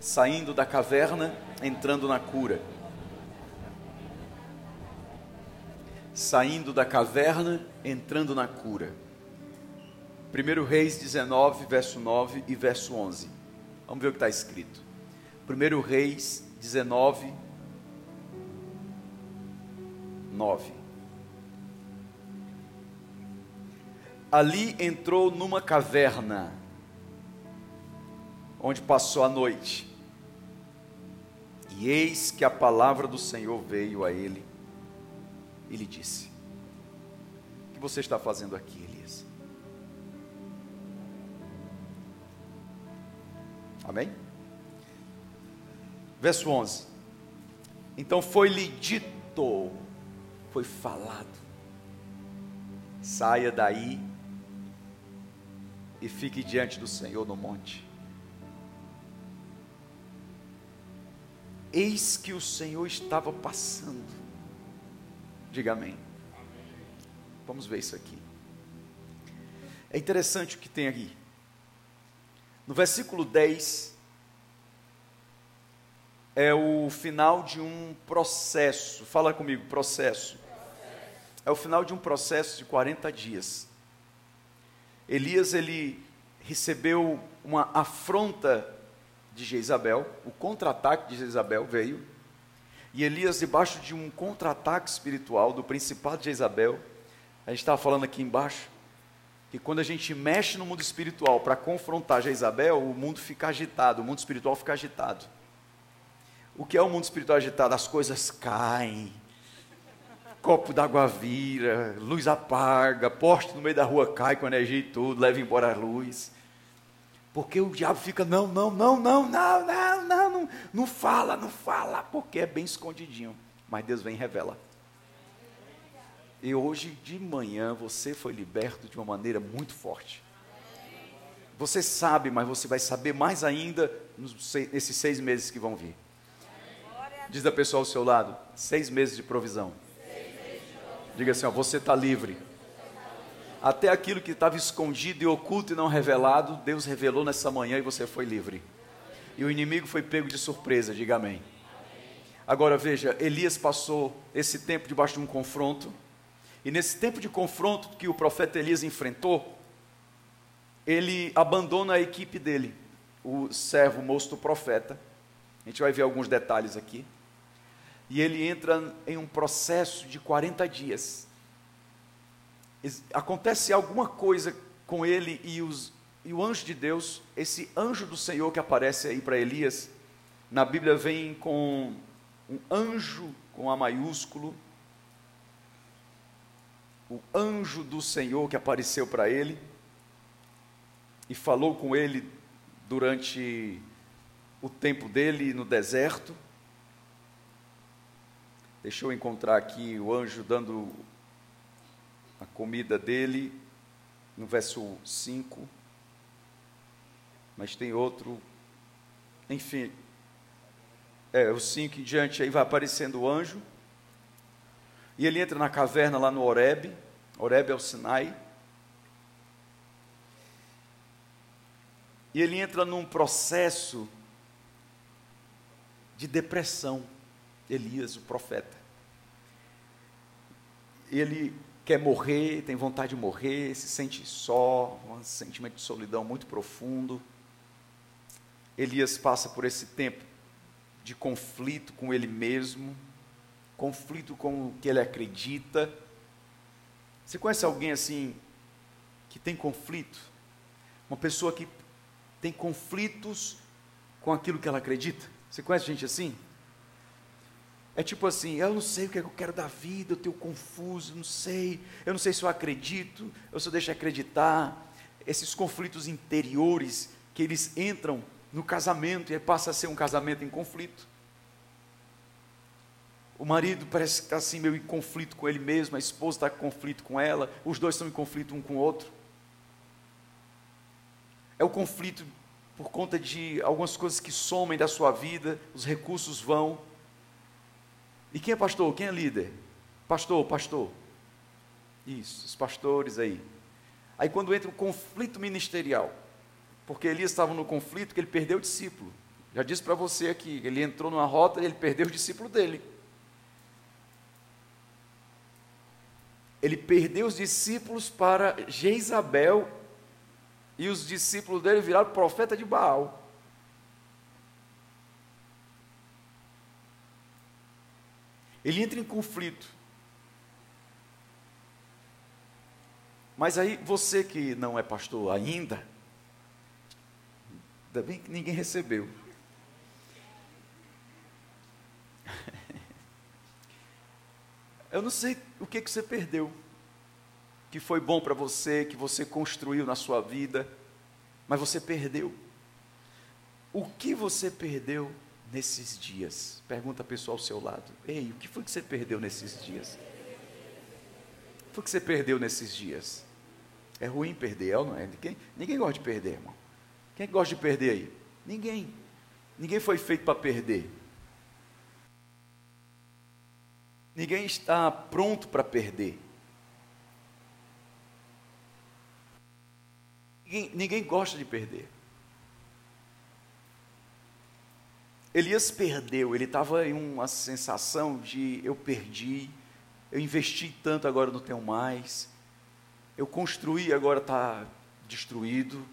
saindo da caverna, entrando na cura. Saindo da caverna, entrando na cura. 1 Reis 19, verso 9 e verso 11. Vamos ver o que está escrito. 1 Reis 19, 9. Ali entrou numa caverna, onde passou a noite. E eis que a palavra do Senhor veio a ele e lhe disse: O que você está fazendo aqui, Elias? Amém? Verso 11: Então foi-lhe dito, foi falado, saia daí e fique diante do Senhor no monte. Eis que o Senhor estava passando. Diga amém. Vamos ver isso aqui. É interessante o que tem aqui. No versículo 10, é o final de um processo. Fala comigo, processo. É o final de um processo de 40 dias. Elias ele recebeu uma afronta de Jezabel, o contra-ataque de Jezabel veio, e Elias, debaixo de um contra-ataque espiritual do principado de Jezabel, a gente estava falando aqui embaixo, que quando a gente mexe no mundo espiritual para confrontar Jezabel, o mundo fica agitado, o mundo espiritual fica agitado. O que é o mundo espiritual agitado? As coisas caem, copo d'água vira, luz apaga, poste no meio da rua cai com energia e tudo, leva embora a luz. Porque o diabo fica, não, não, não, não, não, não, não, não, não fala, não fala, porque é bem escondidinho. Mas Deus vem e revela. E hoje de manhã você foi liberto de uma maneira muito forte. Você sabe, mas você vai saber mais ainda nesses seis meses que vão vir. Diz a pessoa ao seu lado: seis meses de provisão. Diga assim: ó, você está livre. Até aquilo que estava escondido e oculto e não revelado, Deus revelou nessa manhã e você foi livre. E o inimigo foi pego de surpresa, diga amém. Agora veja, Elias passou esse tempo debaixo de um confronto, e nesse tempo de confronto que o profeta Elias enfrentou, ele abandona a equipe dele, o servo moço profeta. A gente vai ver alguns detalhes aqui e ele entra em um processo de 40 dias. Acontece alguma coisa com ele e, os, e o anjo de Deus, esse anjo do Senhor que aparece aí para Elias, na Bíblia vem com um anjo com A maiúsculo, o anjo do Senhor que apareceu para ele e falou com ele durante o tempo dele no deserto. Deixa eu encontrar aqui o anjo dando a comida dele, no verso 5. Mas tem outro. Enfim. É, o 5 em diante aí vai aparecendo o anjo. E ele entra na caverna lá no Oreb. Oreb é o Sinai. E ele entra num processo de depressão. Elias, o profeta. Ele quer morrer, tem vontade de morrer, se sente só, um sentimento de solidão muito profundo. Elias passa por esse tempo de conflito com ele mesmo, conflito com o que ele acredita. Você conhece alguém assim que tem conflito? Uma pessoa que tem conflitos com aquilo que ela acredita? Você conhece gente assim? É tipo assim, eu não sei o que, é que eu quero da vida, eu tenho confuso, não sei, eu não sei se eu acredito, eu só deixo acreditar. Esses conflitos interiores que eles entram no casamento e passa a ser um casamento em conflito. O marido parece que está assim meio em conflito com ele mesmo, a esposa está em conflito com ela, os dois estão em conflito um com o outro. É o conflito por conta de algumas coisas que somem da sua vida, os recursos vão, e quem é pastor? Quem é líder? Pastor, pastor. Isso, os pastores aí. Aí quando entra o conflito ministerial, porque Elias estava no conflito que ele perdeu o discípulo. Já disse para você aqui, ele entrou numa rota e ele perdeu o discípulo dele. Ele perdeu os discípulos para Jezabel e os discípulos dele viraram profeta de Baal. Ele entra em conflito. Mas aí você que não é pastor ainda, ainda bem que ninguém recebeu. Eu não sei o que, que você perdeu, que foi bom para você, que você construiu na sua vida, mas você perdeu. O que você perdeu nesses dias? Pergunta a pessoa ao seu lado. Ei, o que foi que você perdeu nesses dias? O que foi que você perdeu nesses dias? É ruim perder, é não é? Ninguém, ninguém gosta de perder, irmão. Quem é gosta de perder aí? Ninguém. Ninguém foi feito para perder. Ninguém está pronto para perder. Ninguém, ninguém gosta de perder. Elias perdeu, ele estava em uma sensação de eu perdi, eu investi tanto, agora não tenho mais, eu construí, agora está destruído,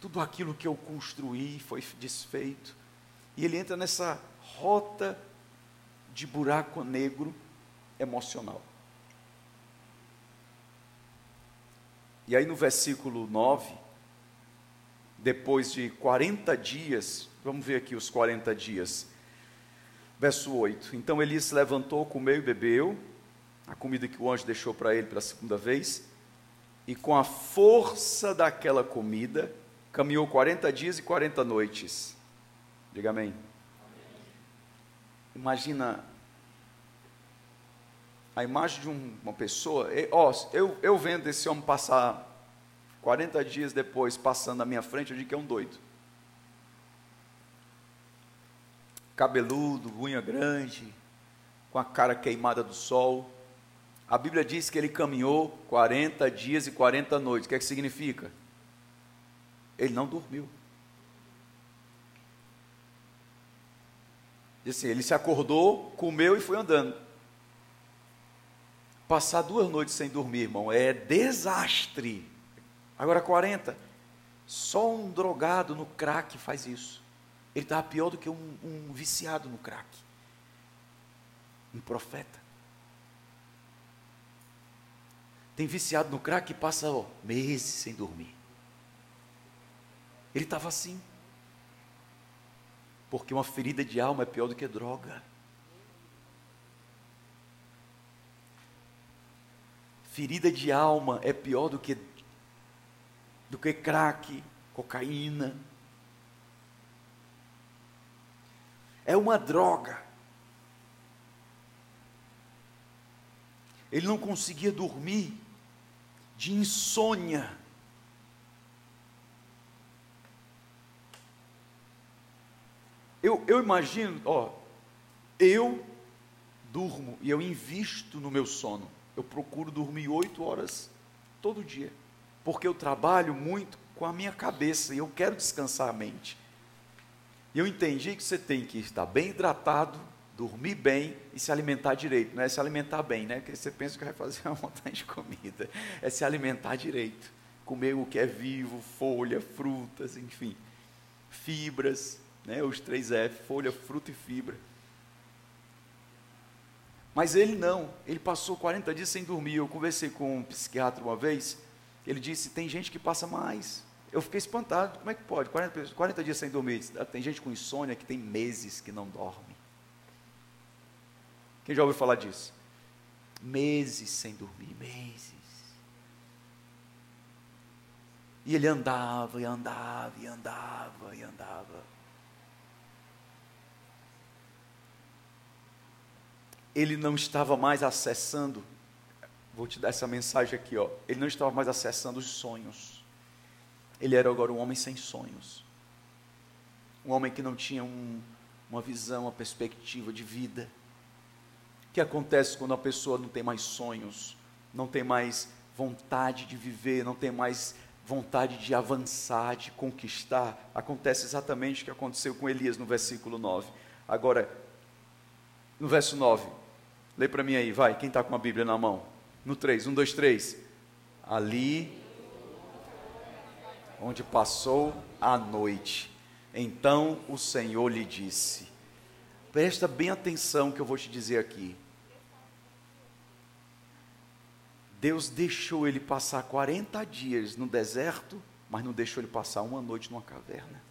tudo aquilo que eu construí foi desfeito, e ele entra nessa rota de buraco negro emocional. E aí no versículo 9, depois de 40 dias, vamos ver aqui os 40 dias. Verso 8: Então Elias se levantou, comeu e bebeu, a comida que o anjo deixou para ele pela segunda vez, e com a força daquela comida, caminhou 40 dias e 40 noites. Diga amém. Imagina a imagem de um, uma pessoa, ó, eu, eu vendo esse homem passar 40 dias depois, passando na minha frente, eu digo que é um doido. Cabeludo, unha grande, com a cara queimada do sol. A Bíblia diz que ele caminhou 40 dias e 40 noites. O que é que significa? Ele não dormiu. Diz assim, ele se acordou, comeu e foi andando. Passar duas noites sem dormir, irmão, é desastre. Agora 40. Só um drogado no crack faz isso. Ele estava pior do que um, um viciado no crack. Um profeta. Tem viciado no crack que passa ó, meses sem dormir. Ele estava assim. Porque uma ferida de alma é pior do que droga. Ferida de alma é pior do que do que crack, cocaína. É uma droga. Ele não conseguia dormir de insônia. Eu, eu imagino, ó, eu durmo e eu invisto no meu sono eu procuro dormir oito horas todo dia, porque eu trabalho muito com a minha cabeça e eu quero descansar a mente. E eu entendi que você tem que estar bem hidratado, dormir bem e se alimentar direito. Não é se alimentar bem, né? Porque você pensa que vai fazer uma montanha de comida. É se alimentar direito. Comer o que é vivo, folha, frutas, enfim. Fibras, né? os três F, folha, fruta e fibra. Mas ele não, ele passou 40 dias sem dormir. Eu conversei com um psiquiatra uma vez, ele disse: tem gente que passa mais. Eu fiquei espantado, como é que pode? 40, 40 dias sem dormir. Tem gente com insônia que tem meses que não dorme. Quem já ouviu falar disso? Meses sem dormir, meses. E ele andava, e andava, e andava, e andava. ele não estava mais acessando, vou te dar essa mensagem aqui, ó. Ele não estava mais acessando os sonhos. Ele era agora um homem sem sonhos. Um homem que não tinha um, uma visão, uma perspectiva de vida. O que acontece quando a pessoa não tem mais sonhos, não tem mais vontade de viver, não tem mais vontade de avançar, de conquistar, acontece exatamente o que aconteceu com Elias no versículo 9. Agora, no verso 9, lê para mim aí, vai, quem está com a Bíblia na mão? No 3, 1, 2, 3. Ali onde passou a noite. Então o Senhor lhe disse: Presta bem atenção que eu vou te dizer aqui. Deus deixou ele passar 40 dias no deserto, mas não deixou ele passar uma noite numa caverna.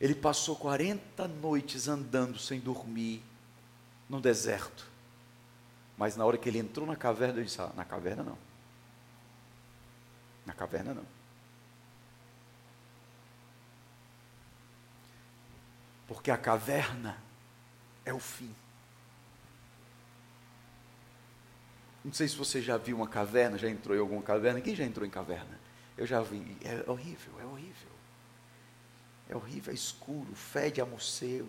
Ele passou 40 noites andando sem dormir no deserto. Mas na hora que ele entrou na caverna, ele disse: ah, Na caverna não. Na caverna não. Porque a caverna é o fim. Não sei se você já viu uma caverna, já entrou em alguma caverna. Quem já entrou em caverna? Eu já vi. É horrível, é horrível. É horrível, é escuro, fede a morcego.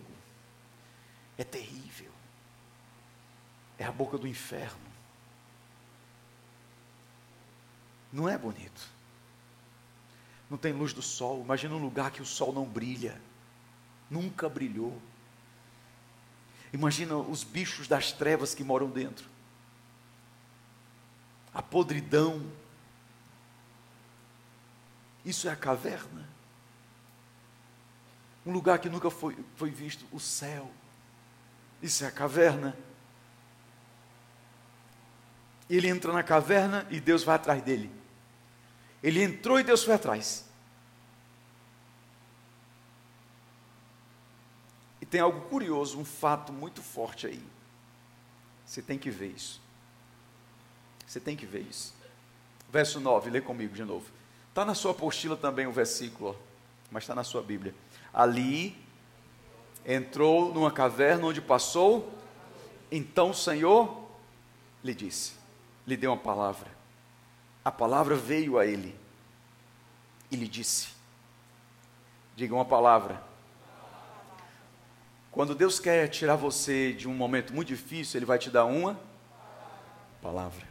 É terrível. É a boca do inferno. Não é bonito. Não tem luz do sol. Imagina um lugar que o sol não brilha. Nunca brilhou. Imagina os bichos das trevas que moram dentro. A podridão. Isso é a caverna. Um lugar que nunca foi, foi visto, o céu. Isso é a caverna. Ele entra na caverna e Deus vai atrás dele. Ele entrou e Deus foi atrás. E tem algo curioso, um fato muito forte aí. Você tem que ver isso. Você tem que ver isso. Verso 9, lê comigo de novo. Está na sua apostila também o versículo, mas está na sua Bíblia. Ali entrou numa caverna onde passou, então o Senhor lhe disse, lhe deu uma palavra. A palavra veio a ele e lhe disse: Diga uma palavra quando Deus quer tirar você de um momento muito difícil, Ele vai te dar uma palavra.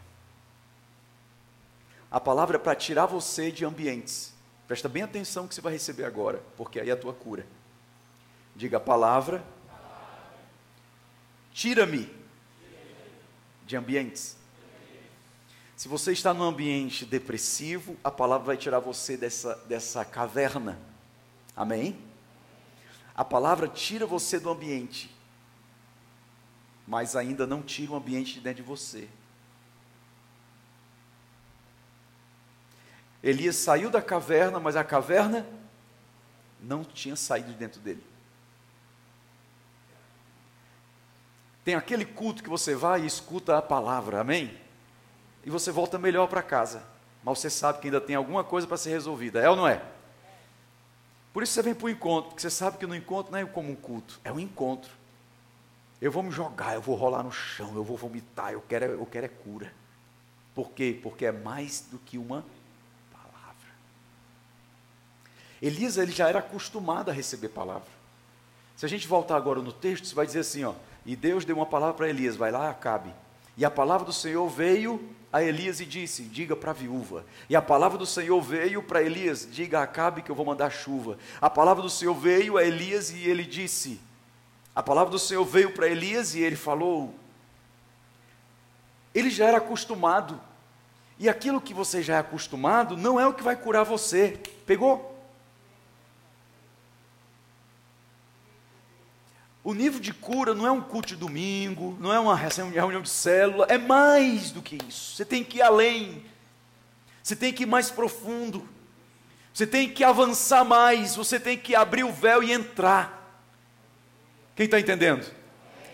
A palavra é para tirar você de ambientes. Presta bem atenção que você vai receber agora, porque aí é a tua cura. Diga a palavra. Tira-me de ambientes. Se você está num ambiente depressivo, a palavra vai tirar você dessa, dessa caverna. Amém? A palavra tira você do ambiente, mas ainda não tira o ambiente de dentro de você. Elias saiu da caverna, mas a caverna não tinha saído de dentro dele. Tem aquele culto que você vai e escuta a palavra, amém? E você volta melhor para casa, mas você sabe que ainda tem alguma coisa para ser resolvida, é ou não é? Por isso você vem para o encontro, porque você sabe que no encontro não é como um culto, é um encontro. Eu vou me jogar, eu vou rolar no chão, eu vou vomitar, eu quero, eu quero é cura. Por quê? Porque é mais do que uma palavra. Elisa ele já era acostumado a receber palavra. Se a gente voltar agora no texto, você vai dizer assim, ó, e Deus deu uma palavra para Elias, vai lá, Acabe. E a palavra do Senhor veio a Elias e disse: Diga para a viúva. E a palavra do Senhor veio para Elias: Diga a Acabe que eu vou mandar chuva. A palavra do Senhor veio a Elias e ele disse: A palavra do Senhor veio para Elias e ele falou. Ele já era acostumado. E aquilo que você já é acostumado não é o que vai curar você. Pegou? O nível de cura não é um culto de domingo, não é uma reunião de célula, é mais do que isso. Você tem que ir além, você tem que ir mais profundo, você tem que avançar mais, você tem que abrir o véu e entrar. Quem está entendendo?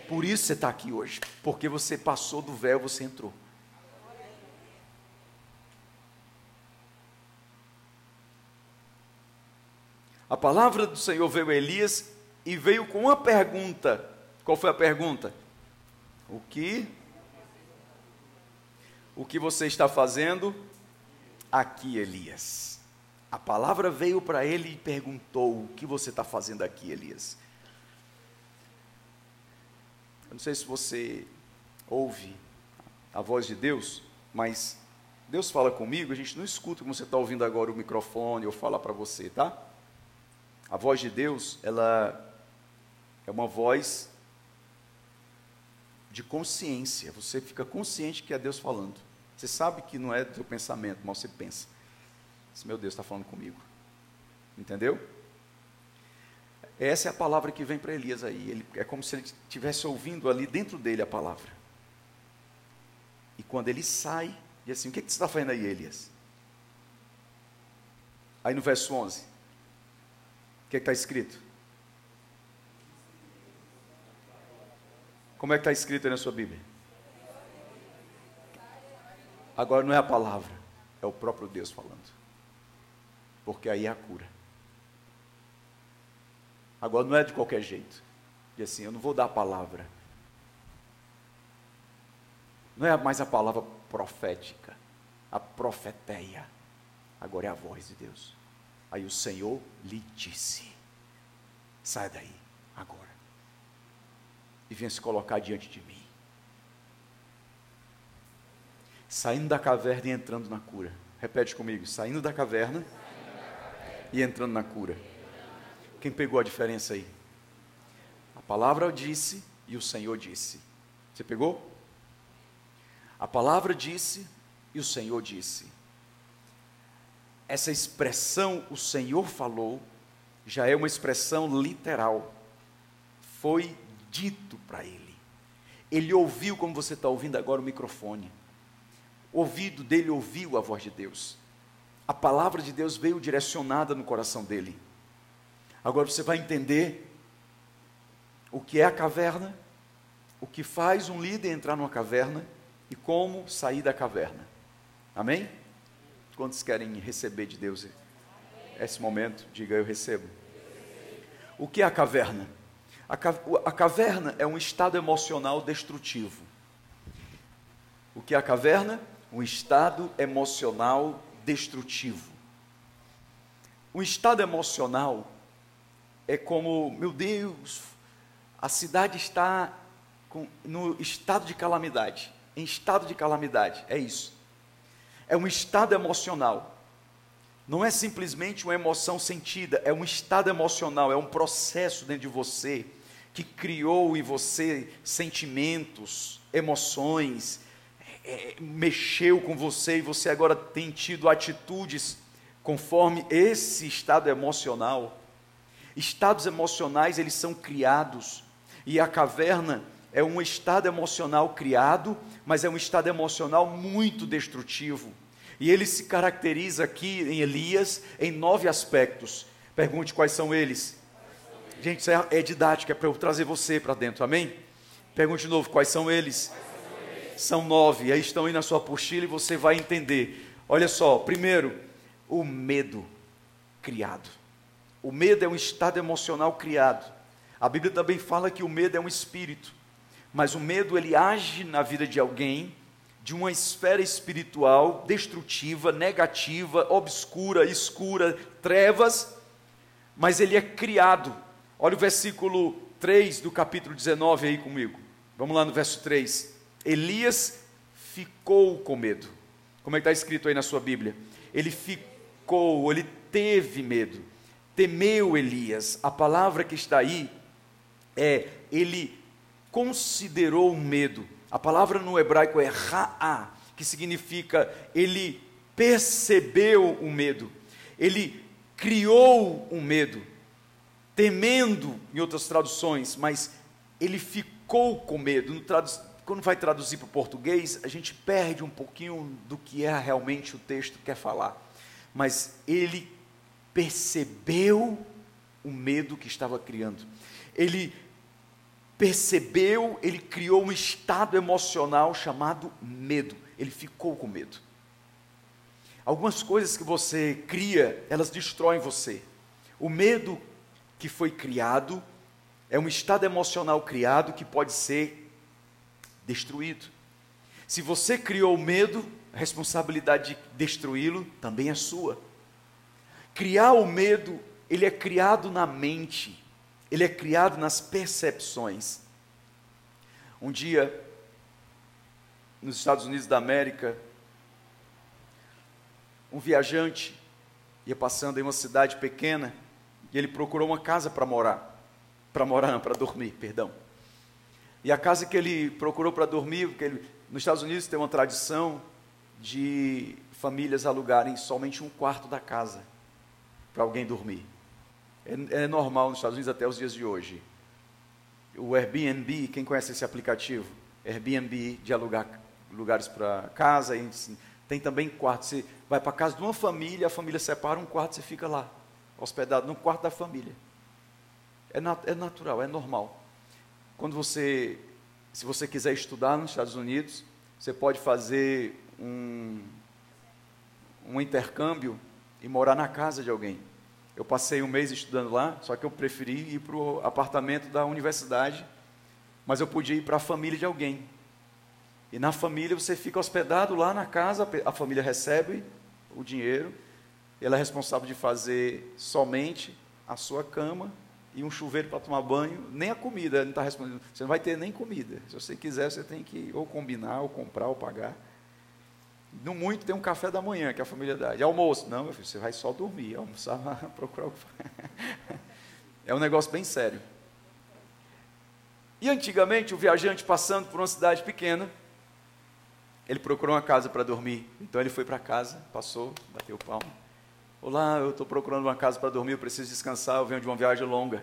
Por isso você está aqui hoje, porque você passou do véu, você entrou. A palavra do Senhor veio a Elias e veio com uma pergunta. Qual foi a pergunta? O que o que você está fazendo aqui, Elias? A palavra veio para ele e perguntou: O que você está fazendo aqui, Elias? Eu não sei se você ouve a voz de Deus, mas Deus fala comigo, a gente não escuta como você está ouvindo agora o microfone ou falar para você, tá? A voz de Deus, ela é uma voz de consciência. Você fica consciente que é Deus falando. Você sabe que não é do seu pensamento, mas você pensa. Esse meu Deus está falando comigo. Entendeu? Essa é a palavra que vem para Elias aí. Ele, é como se ele estivesse ouvindo ali dentro dele a palavra. E quando ele sai, diz assim: O que, que você está fazendo aí, Elias? Aí no verso 11, o que está escrito? Como é que está escrito aí na sua Bíblia? Agora não é a palavra, é o próprio Deus falando. Porque aí é a cura. Agora não é de qualquer jeito. E assim, eu não vou dar a palavra. Não é mais a palavra profética, a profeteia. Agora é a voz de Deus. Aí o Senhor lhe disse: Sai daí. E venha se colocar diante de mim. Saindo da caverna e entrando na cura. Repete comigo: saindo da caverna e entrando na cura. Quem pegou a diferença aí? A palavra disse e o Senhor disse. Você pegou? A palavra disse e o Senhor disse. Essa expressão, o Senhor falou, já é uma expressão literal. Foi dito para ele. Ele ouviu, como você está ouvindo agora o microfone. O ouvido dele ouviu a voz de Deus. A palavra de Deus veio direcionada no coração dele. Agora você vai entender o que é a caverna, o que faz um líder entrar numa caverna e como sair da caverna. Amém? Quantos querem receber de Deus esse momento? Diga eu recebo. O que é a caverna? A, caverna é um estado emocional destrutivo. O que é a caverna? Um estado emocional destrutivo. Um estado emocional é como, meu Deus, a cidade está com, no estado de calamidade. Em estado de calamidade, é isso. É um estado emocional. Não é simplesmente uma emoção sentida, é um estado emocional, é um processo dentro de você que criou em você sentimentos, emoções, é, mexeu com você e você agora tem tido atitudes conforme esse estado emocional. Estados emocionais, eles são criados. E a caverna é um estado emocional criado, mas é um estado emocional muito destrutivo. E ele se caracteriza aqui em Elias em nove aspectos. Pergunte quais são eles. Gente, isso é, é didática, é para eu trazer você para dentro, amém? Pergunte de novo, quais são eles? São nove, aí estão aí na sua apostila e você vai entender. Olha só, primeiro, o medo criado. O medo é um estado emocional criado. A Bíblia também fala que o medo é um espírito, mas o medo ele age na vida de alguém de uma esfera espiritual destrutiva, negativa, obscura, escura, trevas, mas ele é criado. Olha o versículo 3 do capítulo 19 aí comigo. Vamos lá no verso 3. Elias ficou com medo. Como é que está escrito aí na sua Bíblia? Ele ficou, ele teve medo temeu Elias. A palavra que está aí é ele considerou o medo. A palavra no hebraico é ra'a, que significa ele percebeu o medo. Ele criou o medo, temendo em outras traduções, mas ele ficou com medo. Quando vai traduzir para o português, a gente perde um pouquinho do que é realmente o texto quer falar. Mas ele percebeu o medo que estava criando. Ele percebeu, ele criou um estado emocional chamado medo. Ele ficou com medo. Algumas coisas que você cria, elas destroem você. O medo que foi criado é um estado emocional criado que pode ser destruído. Se você criou o medo, a responsabilidade de destruí-lo também é sua. Criar o medo, ele é criado na mente, ele é criado nas percepções. Um dia, nos Estados Unidos da América, um viajante ia passando em uma cidade pequena e ele procurou uma casa para morar. Para morar, para dormir, perdão. E a casa que ele procurou para dormir, porque ele, nos Estados Unidos tem uma tradição de famílias alugarem somente um quarto da casa para alguém dormir. É, é, normal nos Estados Unidos até os dias de hoje. O Airbnb, quem conhece esse aplicativo? Airbnb de alugar lugares para casa, assim, tem também quarto. Você vai para a casa de uma família, a família separa um quarto, você fica lá, hospedado no quarto da família. É, nat é natural, é normal. Quando você, se você quiser estudar nos Estados Unidos, você pode fazer um, um intercâmbio e morar na casa de alguém. Eu passei um mês estudando lá, só que eu preferi ir para o apartamento da universidade, mas eu podia ir para a família de alguém. E na família você fica hospedado lá na casa, a família recebe o dinheiro, ela é responsável de fazer somente a sua cama e um chuveiro para tomar banho, nem a comida, não está respondendo. Você não vai ter nem comida. Se você quiser, você tem que ou combinar, ou comprar, ou pagar. No muito tem um café da manhã que a família dá. E almoço? Não, meu filho, você vai só dormir, almoçar, procurar o É um negócio bem sério. E antigamente, o viajante passando por uma cidade pequena, ele procurou uma casa para dormir. Então ele foi para casa, passou, bateu palma. Olá, eu estou procurando uma casa para dormir, eu preciso descansar, eu venho de uma viagem longa.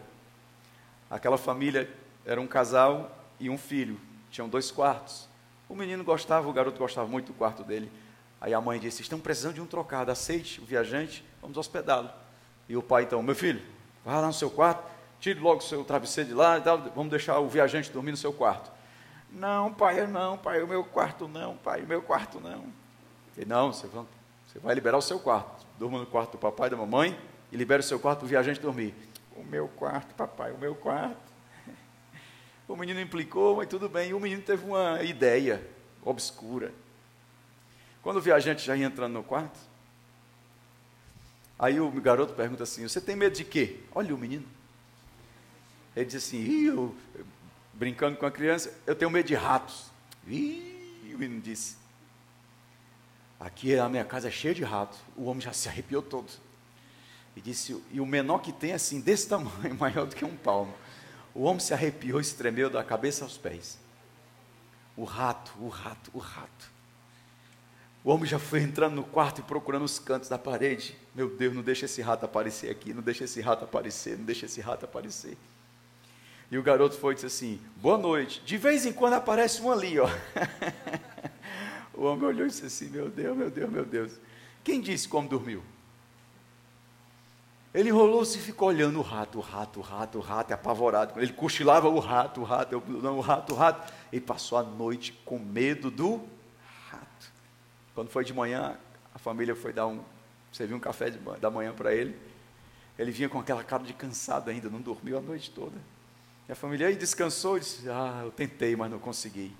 Aquela família era um casal e um filho, tinham dois quartos. O menino gostava, o garoto gostava muito do quarto dele. Aí a mãe disse: Estão precisando de um trocado, aceite o viajante, vamos hospedá-lo. E o pai, então, meu filho, vá lá no seu quarto, tire logo o seu travesseiro de lá e tal, vamos deixar o viajante dormir no seu quarto. Não, pai, não, pai, o meu quarto não, pai, o meu quarto não. Ele, não, você vai, você vai liberar o seu quarto. Durma no quarto do papai e da mamãe e libera o seu quarto para o viajante dormir. O meu quarto, papai, o meu quarto. O menino implicou, mas tudo bem. O menino teve uma ideia obscura. Quando o viajante já ia entrando no quarto, aí o garoto pergunta assim: Você tem medo de quê? Olha o menino. Ele diz assim: eu, brincando com a criança, eu tenho medo de ratos. Ih, o menino disse: Aqui a minha casa é cheia de ratos. O homem já se arrepiou todo. E disse: E o menor que tem, assim, desse tamanho, maior do que um palmo. O homem se arrepiou e se tremeu da cabeça aos pés. O rato, o rato, o rato. O homem já foi entrando no quarto e procurando os cantos da parede. Meu Deus, não deixa esse rato aparecer aqui, não deixa esse rato aparecer, não deixa esse rato aparecer. E o garoto foi e disse assim: Boa noite. De vez em quando aparece um ali, ó. o homem olhou e disse assim: Meu Deus, meu Deus, meu Deus. Quem disse como dormiu? Ele enrolou-se e ficou olhando o rato, o rato, o rato, o rato, apavorado. Ele cochilava o rato, o rato, não, o rato, o rato. Ele passou a noite com medo do rato. Quando foi de manhã, a família foi dar um, serviu um café de, da manhã para ele. Ele vinha com aquela cara de cansado ainda, não dormiu a noite toda. E a família aí descansou e disse: Ah, eu tentei, mas não consegui.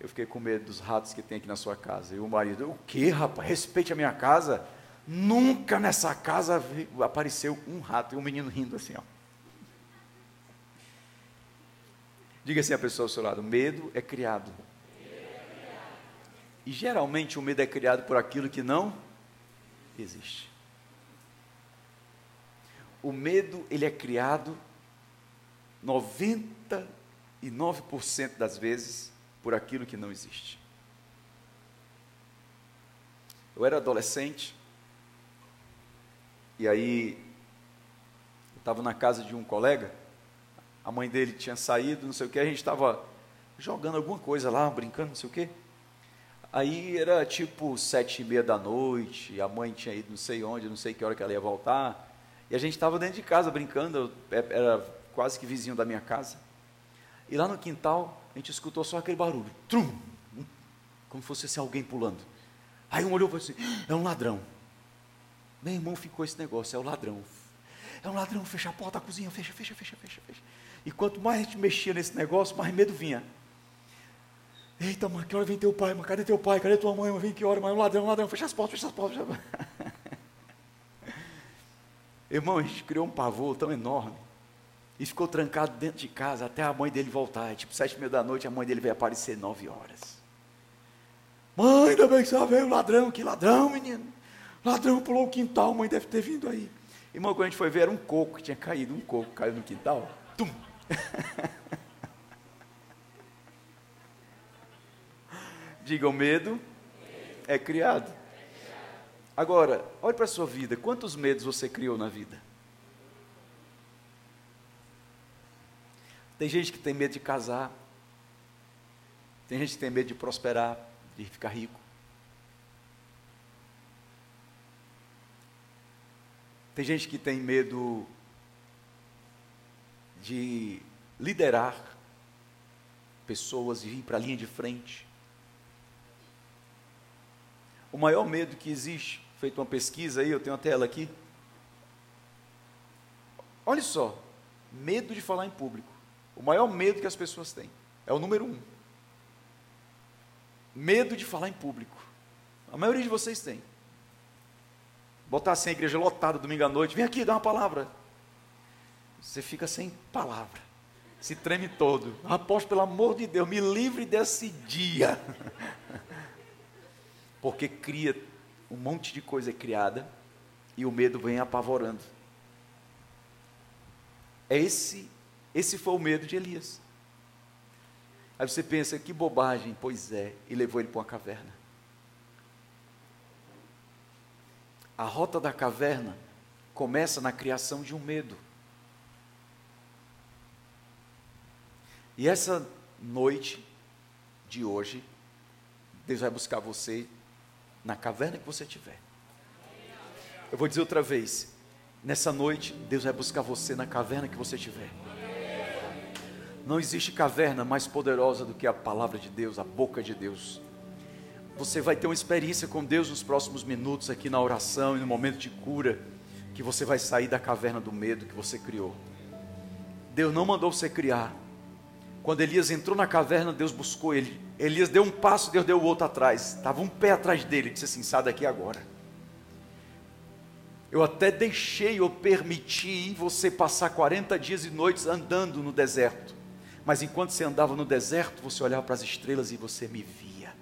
Eu fiquei com medo dos ratos que tem aqui na sua casa. E o marido: O que, rapaz? Respeite a minha casa. Nunca nessa casa apareceu um rato e um menino rindo assim, ó. Diga assim a pessoa ao seu lado: medo é criado. E geralmente o medo é criado por aquilo que não existe. O medo ele é criado 99% das vezes por aquilo que não existe. Eu era adolescente e aí, eu estava na casa de um colega, a mãe dele tinha saído, não sei o que, a gente estava jogando alguma coisa lá, brincando, não sei o que. Aí era tipo sete e meia da noite, a mãe tinha ido não sei onde, não sei que hora que ela ia voltar, e a gente estava dentro de casa brincando, é, era quase que vizinho da minha casa. E lá no quintal, a gente escutou só aquele barulho, trum, como se fosse alguém pulando. Aí um olhou e falou assim: é um ladrão. Meu irmão ficou esse negócio, é o ladrão. É um ladrão, fecha a porta da cozinha, fecha, fecha, fecha, fecha, fecha. E quanto mais a gente mexia nesse negócio, mais medo vinha. Eita, mãe, que hora vem teu pai? Mãe, cadê teu pai? Cadê tua mãe? Vem que hora? Mas um ladrão, um ladrão, fecha as portas, fecha as portas. Fecha... Irmão, a gente criou um pavor tão enorme. E ficou trancado dentro de casa até a mãe dele voltar. Tipo, sete e meia da noite, a mãe dele veio aparecer nove horas. Mãe, ainda bem que você veio, ladrão, que ladrão, menino. Ladrão pulou o quintal, mãe deve ter vindo aí. Irmão, quando a gente foi ver, era um coco que tinha caído, um coco caiu no quintal. Tum! O medo é criado. Agora, olhe para a sua vida. Quantos medos você criou na vida? Tem gente que tem medo de casar. Tem gente que tem medo de prosperar, de ficar rico. Tem gente que tem medo de liderar pessoas e vir para a linha de frente. O maior medo que existe, feito uma pesquisa aí, eu tenho a tela aqui. Olha só, medo de falar em público. O maior medo que as pessoas têm é o número um. Medo de falar em público. A maioria de vocês tem. Botar assim a igreja lotada domingo à noite, vem aqui, dá uma palavra. Você fica sem palavra. Se treme todo. Apóstolo, pelo amor de Deus, me livre desse dia. Porque cria um monte de coisa criada e o medo vem apavorando. É esse, esse foi o medo de Elias. Aí você pensa, que bobagem, pois é, e levou ele para uma caverna. A rota da caverna começa na criação de um medo. E essa noite de hoje, Deus vai buscar você na caverna que você tiver. Eu vou dizer outra vez: nessa noite, Deus vai buscar você na caverna que você tiver. Não existe caverna mais poderosa do que a palavra de Deus, a boca de Deus. Você vai ter uma experiência com Deus nos próximos minutos aqui na oração e no momento de cura, que você vai sair da caverna do medo que você criou. Deus não mandou você criar. Quando Elias entrou na caverna, Deus buscou ele. Elias deu um passo, Deus deu o outro atrás. Estava um pé atrás dele. Disse assim: sai daqui agora. Eu até deixei ou permiti você passar 40 dias e noites andando no deserto. Mas enquanto você andava no deserto, você olhava para as estrelas e você me via.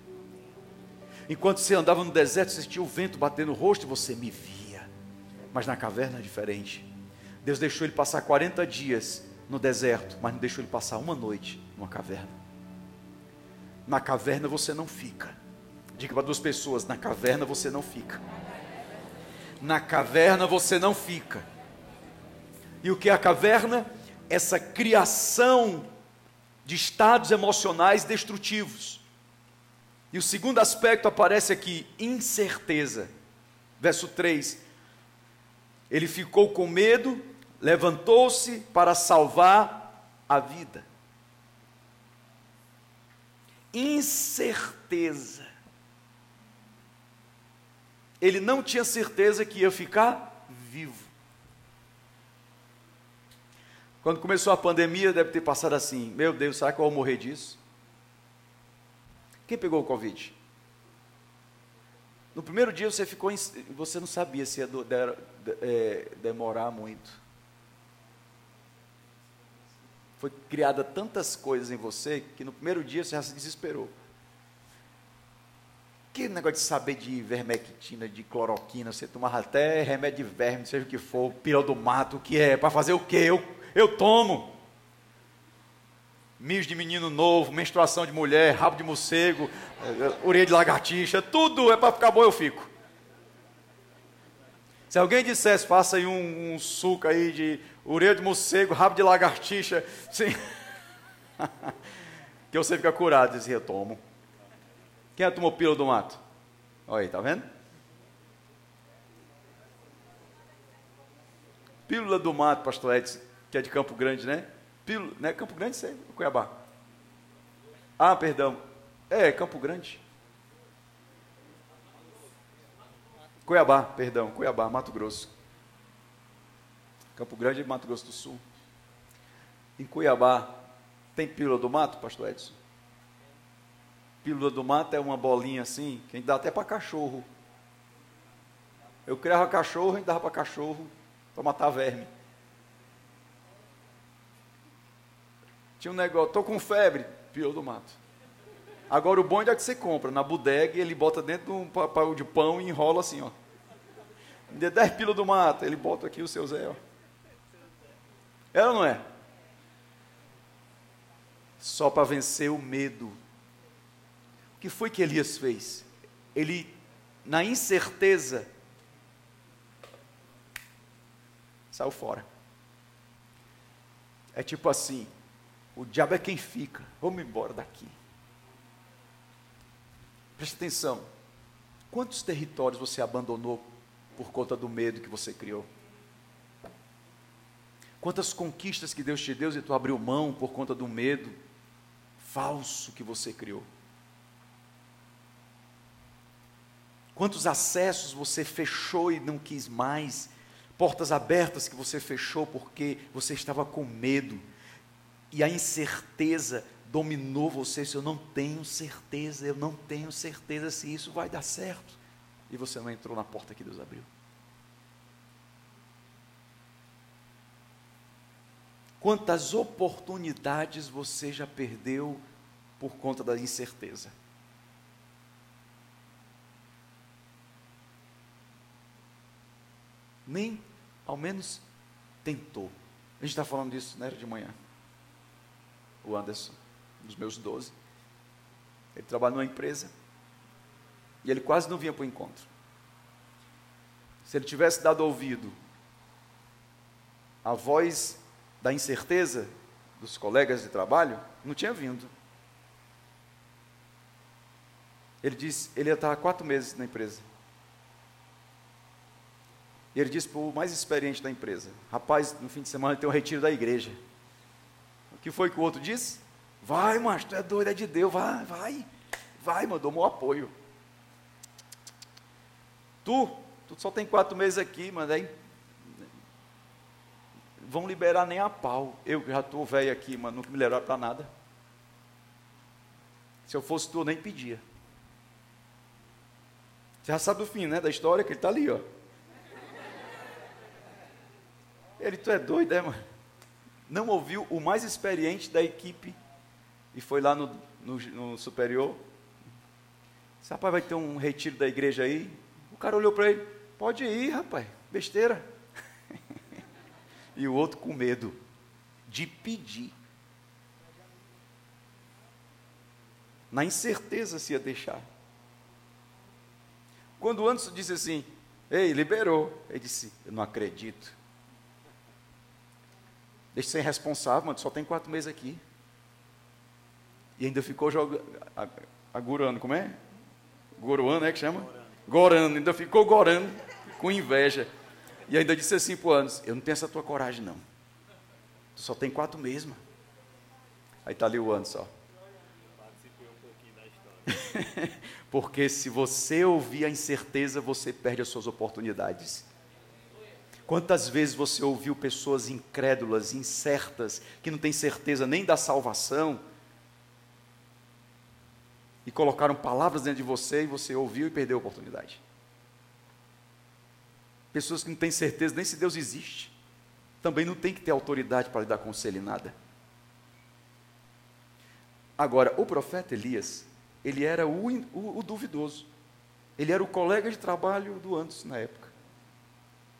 Enquanto você andava no deserto, você sentia o vento bater no rosto e você me via. Mas na caverna é diferente. Deus deixou ele passar 40 dias no deserto, mas não deixou ele passar uma noite numa caverna. Na caverna você não fica. Diga para duas pessoas: na caverna você não fica. Na caverna você não fica. E o que é a caverna? Essa criação de estados emocionais destrutivos. E o segundo aspecto aparece aqui: incerteza. Verso 3. Ele ficou com medo, levantou-se para salvar a vida. Incerteza. Ele não tinha certeza que ia ficar vivo. Quando começou a pandemia, deve ter passado assim: Meu Deus, será que eu vou morrer disso? Quem pegou o Covid? No primeiro dia você ficou, em, você não sabia se ia do, de, é, demorar muito. Foi criada tantas coisas em você que no primeiro dia você já se desesperou. Que negócio de saber de ivermectina, de cloroquina, você tomava até remédio de verme, seja o que for, pílula do mato, o que é, para fazer o quê? Eu, eu tomo mios de menino novo, menstruação de mulher, rabo de morcego, orelha de lagartixa, tudo é para ficar bom, eu fico. Se alguém dissesse, faça aí um, um suco aí de orelha de morcego, rabo de lagartixa, sim, que você fica curado, dizia, eu tomo. Quem é tomou pílula do mato? Olha aí, tá vendo? Pílula do mato, pastor Edson, que é de Campo Grande, né? Pílula, né? Campo Grande, sei, Cuiabá. Ah, perdão. É, Campo Grande. Cuiabá, perdão, Cuiabá, Mato Grosso. Campo Grande e Mato Grosso do Sul. Em Cuiabá, tem pílula do mato, pastor Edson? Pílula do mato é uma bolinha assim, que a gente dá até para cachorro. Eu criava cachorro, a gente dava para cachorro, para matar verme. Tinha um negócio, estou com febre, pior do mato. Agora o bom é que você compra na bodega ele bota dentro de um papel de pão e enrola assim, ó. De 10 pila do mato, ele bota aqui o seu Zé, ó. É ou não é? Só para vencer o medo. O que foi que Elias fez? Ele, na incerteza, saiu fora. É tipo assim: o diabo é quem fica, vamos embora daqui. Preste atenção. Quantos territórios você abandonou por conta do medo que você criou? Quantas conquistas que Deus te deu e tu abriu mão por conta do medo falso que você criou? Quantos acessos você fechou e não quis mais? Portas abertas que você fechou porque você estava com medo e a incerteza dominou você, se eu não tenho certeza, eu não tenho certeza se isso vai dar certo. E você não entrou na porta que Deus abriu. Quantas oportunidades você já perdeu por conta da incerteza? Nem, ao menos, tentou. A gente está falando disso, né, de manhã. O Anderson dos meus 12. Ele trabalha numa empresa e ele quase não vinha para o encontro. Se ele tivesse dado ouvido à voz da incerteza dos colegas de trabalho, não tinha vindo. Ele disse, ele ia estar há quatro meses na empresa. E ele disse para o mais experiente da empresa: Rapaz, no fim de semana tem um retiro da igreja. O que foi que o outro disse? Vai, mas tu é doido, é de Deus, vai, vai, vai, mandou meu apoio. Tu, tu só tem quatro meses aqui, mas aí vão liberar nem a pau. Eu já estou velho aqui, mas nunca me liberaram para nada. Se eu fosse tu, eu nem pedia. Você já sabe o fim, né, da história, que ele está ali, ó. Ele, tu é doido, é, mano? Não ouviu o mais experiente da equipe e foi lá no, no, no superior. Disse, rapaz, vai ter um retiro da igreja aí. O cara olhou para ele, pode ir, rapaz, besteira. e o outro com medo de pedir. Na incerteza se ia deixar. Quando o Anderson disse assim, ei, liberou. Ele disse, eu não acredito. Deixa de ser responsável, mano, só tem quatro meses aqui. E ainda ficou jogando, agurando, como é? Goroando, é que chama? Gorando. gorando, ainda ficou gorando, com inveja. E ainda disse assim o Anos, eu não tenho essa tua coragem não. Tu só tem quatro meses, mano. Aí está ali o Anos, ó. Porque se você ouvir a incerteza, você perde as suas oportunidades. Quantas vezes você ouviu pessoas incrédulas, incertas, que não têm certeza nem da salvação, e colocaram palavras dentro de você e você ouviu e perdeu a oportunidade. Pessoas que não têm certeza nem se Deus existe, também não tem que ter autoridade para lhe dar conselho em nada. Agora, o profeta Elias, ele era o, o, o duvidoso, ele era o colega de trabalho do antes na época.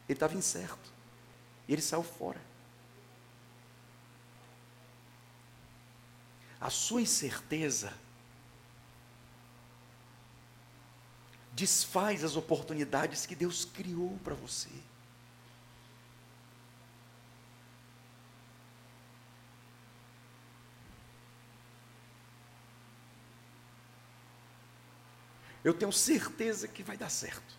Ele estava incerto, e ele saiu fora. A sua incerteza desfaz as oportunidades que Deus criou para você. Eu tenho certeza que vai dar certo.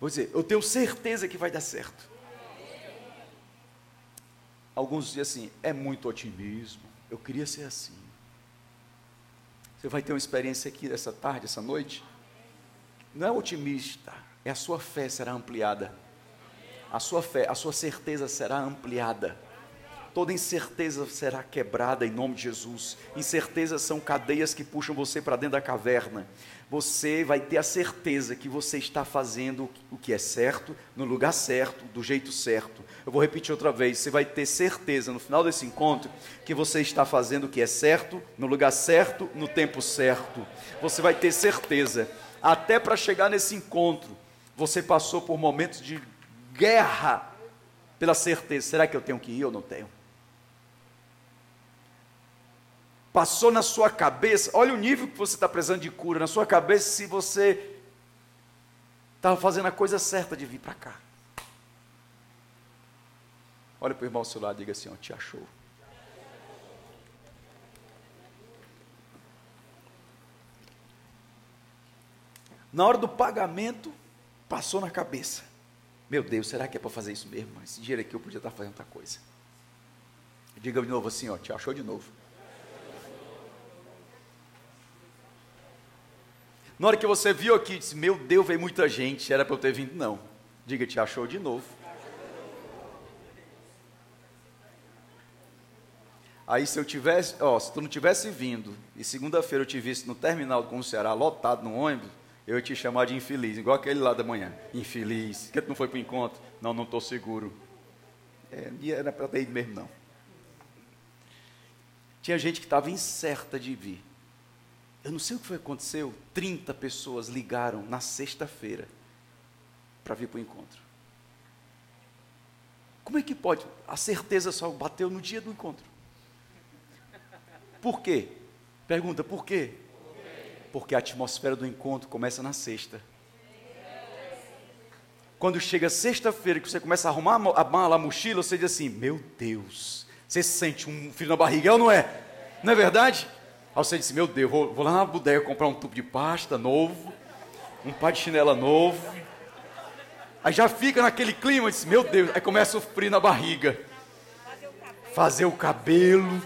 Vou dizer, eu tenho certeza que vai dar certo. Alguns dizem assim, é muito otimismo. Eu queria ser assim. Você vai ter uma experiência aqui essa tarde, essa noite. Não é otimista, é a sua fé será ampliada. A sua fé, a sua certeza será ampliada. Toda incerteza será quebrada em nome de Jesus. Incertezas são cadeias que puxam você para dentro da caverna. Você vai ter a certeza que você está fazendo o que é certo, no lugar certo, do jeito certo. Eu vou repetir outra vez. Você vai ter certeza no final desse encontro que você está fazendo o que é certo, no lugar certo, no tempo certo. Você vai ter certeza. Até para chegar nesse encontro, você passou por momentos de guerra pela certeza: será que eu tenho que ir ou não tenho? Passou na sua cabeça, olha o nível que você está precisando de cura, na sua cabeça, se você estava fazendo a coisa certa de vir para cá. Olha para o irmão ao seu lado e diga assim: ó, te achou. Na hora do pagamento, passou na cabeça. Meu Deus, será que é para fazer isso mesmo? Esse dinheiro aqui eu podia estar fazendo outra coisa. Diga de novo assim, ó, te achou de novo. Na hora que você viu aqui, disse, meu Deus, veio muita gente, era para eu ter vindo, não. Diga, te achou de novo. Aí se eu tivesse, ó, se tu não tivesse vindo, e segunda-feira eu te visse no terminal com o Ceará lotado no ônibus, eu ia te chamar de infeliz, igual aquele lá da manhã. Infeliz. Que tu não foi para o encontro? Não, não estou seguro. É, não era para ter ido mesmo, não. Tinha gente que estava incerta de vir. Eu não sei o que foi que aconteceu. 30 pessoas ligaram na sexta-feira para vir para o encontro. Como é que pode? A certeza só bateu no dia do encontro. Por quê? Pergunta, por quê? Porque a atmosfera do encontro começa na sexta. Quando chega sexta-feira, que você começa a arrumar a mala, a mochila, você diz assim: Meu Deus, você sente um filho na barriga, ou não é? Não é verdade? Aí você disse, meu Deus, vou, vou lá na bodega comprar um tubo de pasta novo, um par de chinela novo. Aí já fica naquele clima, disse, meu Deus, aí começa a sofrer na barriga. Fazer o cabelo.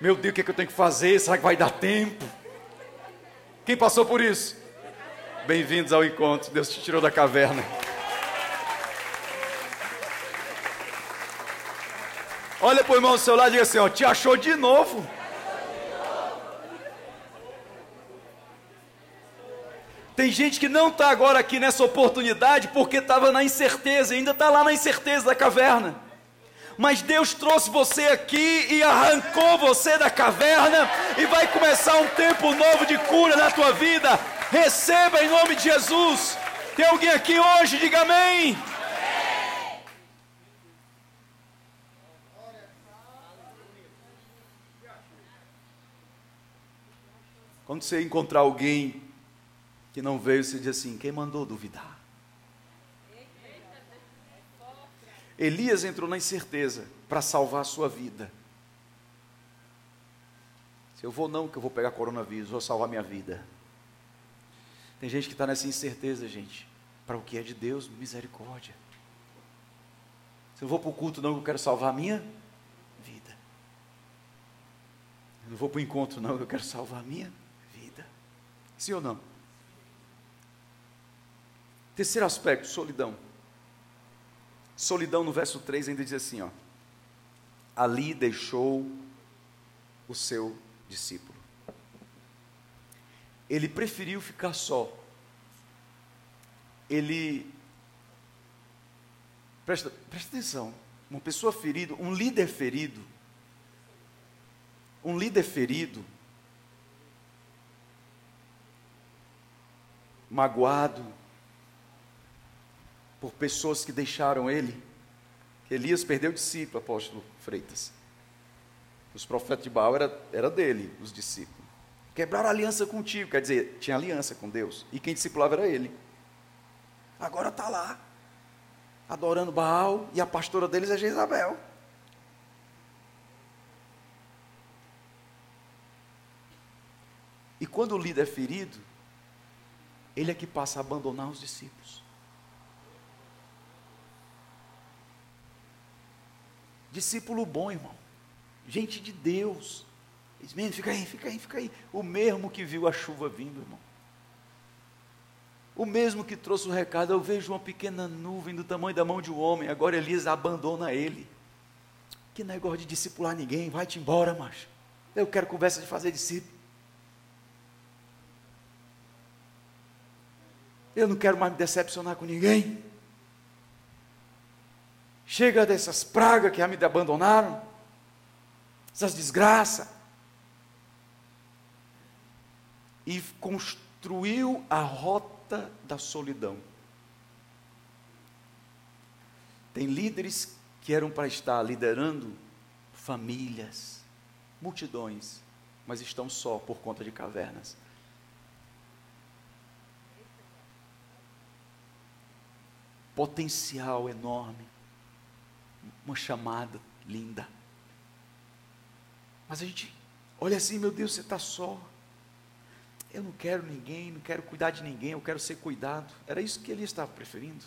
Meu Deus, o que, é que eu tenho que fazer? Será que vai dar tempo? Quem passou por isso? Bem-vindos ao encontro. Deus te tirou da caverna. Olha para o irmão do seu lado e diga assim: ó, te achou de novo. Tem gente que não está agora aqui nessa oportunidade porque estava na incerteza, ainda está lá na incerteza da caverna. Mas Deus trouxe você aqui e arrancou você da caverna e vai começar um tempo novo de cura na tua vida. Receba em nome de Jesus. Tem alguém aqui hoje? Diga amém. Quando você encontrar alguém que não veio, se diz assim: quem mandou duvidar? Elias entrou na incerteza para salvar a sua vida. Se eu vou, não, que eu vou pegar coronavírus, vou salvar minha vida. Tem gente que está nessa incerteza, gente. Para o que é de Deus, misericórdia. Se eu vou para o culto, não, que eu quero salvar a minha vida. Eu não vou para o encontro, não, que eu quero salvar a minha vida. Sim ou não? Terceiro aspecto, solidão. Solidão no verso 3 ainda diz assim, ó. Ali deixou o seu discípulo. Ele preferiu ficar só. Ele presta, presta atenção, uma pessoa ferida, um líder ferido, um líder ferido, magoado, por pessoas que deixaram ele. Elias perdeu o discípulo, apóstolo Freitas. Os profetas de Baal era, era dele, os discípulos. Quebraram aliança contigo, quer dizer, tinha aliança com Deus. E quem discipulava era ele. Agora está lá, adorando Baal, e a pastora deles é Jezabel. E quando o líder é ferido, ele é que passa a abandonar os discípulos. Discípulo bom, irmão. Gente de Deus. Diz, fica aí, fica aí, fica aí. O mesmo que viu a chuva vindo, irmão. O mesmo que trouxe o recado, eu vejo uma pequena nuvem do tamanho da mão de um homem, agora Elias abandona ele. Que negócio de discipular ninguém, vai-te embora, macho. Eu quero conversa de fazer discípulo. Eu não quero mais me decepcionar com ninguém. Chega dessas pragas que já me abandonaram, essas desgraças. E construiu a rota da solidão. Tem líderes que eram para estar liderando famílias, multidões, mas estão só por conta de cavernas. Potencial enorme, uma chamada linda. Mas a gente olha assim, meu Deus, você está só. Eu não quero ninguém, não quero cuidar de ninguém, eu quero ser cuidado. Era isso que ele estava preferindo.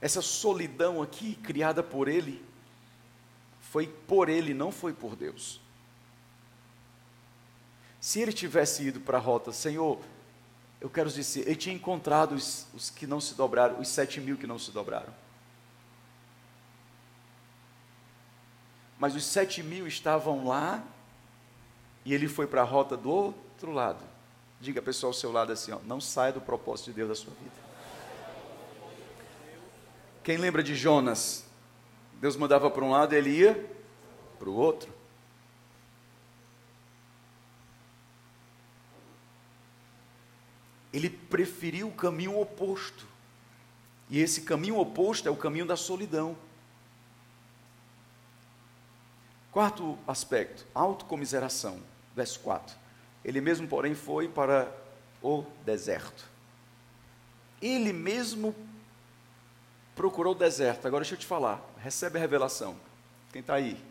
Essa solidão aqui, criada por ele, foi por ele, não foi por Deus. Se ele tivesse ido para a rota, Senhor, eu quero dizer, ele tinha encontrado os, os que não se dobraram, os sete mil que não se dobraram. Mas os sete mil estavam lá e ele foi para a rota do outro lado. Diga a pessoa ao seu lado assim: ó, não saia do propósito de Deus da sua vida. Quem lembra de Jonas? Deus mandava para um lado e ele ia para o outro. Ele preferiu o caminho oposto. E esse caminho oposto é o caminho da solidão. Quarto aspecto, autocomiseração. Verso 4. Ele mesmo, porém, foi para o deserto. Ele mesmo procurou o deserto. Agora deixa eu te falar. Recebe a revelação. Quem está aí?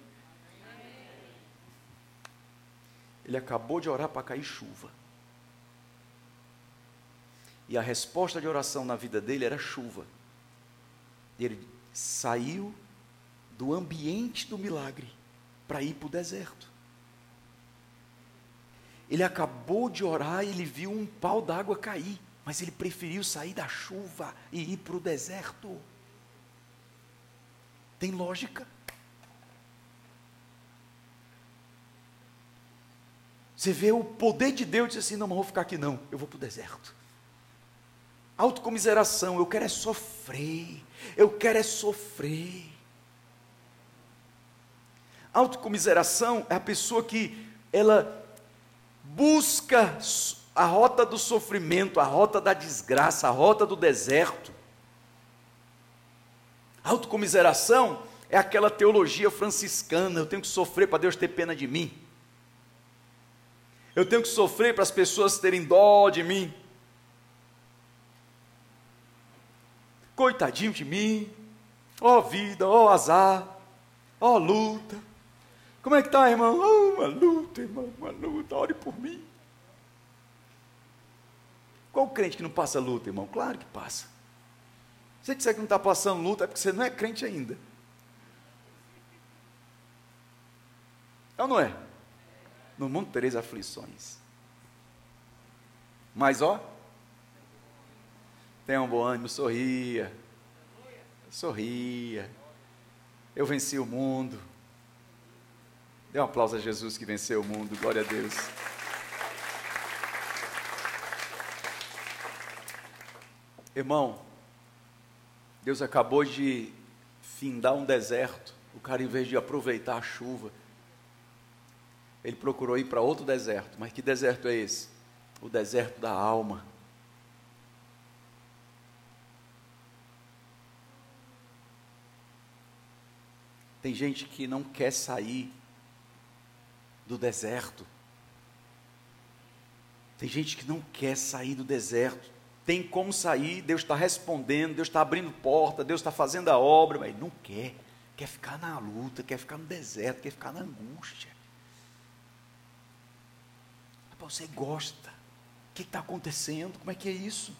Ele acabou de orar para cair chuva. E a resposta de oração na vida dele era chuva. Ele saiu do ambiente do milagre para ir para o deserto. Ele acabou de orar e ele viu um pau d'água cair, mas ele preferiu sair da chuva e ir para o deserto. Tem lógica? Você vê o poder de Deus e diz assim: não, não vou ficar aqui não, eu vou para o deserto. Autocomiseração, eu quero é sofrer, eu quero é sofrer. Autocomiseração é a pessoa que ela busca a rota do sofrimento, a rota da desgraça, a rota do deserto. Autocomiseração é aquela teologia franciscana, eu tenho que sofrer para Deus ter pena de mim. Eu tenho que sofrer para as pessoas terem dó de mim. Coitadinho de mim. Ó oh, vida, ó oh, azar, ó oh, luta. Como é que tá, irmão? Oh, uma luta, irmão, uma luta. Ore por mim. Qual crente que não passa luta, irmão? Claro que passa. Se você disser que não está passando luta, é porque você não é crente ainda. É ou não é? No mundo tereis aflições. Mas ó, tenha um bom ânimo, sorria. Sorria. Eu venci o mundo. Dê um aplauso a Jesus que venceu o mundo. Glória a Deus. Irmão, Deus acabou de findar um deserto. O cara, em vez de aproveitar a chuva, ele procurou ir para outro deserto. Mas que deserto é esse? O deserto da alma. Tem gente que não quer sair do deserto. Tem gente que não quer sair do deserto tem como sair, Deus está respondendo, Deus está abrindo porta, Deus está fazendo a obra, mas não quer, quer ficar na luta, quer ficar no deserto, quer ficar na angústia. Você gosta, o que está acontecendo? Como é que é isso?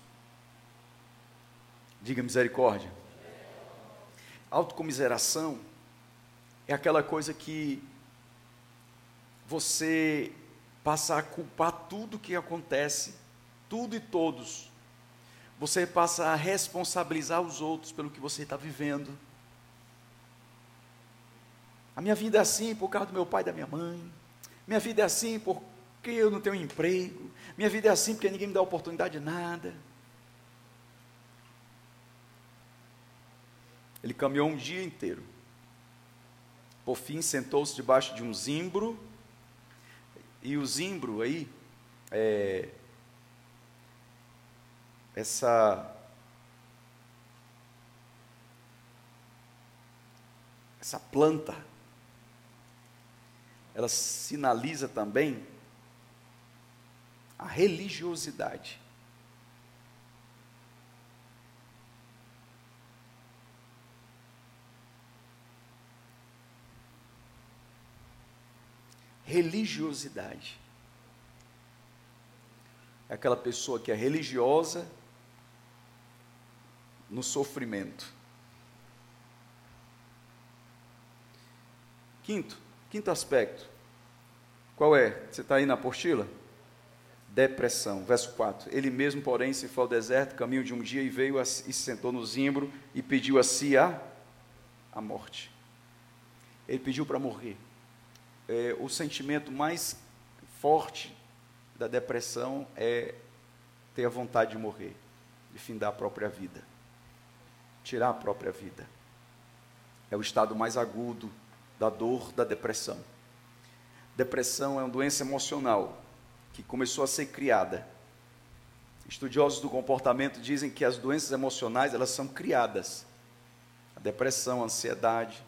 Diga misericórdia. Autocomiseração é aquela coisa que você passa a culpar tudo que acontece, tudo e todos, você passa a responsabilizar os outros pelo que você está vivendo. A minha vida é assim por causa do meu pai e da minha mãe. Minha vida é assim porque eu não tenho emprego. Minha vida é assim porque ninguém me dá oportunidade de nada. Ele caminhou um dia inteiro. Por fim, sentou-se debaixo de um zimbro. E o zimbro aí, é, essa essa planta, ela sinaliza também a religiosidade. Religiosidade. É aquela pessoa que é religiosa no sofrimento. Quinto, quinto aspecto. Qual é? Você está aí na apostila? Depressão. Verso 4. Ele mesmo, porém, se foi ao deserto, caminho de um dia, e veio a, e se sentou no zimbro e pediu a si a, a morte. Ele pediu para morrer. É, o sentimento mais forte da depressão é ter a vontade de morrer, de findar a própria vida, tirar a própria vida. É o estado mais agudo da dor da depressão. Depressão é uma doença emocional que começou a ser criada. Estudiosos do comportamento dizem que as doenças emocionais elas são criadas. A depressão, a ansiedade,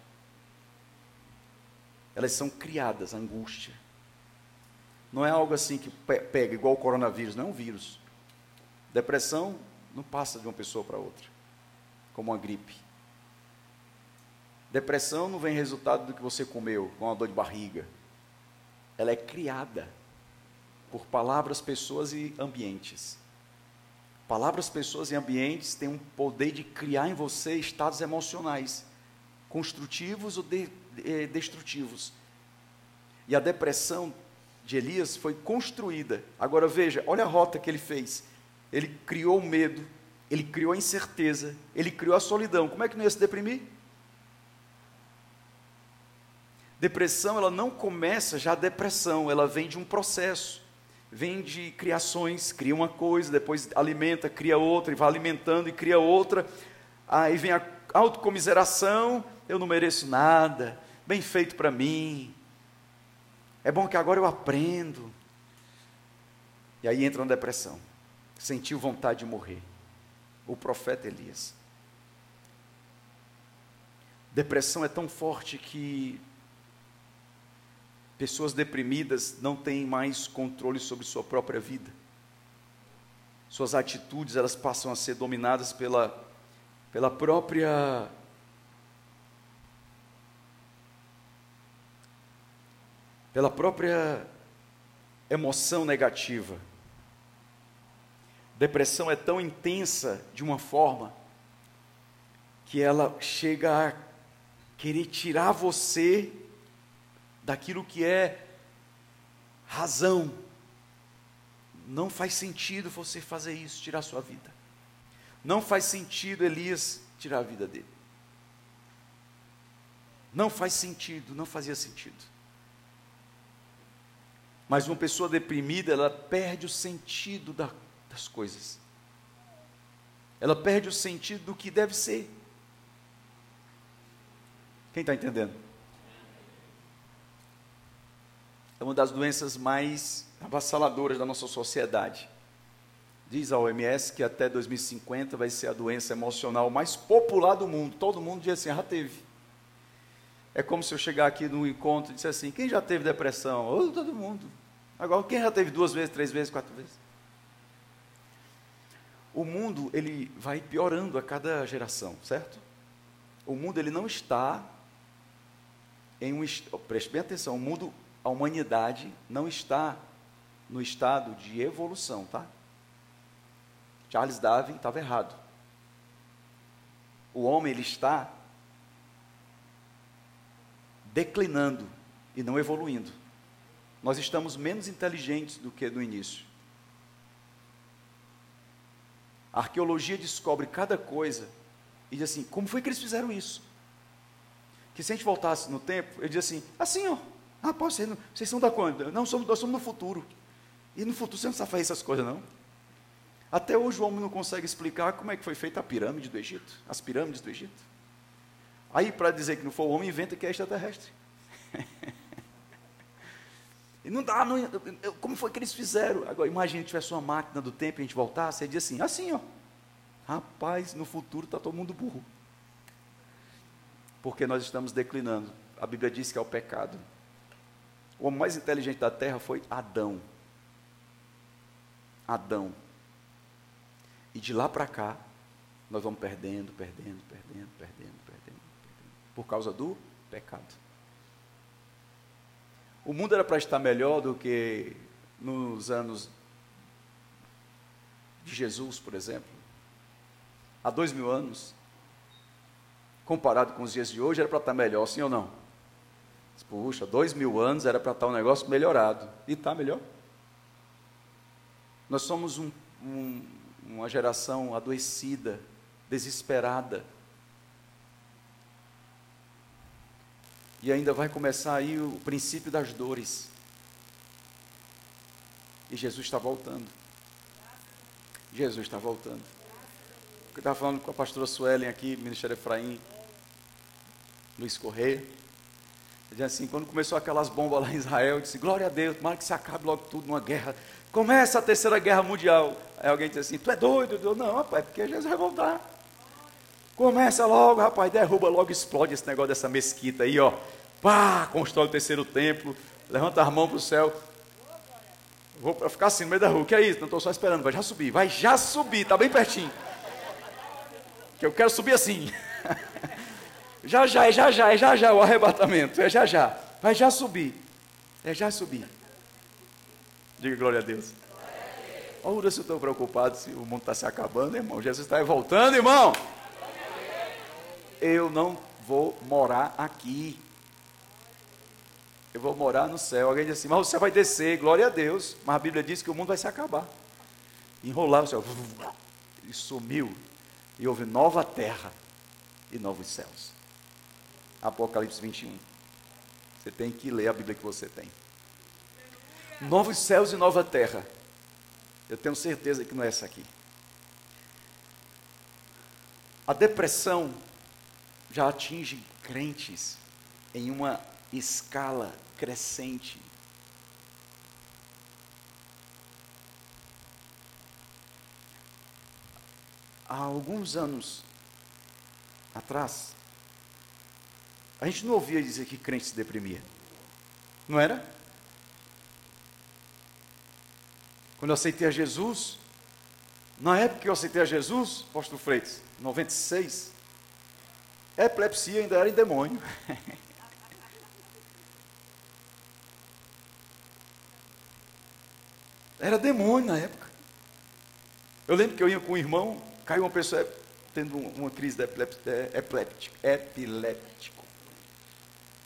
elas são criadas, a angústia. Não é algo assim que pega igual o coronavírus, não é um vírus. Depressão não passa de uma pessoa para outra, como uma gripe. Depressão não vem resultado do que você comeu, com uma dor de barriga. Ela é criada por palavras, pessoas e ambientes. Palavras, pessoas e ambientes têm um poder de criar em você estados emocionais, construtivos ou de, destrutivos. E a depressão de Elias foi construída. Agora veja, olha a rota que ele fez. Ele criou o medo, ele criou a incerteza, ele criou a solidão. Como é que não ia se deprimir? Depressão, ela não começa já a depressão, ela vem de um processo, vem de criações, cria uma coisa, depois alimenta, cria outra, e vai alimentando e cria outra, aí vem a autocomiseração, eu não mereço nada, bem feito para mim, é bom que agora eu aprendo, e aí entra na depressão, sentiu vontade de morrer, o profeta Elias. Depressão é tão forte que Pessoas deprimidas não têm mais controle sobre sua própria vida. Suas atitudes, elas passam a ser dominadas pela pela própria pela própria emoção negativa. Depressão é tão intensa de uma forma que ela chega a querer tirar você daquilo que é razão. Não faz sentido você fazer isso, tirar sua vida. Não faz sentido Elias tirar a vida dele. Não faz sentido, não fazia sentido. Mas uma pessoa deprimida, ela perde o sentido da, das coisas. Ela perde o sentido do que deve ser. Quem está entendendo? é uma das doenças mais avassaladoras da nossa sociedade. Diz a OMS que até 2050 vai ser a doença emocional mais popular do mundo. Todo mundo diz assim, já teve. É como se eu chegar aqui num encontro e disser assim, quem já teve depressão? Oh, todo mundo. Agora, quem já teve duas vezes, três vezes, quatro vezes? O mundo, ele vai piorando a cada geração, certo? O mundo, ele não está em um... Preste bem atenção, o mundo a humanidade não está no estado de evolução, tá? Charles Darwin estava errado. O homem ele está declinando e não evoluindo. Nós estamos menos inteligentes do que no início. A arqueologia descobre cada coisa e diz assim: como foi que eles fizeram isso? Que se a gente voltasse no tempo, ele diz assim: assim, ó, ah, pode ser. Vocês são da quando? Não, somos, nós somos no futuro. E no futuro você não sabe fazer essas coisas, não. Até hoje o homem não consegue explicar como é que foi feita a pirâmide do Egito, as pirâmides do Egito. Aí, para dizer que não foi o homem, inventa que é extraterrestre. e não dá, não, como foi que eles fizeram? Agora, imagine se tivesse uma máquina do tempo e a gente voltasse, você diz assim, assim, ó. Rapaz, no futuro está todo mundo burro. Porque nós estamos declinando. A Bíblia diz que é o pecado. O homem mais inteligente da terra foi Adão. Adão. E de lá para cá, nós vamos perdendo, perdendo, perdendo, perdendo. Por causa do pecado. O mundo era para estar melhor do que nos anos de Jesus, por exemplo. Há dois mil anos, comparado com os dias de hoje, era para estar melhor, sim ou não? Puxa, dois mil anos era para estar um negócio melhorado. E está melhor. Nós somos um, um, uma geração adoecida, desesperada. E ainda vai começar aí o princípio das dores. E Jesus está voltando. Jesus está voltando. Eu estava falando com a pastora Suelen aqui, Ministério Efraim, Luiz Correia. Ele disse assim, quando começou aquelas bombas lá em Israel, eu disse, glória a Deus, tomara que se acabe logo tudo numa guerra. Começa a terceira guerra mundial. Aí alguém disse assim, tu é doido? Eu, não, rapaz, é porque Jesus vai voltar. Começa logo, rapaz, derruba logo, explode esse negócio dessa mesquita aí, ó. Pá, constrói o terceiro templo, levanta as mãos para o céu. Vou ficar assim no meio da rua, que é isso? Não estou só esperando, vai já subir, vai já subir, está bem pertinho. Que eu quero subir assim. Já já, é já já, é já já o arrebatamento, é já já. Vai já subir. É já subir. Diga glória a Deus. Ora, se eu estou preocupado se o mundo está se acabando, irmão. Jesus está voltando, irmão. Eu não vou morar aqui. Eu vou morar no céu. Alguém diz assim, mas céu vai descer, glória a Deus. Mas a Bíblia diz que o mundo vai se acabar. Enrolar o céu. E sumiu. E houve nova terra e novos céus. Apocalipse 21. Você tem que ler a Bíblia que você tem. Novos céus e nova terra. Eu tenho certeza que não é essa aqui. A depressão já atinge crentes em uma escala crescente. Há alguns anos atrás, a gente não ouvia dizer que crente se deprimia. Não era? Quando eu aceitei a Jesus, na época que eu aceitei a Jesus, apóstolo Freitas, 96, a epilepsia ainda era em demônio. Era demônio na época. Eu lembro que eu ia com um irmão, caiu uma pessoa tendo uma crise de epiléptico.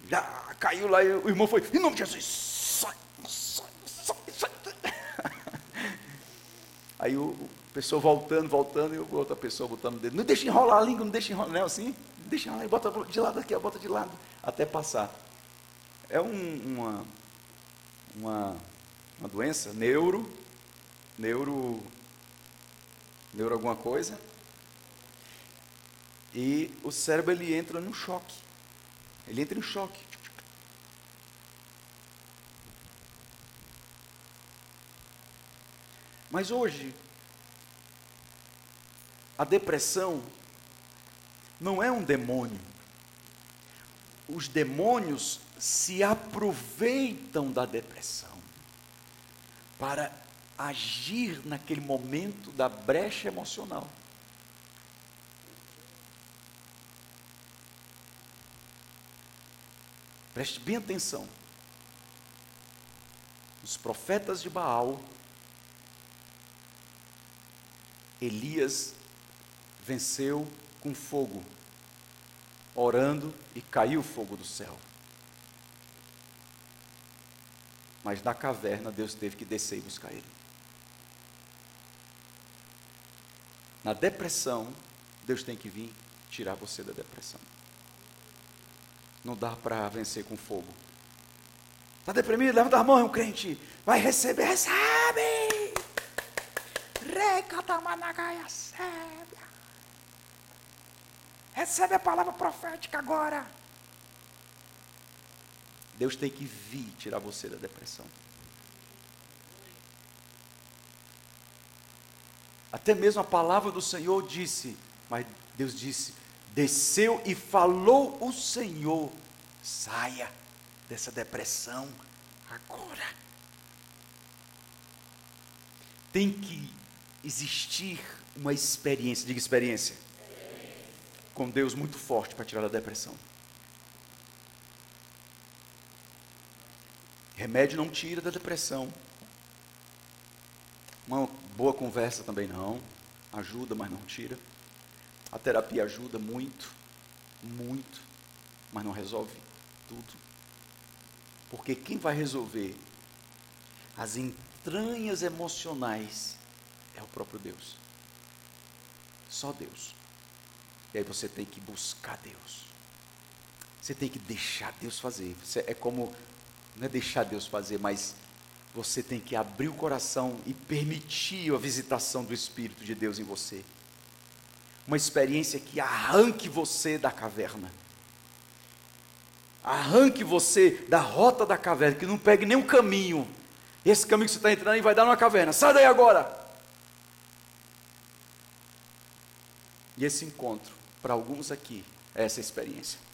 Já caiu lá e o irmão foi, em nome de Jesus, sai, sai, sai, sai. Aí o, o pessoa voltando, voltando, e outra pessoa botando o dedo. Não deixa enrolar a língua, não deixa enrolar, não é assim? Não deixa enrolar, bota de lado aqui, bota de lado, até passar. É um, uma, uma, uma doença, neuro, neuro, neuro alguma coisa, e o cérebro ele entra no choque. Ele entra em choque. Mas hoje, a depressão não é um demônio. Os demônios se aproveitam da depressão para agir naquele momento da brecha emocional. Preste bem atenção. Os profetas de Baal, Elias venceu com fogo, orando e caiu fogo do céu. Mas na caverna Deus teve que descer e buscar ele. Na depressão, Deus tem que vir tirar você da depressão. Não dá para vencer com fogo. Está deprimido? Levanta a mão, é um crente. Vai receber, recebe. Recebe a palavra profética agora. Deus tem que vir tirar você da depressão. Até mesmo a palavra do Senhor disse, mas Deus disse: desceu e falou o Senhor, saia dessa depressão agora. Tem que existir uma experiência, diga experiência, com Deus muito forte para tirar da depressão. Remédio não tira da depressão. Uma boa conversa também não. Ajuda, mas não tira. A terapia ajuda muito, muito, mas não resolve tudo. Porque quem vai resolver as entranhas emocionais é o próprio Deus. Só Deus. E aí você tem que buscar Deus. Você tem que deixar Deus fazer. É como não é deixar Deus fazer, mas você tem que abrir o coração e permitir a visitação do Espírito de Deus em você. Uma experiência que arranque você da caverna. Arranque você da rota da caverna, que não pegue nenhum caminho. Esse caminho que você está entrando aí vai dar numa caverna. Sai daí agora! E esse encontro, para alguns aqui, é essa experiência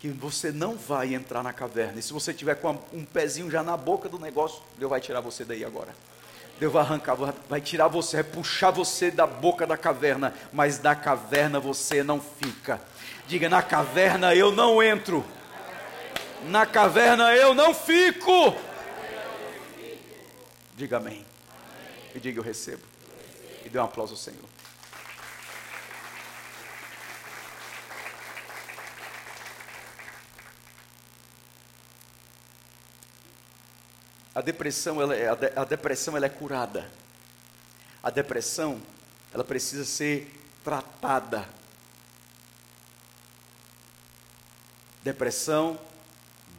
que você não vai entrar na caverna. E se você tiver com um pezinho já na boca do negócio, Deus vai tirar você daí agora. Deus vai arrancar, vai tirar você, vai puxar você da boca da caverna, mas da caverna você não fica. Diga: na caverna eu não entro, na caverna eu não fico. Diga amém. E diga: eu recebo. E dê um aplauso ao Senhor. A depressão, ela é, a, depressão ela é curada. A depressão, ela precisa ser tratada. Depressão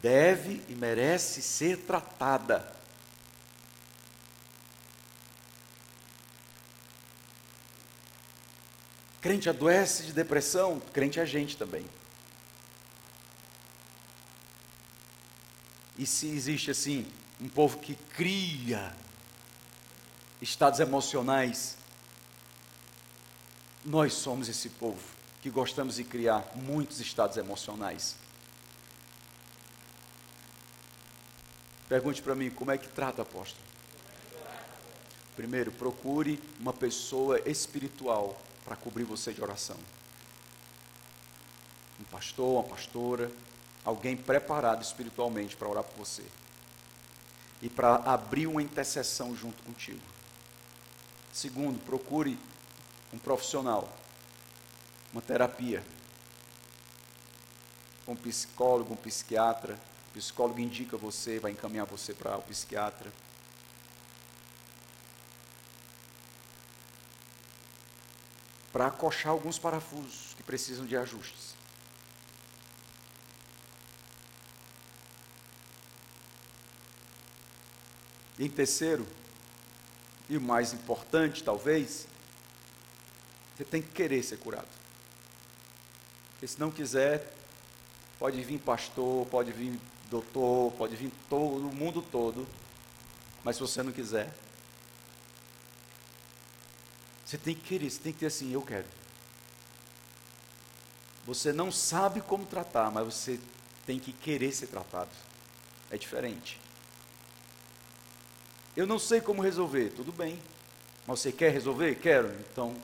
deve e merece ser tratada. Crente adoece de depressão, crente é gente também. E se existe assim, um povo que cria estados emocionais. Nós somos esse povo que gostamos de criar muitos estados emocionais. Pergunte para mim, como é que trata, apóstolo? Primeiro, procure uma pessoa espiritual para cobrir você de oração. Um pastor, uma pastora, alguém preparado espiritualmente para orar por você e para abrir uma intercessão junto contigo. Segundo, procure um profissional, uma terapia, um psicólogo, um psiquiatra. O psicólogo indica você, vai encaminhar você para o psiquiatra. Para acochar alguns parafusos que precisam de ajustes. Em terceiro, e o mais importante talvez, você tem que querer ser curado. Porque se não quiser, pode vir pastor, pode vir doutor, pode vir todo o mundo todo, mas se você não quiser, você tem que querer, você tem que ter assim, eu quero. Você não sabe como tratar, mas você tem que querer ser tratado. É diferente. Eu não sei como resolver, tudo bem. Mas você quer resolver? Quero. Então,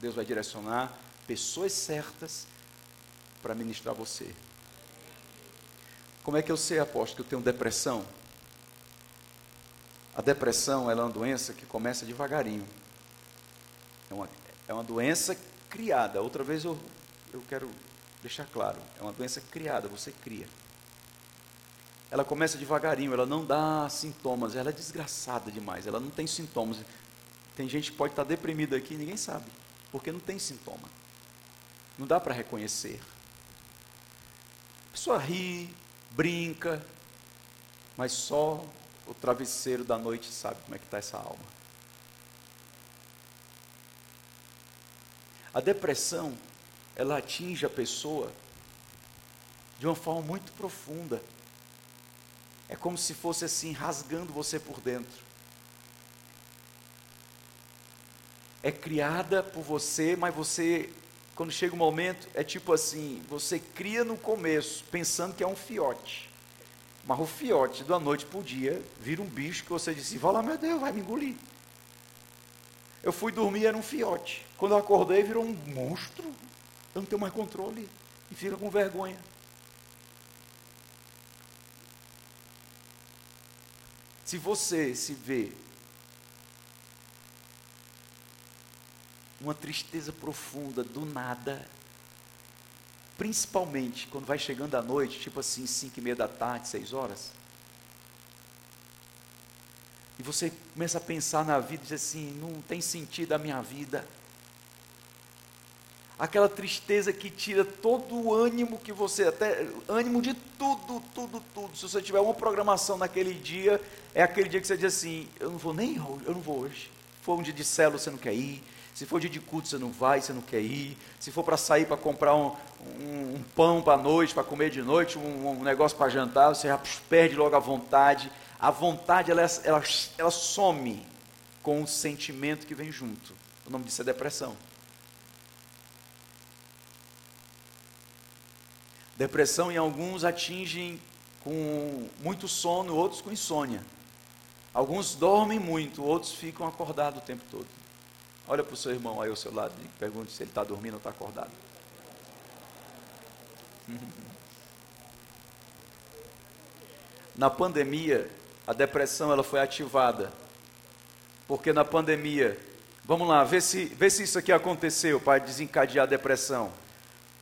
Deus vai direcionar pessoas certas para ministrar você. Como é que eu sei, apóstolo, que eu tenho depressão? A depressão é uma doença que começa devagarinho. É uma, é uma doença criada. Outra vez eu, eu quero deixar claro: é uma doença criada, você cria ela começa devagarinho, ela não dá sintomas, ela é desgraçada demais, ela não tem sintomas. Tem gente que pode estar deprimida aqui e ninguém sabe, porque não tem sintoma. Não dá para reconhecer. A pessoa ri, brinca, mas só o travesseiro da noite sabe como é que está essa alma. A depressão, ela atinge a pessoa de uma forma muito profunda. É como se fosse assim, rasgando você por dentro. É criada por você, mas você, quando chega o um momento, é tipo assim: você cria no começo, pensando que é um fiote. Mas o fiote, da noite para o dia, vira um bicho que você disse: vai lá, meu Deus, vai me engolir. Eu fui dormir, era um fiote. Quando eu acordei, virou um monstro. Eu não tenho mais controle. E fica com vergonha. Se você se vê uma tristeza profunda do nada, principalmente quando vai chegando à noite, tipo assim, cinco e meia da tarde, seis horas, e você começa a pensar na vida e diz assim, não tem sentido a minha vida, aquela tristeza que tira todo o ânimo que você, até ânimo de tudo, tudo, tudo. Se você tiver uma programação naquele dia, é aquele dia que você diz assim: eu não vou nem eu não vou hoje. Se for um dia de célula, você não quer ir. Se for dia de culto, você não vai, você não quer ir. Se for para sair para comprar um, um, um pão para noite, para comer de noite, um, um negócio para jantar, você já perde logo a vontade. A vontade, ela, ela, ela some com o sentimento que vem junto. O nome disso é depressão. Depressão em alguns atingem com muito sono, outros com insônia. Alguns dormem muito, outros ficam acordados o tempo todo. Olha para o seu irmão aí ao seu lado e pergunte se ele está dormindo ou está acordado. Na pandemia, a depressão ela foi ativada. Porque na pandemia, vamos lá, vê se, vê se isso aqui aconteceu para desencadear a depressão.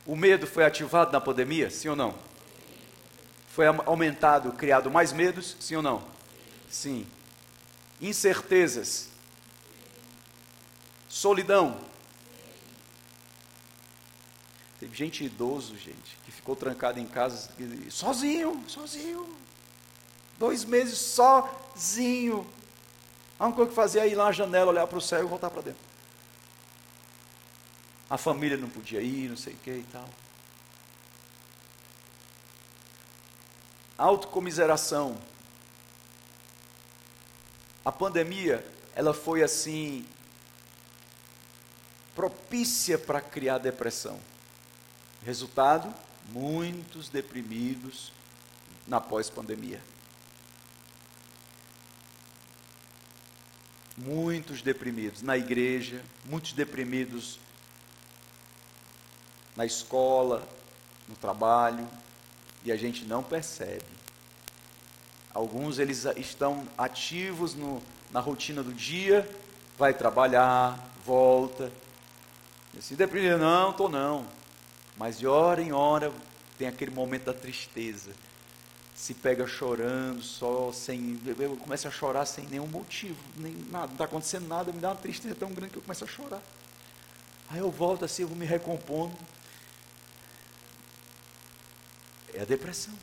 O medo foi ativado na pandemia? Sim ou não? Foi aumentado, criado mais medos? Sim ou não? Sim. Incertezas. Solidão. Teve gente idoso, gente, que ficou trancado em casa sozinho, sozinho. Dois meses sozinho. A única coisa que fazia é ir lá na janela, olhar para o céu e voltar para dentro a família não podia ir, não sei o que e tal. Autocomiseração. A pandemia, ela foi assim propícia para criar depressão. Resultado: muitos deprimidos na pós-pandemia. Muitos deprimidos na igreja, muitos deprimidos na escola, no trabalho, e a gente não percebe. Alguns eles estão ativos no, na rotina do dia, vai trabalhar, volta. Se deprimir, não, estou não. Mas de hora em hora tem aquele momento da tristeza. Se pega chorando, só sem. Eu começo a chorar sem nenhum motivo, nem nada, não está acontecendo nada, me dá uma tristeza tão grande que eu começo a chorar. Aí eu volto assim, eu vou me recompondo. É a depressão.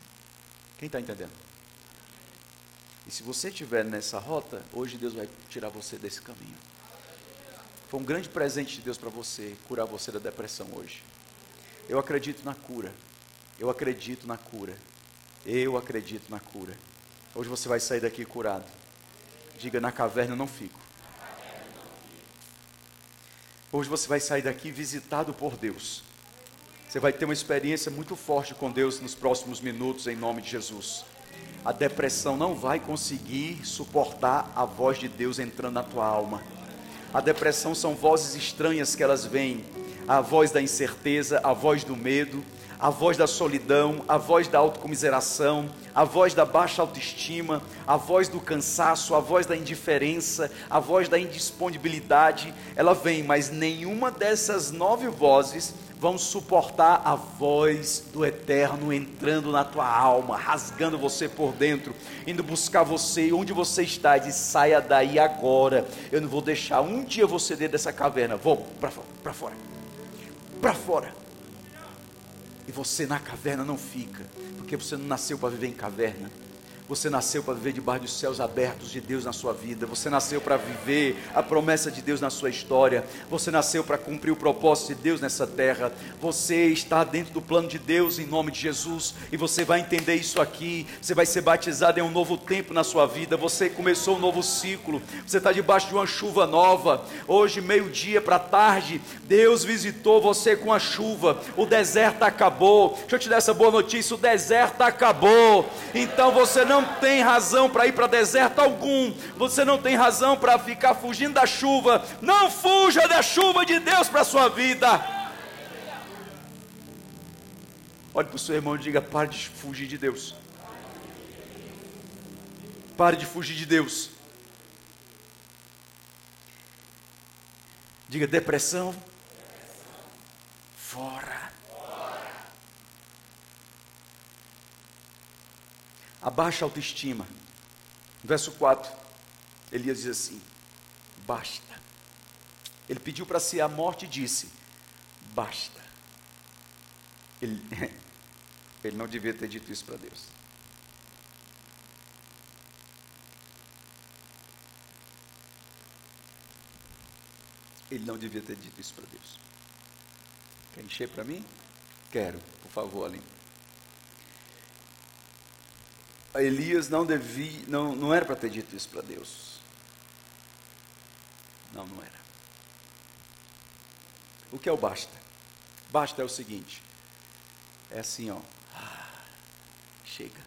Quem está entendendo? E se você estiver nessa rota, hoje Deus vai tirar você desse caminho. Foi um grande presente de Deus para você, curar você da depressão hoje. Eu acredito na cura. Eu acredito na cura. Eu acredito na cura. Hoje você vai sair daqui curado. Diga, na caverna não fico. Hoje você vai sair daqui visitado por Deus. Você vai ter uma experiência muito forte com Deus nos próximos minutos, em nome de Jesus. A depressão não vai conseguir suportar a voz de Deus entrando na tua alma. A depressão são vozes estranhas que elas vêm, a voz da incerteza, a voz do medo, a voz da solidão, a voz da autocomiseração, a voz da baixa autoestima, a voz do cansaço, a voz da indiferença, a voz da indisponibilidade, ela vem, mas nenhuma dessas nove vozes vão suportar a voz do Eterno entrando na tua alma, rasgando você por dentro, indo buscar você onde você está diz: saia daí agora. Eu não vou deixar um dia você dentro dessa caverna. Vou para fora, para fora. E você na caverna não fica, porque você não nasceu para viver em caverna. Você nasceu para viver debaixo dos céus abertos de Deus na sua vida. Você nasceu para viver a promessa de Deus na sua história. Você nasceu para cumprir o propósito de Deus nessa terra. Você está dentro do plano de Deus em nome de Jesus. E você vai entender isso aqui. Você vai ser batizado em um novo tempo na sua vida. Você começou um novo ciclo. Você está debaixo de uma chuva nova. Hoje, meio-dia para tarde, Deus visitou você com a chuva. O deserto acabou. Deixa eu te dar essa boa notícia: o deserto acabou. Então você não não tem razão para ir para deserto algum, você não tem razão para ficar fugindo da chuva. Não fuja da chuva de Deus para a sua vida. Olhe para o seu irmão e diga: pare de fugir de Deus. Pare de fugir de Deus. Diga depressão. Fora. A baixa autoestima. Verso 4, Elias diz assim: basta. Ele pediu para si a morte e disse: basta. Ele, ele não devia ter dito isso para Deus. Ele não devia ter dito isso para Deus. Quer encher para mim? Quero, por favor, Aline. Elias não devia, não, não era para ter dito isso para Deus. Não, não era. O que é o basta? Basta é o seguinte: é assim, ó. Ah, chega.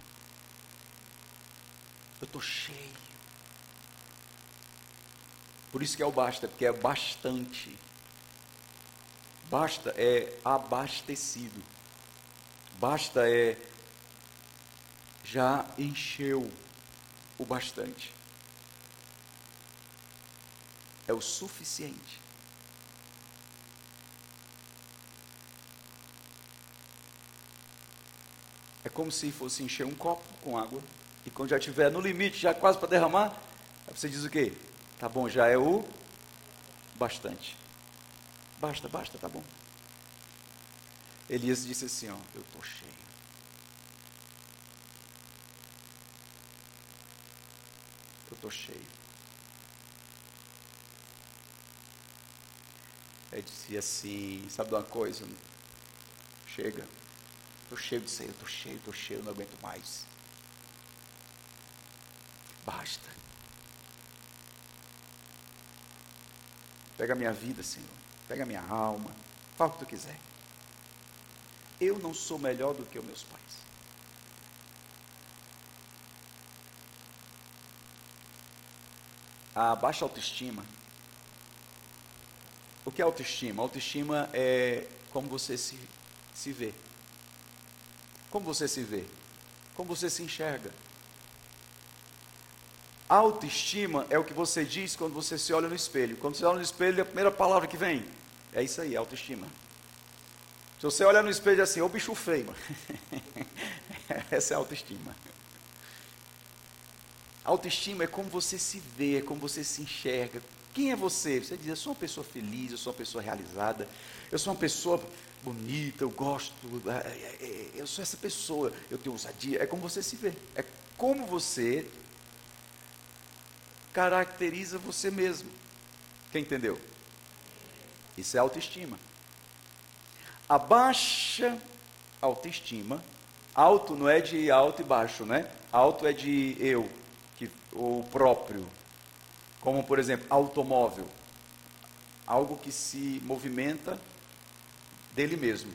Eu estou cheio. Por isso que é o basta, porque é bastante. Basta é abastecido. Basta é já encheu o bastante. É o suficiente. É como se fosse encher um copo com água e quando já estiver no limite, já quase para derramar, você diz o quê? Tá bom, já é o bastante. Basta, basta, tá bom. Elias disse assim, ó, eu estou cheio. eu estou cheio. Ele dizia assim, sabe de uma coisa? Chega. Estou cheio aí, eu estou cheio, estou cheio, não aguento mais. Basta. Pega a minha vida, Senhor. Pega a minha alma. Fala o que tu quiser. Eu não sou melhor do que os meus pais. A baixa autoestima. O que é autoestima? Autoestima é como você se, se vê. Como você se vê? Como você se enxerga? Autoestima é o que você diz quando você se olha no espelho. Quando você olha no espelho, a primeira palavra que vem é isso aí, autoestima. Se você olha no espelho assim, ô bicho feio, essa é autoestima. Autoestima é como você se vê, é como você se enxerga. Quem é você? Você diz, eu sou uma pessoa feliz, eu sou uma pessoa realizada, eu sou uma pessoa bonita, eu gosto, é, é, é, eu sou essa pessoa, eu tenho ousadia. É como você se vê, é como você caracteriza você mesmo. Quem entendeu? Isso é autoestima. A baixa autoestima, alto não é de alto e baixo, né? Alto é de eu, o próprio, como por exemplo, automóvel, algo que se movimenta dele mesmo.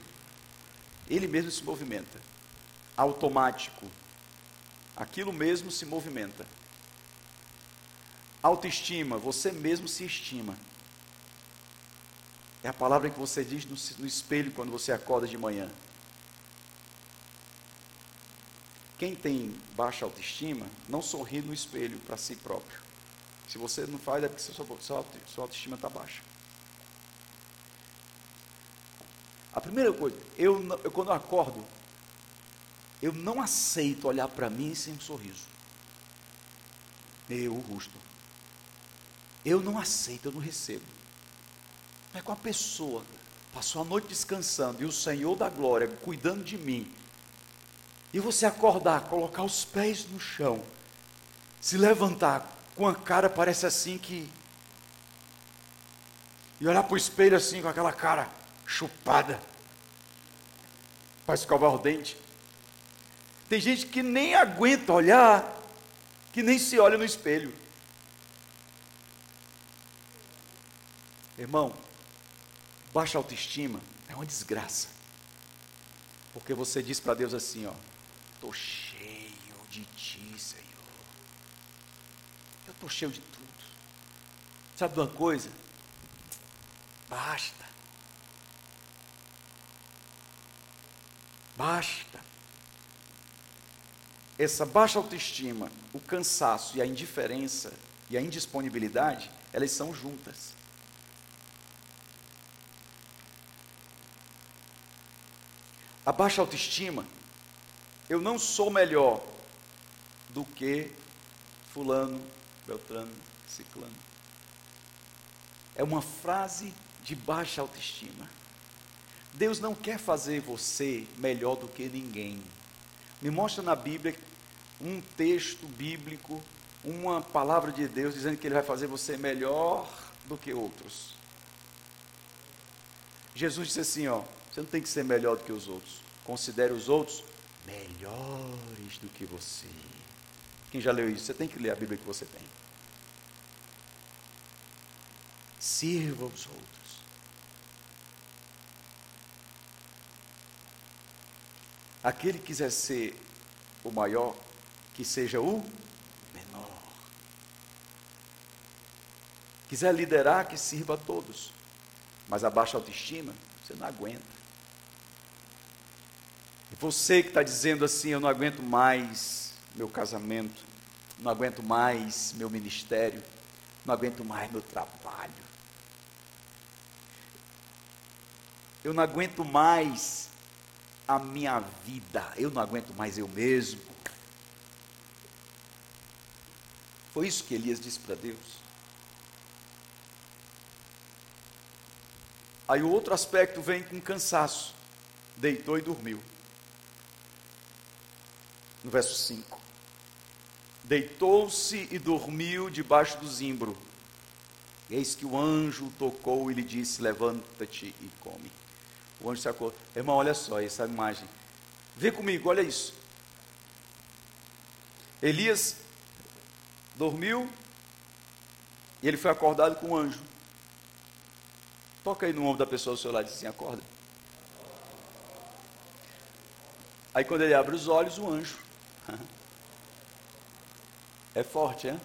Ele mesmo se movimenta. Automático. Aquilo mesmo se movimenta. Autoestima, você mesmo se estima. É a palavra que você diz no, no espelho quando você acorda de manhã. Quem tem baixa autoestima não sorri no espelho para si próprio. Se você não faz, é porque sua, sua, sua autoestima está baixa. A primeira coisa, eu, eu quando eu acordo, eu não aceito olhar para mim sem um sorriso. Eu, rosto. Eu não aceito, eu não recebo. Mas com a pessoa passou a noite descansando e o Senhor da glória cuidando de mim, e você acordar, colocar os pés no chão, se levantar com a cara parece assim que. E olhar para o espelho assim com aquela cara chupada para escovar o dente. Tem gente que nem aguenta olhar, que nem se olha no espelho. Irmão, baixa autoestima é uma desgraça. Porque você diz para Deus assim, ó, estou cheio de ti, Senhor. Eu estou cheio de tudo. Sabe uma coisa? Basta. Basta. Essa baixa autoestima, o cansaço e a indiferença e a indisponibilidade, elas são juntas. A baixa autoestima, eu não sou melhor do que fulano, beltrano, ciclano. É uma frase de baixa autoestima. Deus não quer fazer você melhor do que ninguém. Me mostra na Bíblia um texto bíblico, uma palavra de Deus dizendo que Ele vai fazer você melhor do que outros. Jesus disse assim: ó, você não tem que ser melhor do que os outros. Considere os outros melhores do que você. Quem já leu isso? Você tem que ler a Bíblia que você tem. Sirva os outros. Aquele que quiser ser o maior, que seja o menor. Quiser liderar, que sirva a todos. Mas a baixa autoestima, você não aguenta. Você que está dizendo assim: eu não aguento mais meu casamento, não aguento mais meu ministério, não aguento mais meu trabalho, eu não aguento mais a minha vida, eu não aguento mais eu mesmo. Foi isso que Elias disse para Deus. Aí o outro aspecto vem com cansaço. Deitou e dormiu. No verso 5. Deitou-se e dormiu debaixo do zimbro. Eis que o anjo tocou e lhe disse: Levanta-te e come. O anjo sacou. Irmão, olha só essa imagem. Vê comigo, olha isso. Elias dormiu e ele foi acordado com um anjo. Toca aí no ombro da pessoa do seu lado e diz assim: acorda. Aí quando ele abre os olhos, o anjo. É forte, é?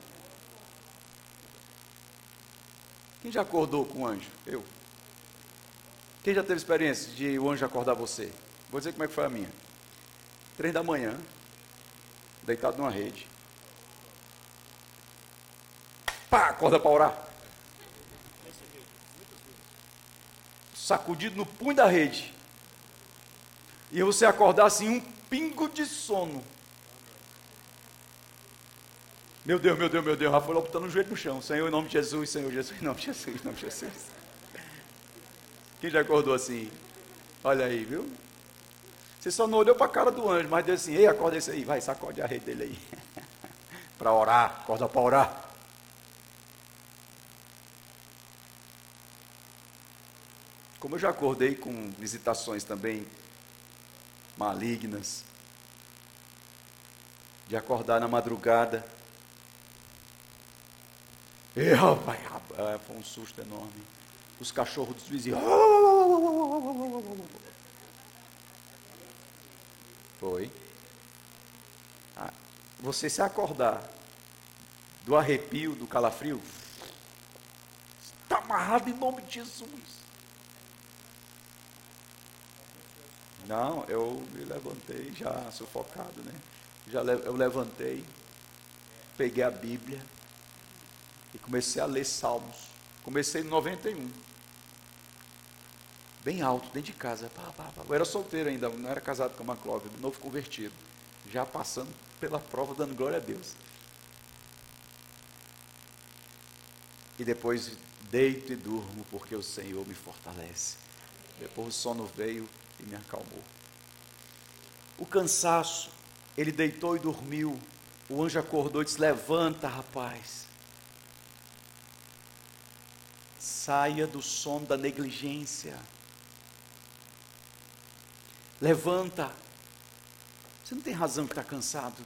Quem já acordou com o anjo? Eu. Quem já teve experiência de o anjo acordar você? Vou dizer como é que foi a minha. Três da manhã, deitado numa rede. Pá, acorda para orar. Sacudido no punho da rede. E você acordar assim, um pingo de sono. Meu Deus, meu Deus, meu Deus. Rafael botando o joelho no chão. Senhor, em nome de Jesus, Senhor Jesus, em nome de Jesus, em nome de Jesus. Quem já acordou assim? Olha aí, viu? Você só não olhou para a cara do anjo, mas disse assim: Ei, acorda esse aí, vai, sacode a rede dele aí. para orar, acorda para orar. Como eu já acordei com visitações também malignas, de acordar na madrugada. E, rapaz, foi um susto enorme os cachorros dos vizinhos. Foi. Ah, você se acordar do arrepio, do calafrio, está amarrado em nome de Jesus. Não, eu me levantei já sufocado, né? Já eu levantei, peguei a Bíblia e comecei a ler Salmos. Comecei em 91. Bem alto, dentro de casa. Pá, pá, pá. Eu era solteiro ainda, não era casado com uma Clóvis, novo convertido. Já passando pela prova, dando glória a Deus. E depois deito e durmo, porque o Senhor me fortalece. Depois o sono veio e me acalmou. O cansaço Ele deitou e dormiu. O anjo acordou e disse: Levanta, rapaz. Saia do sono da negligência. Levanta. Você não tem razão que está cansado.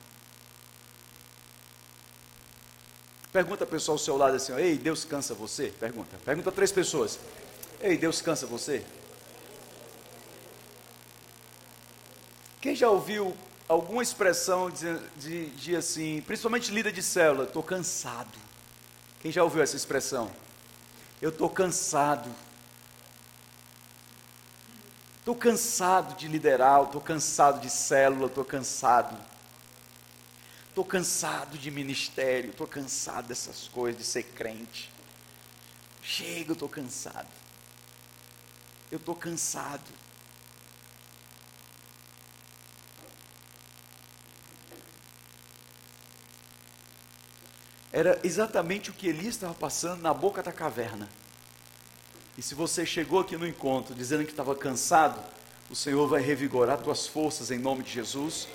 Pergunta a pessoa ao seu lado assim: Ei, Deus cansa você? Pergunta. Pergunta a três pessoas: Ei, Deus cansa você? Quem já ouviu alguma expressão de, de, de assim, principalmente líder de célula, estou cansado. Quem já ouviu essa expressão? Eu estou cansado. Estou cansado de liderar, estou cansado de célula, estou cansado. Estou cansado de ministério, estou cansado dessas coisas, de ser crente. Chega, eu estou cansado. Eu estou cansado. Era exatamente o que Elias estava passando na boca da caverna. E se você chegou aqui no encontro dizendo que estava cansado, o Senhor vai revigorar tuas forças em nome de Jesus.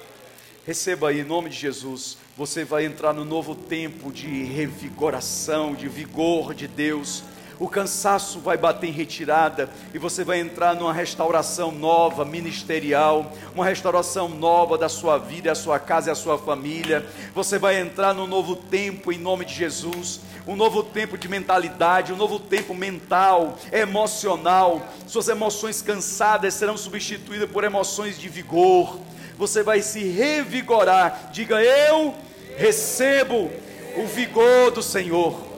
Receba aí em nome de Jesus. Você vai entrar no novo tempo de revigoração, de vigor de Deus o cansaço vai bater em retirada e você vai entrar numa restauração nova, ministerial, uma restauração nova da sua vida, a sua casa e a sua família. Você vai entrar num novo tempo em nome de Jesus, um novo tempo de mentalidade, um novo tempo mental, emocional. Suas emoções cansadas serão substituídas por emoções de vigor. Você vai se revigorar. Diga: Eu recebo o vigor do Senhor.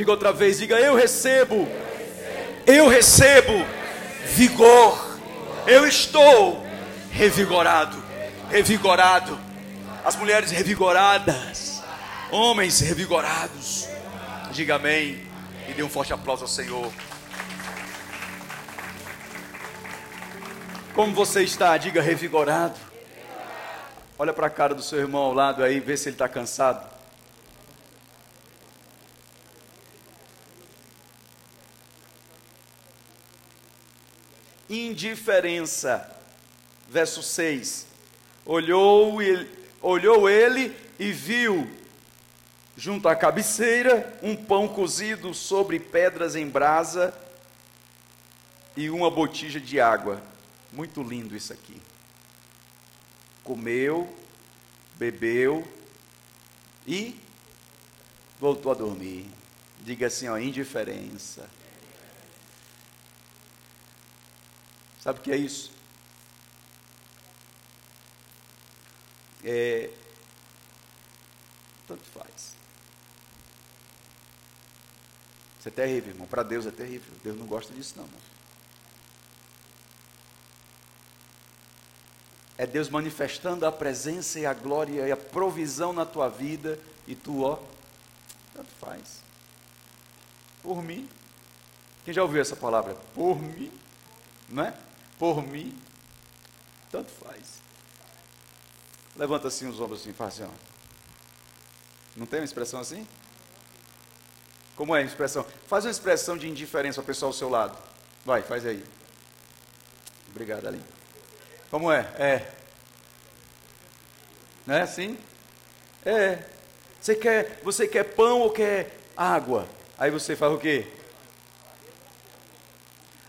Diga outra vez, diga eu recebo. Eu recebo vigor. Eu estou revigorado. Revigorado. As mulheres revigoradas. Homens revigorados. Diga amém. E dê um forte aplauso ao Senhor. Como você está? Diga revigorado. Olha para a cara do seu irmão ao lado aí, vê se ele está cansado. Indiferença. Verso 6. Olhou ele, olhou ele e viu junto à cabeceira um pão cozido sobre pedras em brasa e uma botija de água. Muito lindo isso aqui. Comeu, bebeu e voltou a dormir. Diga assim, ó, indiferença. Sabe o que é isso? É, tanto faz. Isso é terrível, irmão. Para Deus é terrível. Deus não gosta disso, não. Irmão. É Deus manifestando a presença e a glória e a provisão na tua vida e tu, ó, tanto faz. Por mim. Quem já ouviu essa palavra? Por mim. Não é? Por mim, tanto faz. Levanta assim os ombros assim, faz assim. Não tem uma expressão assim? Como é a expressão? Faz uma expressão de indiferença ao pessoal ao seu lado. Vai, faz aí. Obrigado, Aline. Como é? É. Não é assim? É. Você quer, você quer pão ou quer água? Aí você faz o quê?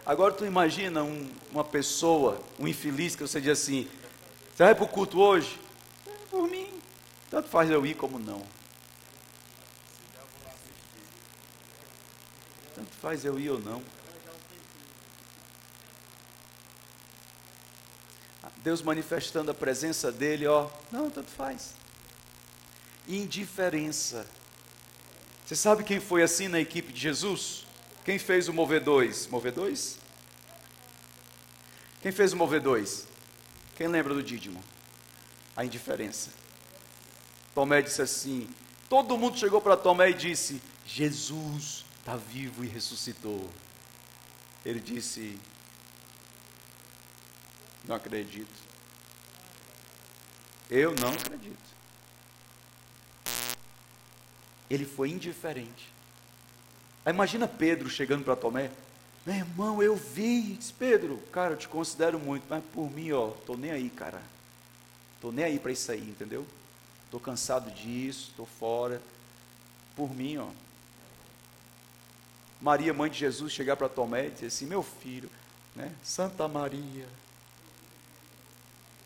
Agora tu imagina um, uma pessoa, um infeliz, que você diz assim, você vai para o culto hoje? É, por mim, tanto faz eu ir como não. Tanto faz eu ir ou não. Deus manifestando a presença dele, ó, não, tanto faz. Indiferença. Você sabe quem foi assim na equipe de Jesus? Quem fez o mover dois? Mover dois? Quem fez o mover dois? Quem lembra do Dídimo? A indiferença. Tomé disse assim: todo mundo chegou para Tomé e disse: Jesus está vivo e ressuscitou. Ele disse: Não acredito. Eu não acredito. Ele foi indiferente. Aí imagina Pedro chegando para Tomé. Meu irmão, eu vi. Diz, Pedro, cara, eu te considero muito, mas por mim, ó, tô nem aí, cara. Estou nem aí para isso aí, entendeu? Estou cansado disso, estou fora. Por mim, ó. Maria, mãe de Jesus, chegar para Tomé e dizer assim: Meu filho, né? Santa Maria.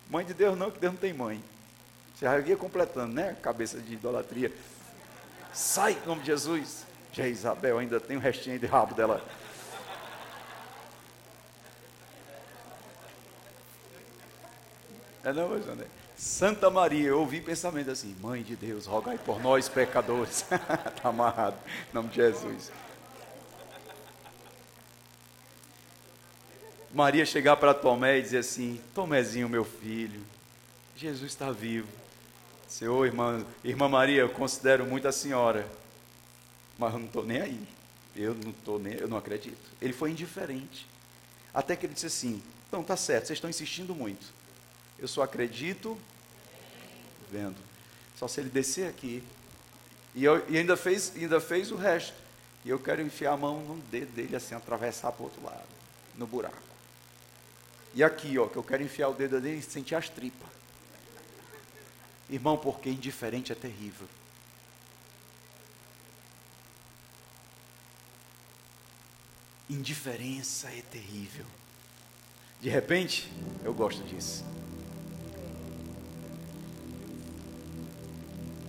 Mãe de Deus não, que Deus não tem mãe. Você já ia completando, né? Cabeça de idolatria. Sai em nome de Jesus. Já Isabel ainda tem um restinho de rabo dela. É não, André. Santa Maria, eu ouvi pensamento assim, mãe de Deus, rogai por nós pecadores. Está amarrado, em nome de Jesus. Maria chegar para Tomé e dizer assim: Tomézinho, meu filho, Jesus está vivo. Senhor, irmã, irmã Maria, eu considero muito a senhora, mas eu não estou nem aí. Eu não estou nem, eu não acredito. Ele foi indiferente. Até que ele disse assim: Então tá certo, vocês estão insistindo muito. Eu só acredito vendo. Só se ele descer aqui. E, eu, e ainda, fez, ainda fez o resto. E eu quero enfiar a mão no dedo dele, assim, atravessar para o outro lado, no buraco. E aqui, ó, que eu quero enfiar o dedo dele e sentir as tripas. Irmão, porque indiferente é terrível. Indiferença é terrível. De repente, eu gosto disso.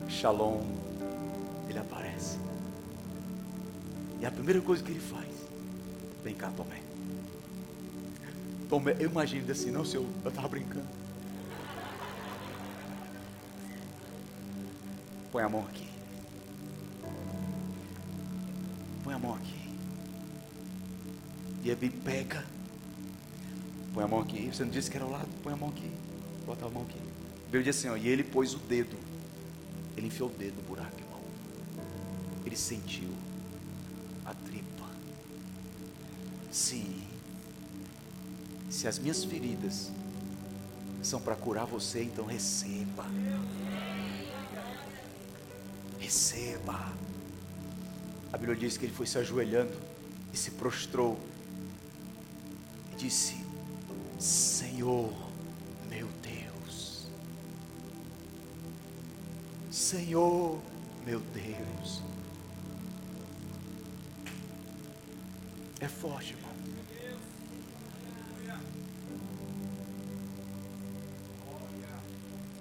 Shalom, ele aparece. E a primeira coisa que ele faz, vem cá, Tomé. Tomé, eu imagino assim, não, senhor, eu estava brincando. Põe a mão aqui. Põe a mão aqui. E ele pega. Põe a mão aqui. Você não disse que era ao lado? Põe a mão aqui. Bota a mão aqui. Veio disse assim, ó, e ele pôs o dedo. Ele enfiou o dedo no buraco, irmão. Ele sentiu a tripa. Sim. Se as minhas feridas são para curar você, então receba. Receba. A Bíblia diz que ele foi se ajoelhando e se prostrou e disse: Senhor, Senhor, meu Deus. É forte, irmão.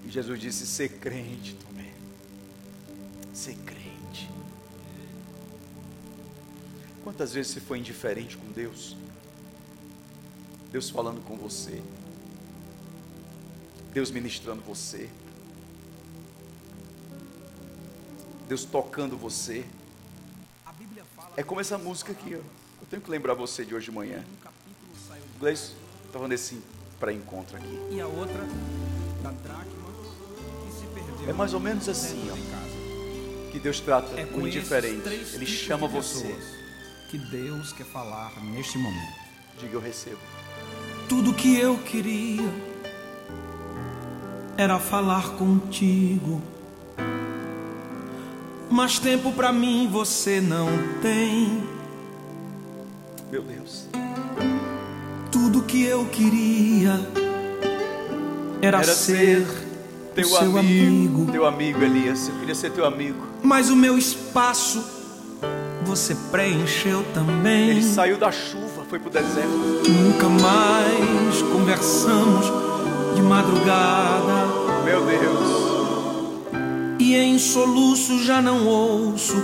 E Jesus disse: ser crente, Tomé. Ser crente. Quantas vezes você foi indiferente com Deus? Deus falando com você. Deus ministrando você. Deus tocando você. É como essa música aqui, ó. Eu tenho que lembrar você de hoje de manhã. Gleice, estava nesse pré-encontro aqui. E a outra da dracma que se perdeu. É mais ou menos assim, ó. Que Deus trata É o indiferente. Ele chama você. Que Deus quer falar neste momento. Diga eu recebo. Tudo que eu queria era falar contigo. Mas tempo pra mim você não tem. Meu Deus. Tudo que eu queria era, Era ser, Teu seu amigo, amigo. Teu amigo, Elias. Eu queria ser teu amigo. Mas o meu espaço você preencheu também. Ele saiu da chuva, foi pro deserto. Nunca mais conversamos de madrugada. Meu Deus. E em soluço já não ouço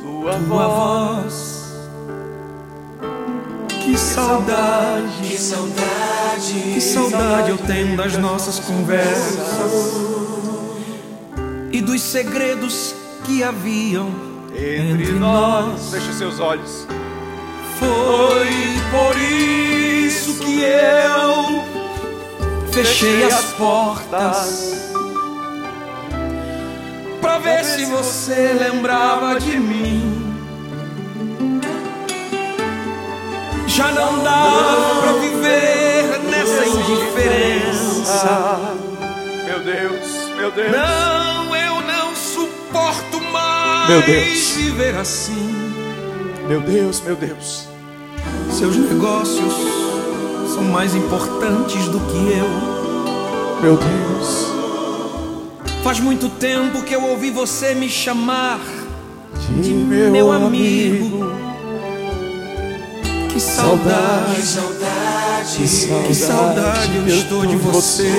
Tua, tua voz. Que saudade, Que saudade, que saudade eu tenho das nossas conversas e dos segredos que haviam Entre, entre nós. nós. Feche seus olhos. Foi por isso que eu fechei as portas ver se você lembrava de mim. Já não dá pra viver nessa indiferença. Meu Deus, meu Deus. Não, eu não suporto mais Meu Deus. viver assim. Meu Deus, meu Deus. Seus negócios são mais importantes do que eu. Meu Deus. Faz muito tempo que eu ouvi você me chamar De meu amigo. Que saudade, Saudade, que saudade eu estou de você.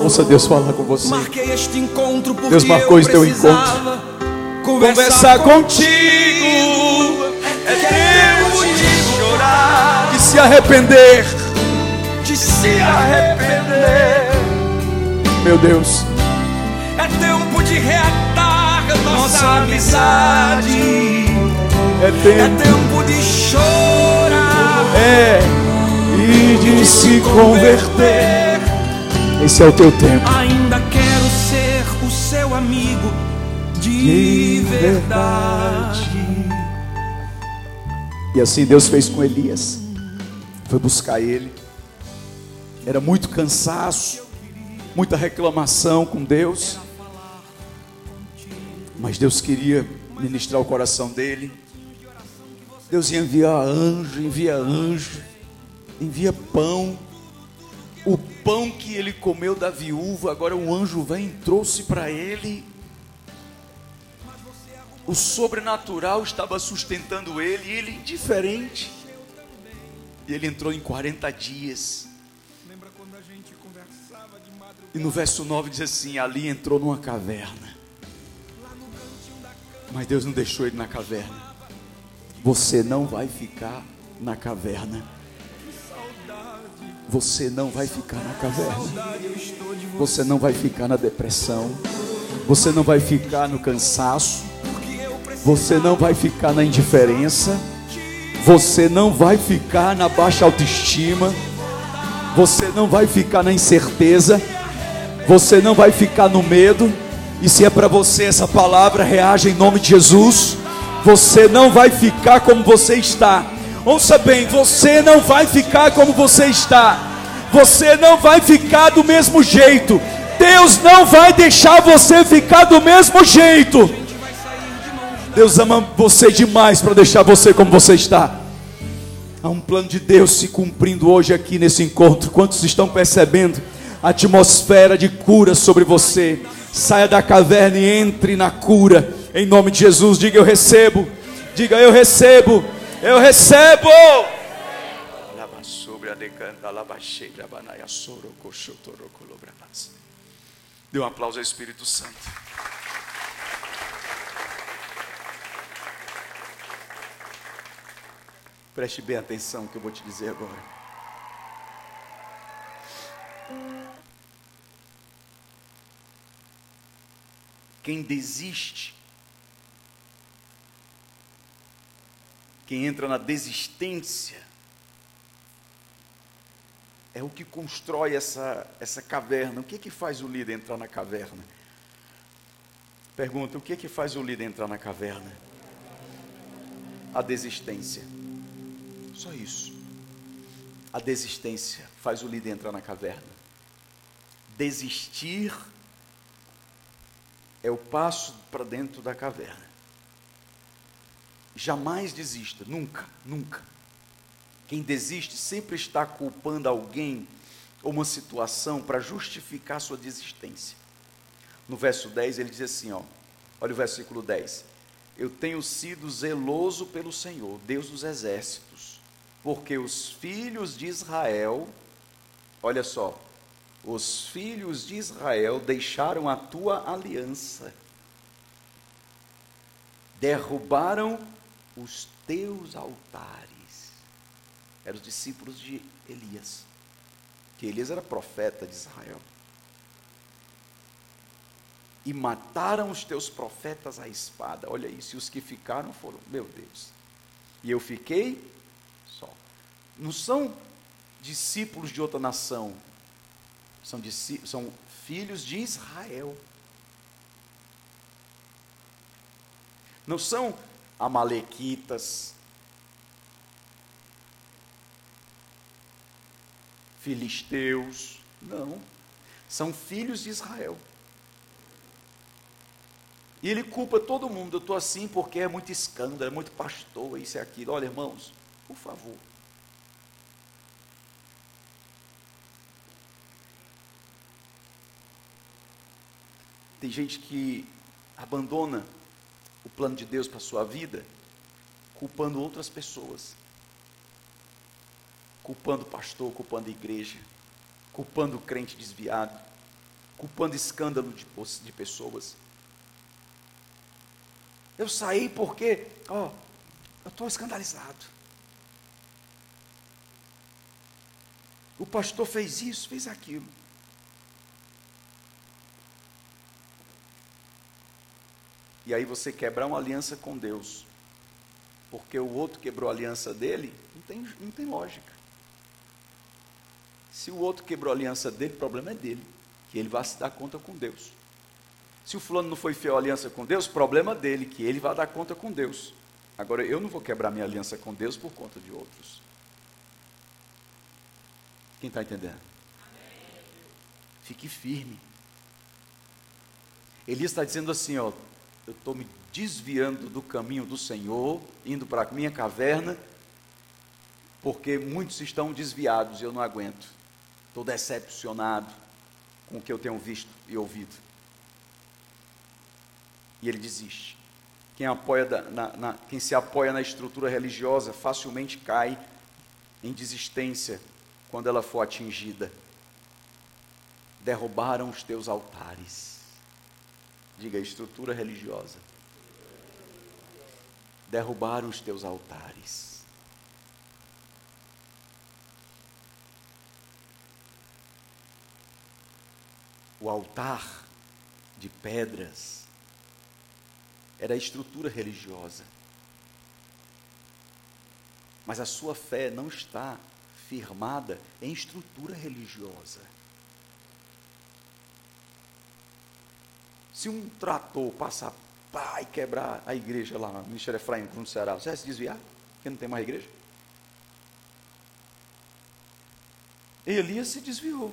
Ouça Deus falar com você. Marquei este encontro porque Deus marcou eu esse teu Conversar conversar contigo É tempo de chorar, de se arrepender. de se arrepender. Meu Deus, É tempo de reatar nossa amizade. é É tempo tempo de chorar é e de se converter. Esse é o teu tempo. Ainda quero ser o seu amigo de verdade. E assim Deus fez com Elias. Foi buscar ele. Era muito cansaço, muita reclamação com Deus. Mas Deus queria ministrar o coração dele. Deus ia enviar anjo, envia anjo, envia pão. O pão que ele comeu da viúva, agora um anjo vem e trouxe para ele. O sobrenatural estava sustentando ele e ele indiferente. E ele entrou em 40 dias. E no verso 9 diz assim: Ali entrou numa caverna. Mas Deus não deixou ele na caverna. Você não vai ficar na caverna. Você não vai ficar na caverna. Você não vai ficar na depressão. Você não vai ficar no cansaço. Você não vai ficar na indiferença. Você não vai ficar na baixa autoestima. Você não vai ficar na incerteza. Você não vai ficar no medo. E se é para você essa palavra, reaja em nome de Jesus. Você não vai ficar como você está. Ouça bem, você não vai ficar como você está. Você não vai ficar do mesmo jeito. Deus não vai deixar você ficar do mesmo jeito. Deus ama você demais para deixar você como você está. Há um plano de Deus se cumprindo hoje aqui nesse encontro. Quantos estão percebendo atmosfera de cura sobre você? Saia da caverna e entre na cura. Em nome de Jesus, diga eu recebo. Diga eu recebo. Eu recebo. Dê um aplauso ao Espírito Santo. Preste bem atenção no que eu vou te dizer agora. Quem desiste, quem entra na desistência, é o que constrói essa, essa caverna. O que, que faz o líder entrar na caverna? Pergunta: o que, que faz o líder entrar na caverna? A desistência. Só isso. A desistência faz o líder entrar na caverna. Desistir é o passo para dentro da caverna. Jamais desista, nunca, nunca. Quem desiste sempre está culpando alguém ou uma situação para justificar sua desistência. No verso 10 ele diz assim, ó, olha o versículo 10. Eu tenho sido zeloso pelo Senhor, Deus dos exércitos, porque os filhos de Israel, olha só, os filhos de Israel deixaram a tua aliança, derrubaram os teus altares. Eram os discípulos de Elias, que Elias era profeta de Israel. E mataram os teus profetas à espada. Olha isso, e os que ficaram foram, meu Deus. E eu fiquei só. Não são discípulos de outra nação, são, são filhos de Israel. Não são amalequitas, filisteus, não. São filhos de Israel. E ele culpa todo mundo. Eu estou assim porque é muito escândalo, é muito pastor, isso e aquilo. Olha, irmãos, por favor. Tem gente que abandona o plano de Deus para a sua vida, culpando outras pessoas. Culpando o pastor, culpando a igreja, culpando o crente desviado, culpando escândalo de, de pessoas. Eu saí porque, ó, eu estou escandalizado. O pastor fez isso, fez aquilo. E aí você quebrar uma aliança com Deus, porque o outro quebrou a aliança dele, não tem, não tem lógica. Se o outro quebrou a aliança dele, o problema é dele, que ele vai se dar conta com Deus. Se o fulano não foi fiel à aliança com Deus, problema dele, que ele vai dar conta com Deus. Agora, eu não vou quebrar minha aliança com Deus por conta de outros. Quem está entendendo? Fique firme. Elias está dizendo assim: ó, eu estou me desviando do caminho do Senhor, indo para a minha caverna, porque muitos estão desviados e eu não aguento. Estou decepcionado com o que eu tenho visto e ouvido. E ele desiste. Quem, apoia na, na, quem se apoia na estrutura religiosa facilmente cai em desistência quando ela for atingida. Derrubaram os teus altares. Diga, estrutura religiosa. Derrubaram os teus altares. O altar de pedras era a estrutura religiosa. Mas a sua fé não está firmada em estrutura religiosa. Se um trator passar pá, e quebrar a igreja lá no Ministério Efraim, no Ceará, você vai se desviar? Porque não tem mais igreja? Elias se desviou,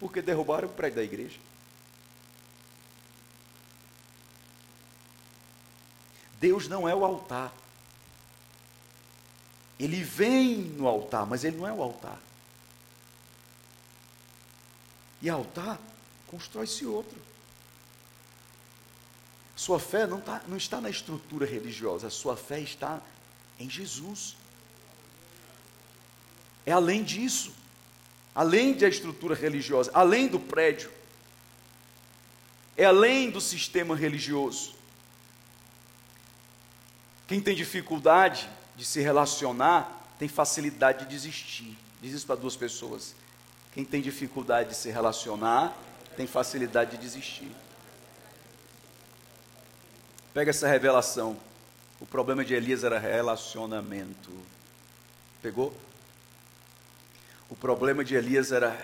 porque derrubaram o prédio da igreja. Deus não é o altar. Ele vem no altar, mas ele não é o altar. E altar constrói-se outro. Sua fé não, tá, não está na estrutura religiosa, sua fé está em Jesus. É além disso, além da estrutura religiosa, além do prédio, é além do sistema religioso. Quem tem dificuldade de se relacionar tem facilidade de desistir. Diz isso para duas pessoas. Quem tem dificuldade de se relacionar tem facilidade de desistir. Pega essa revelação. O problema de Elias era relacionamento. Pegou? O problema de Elias era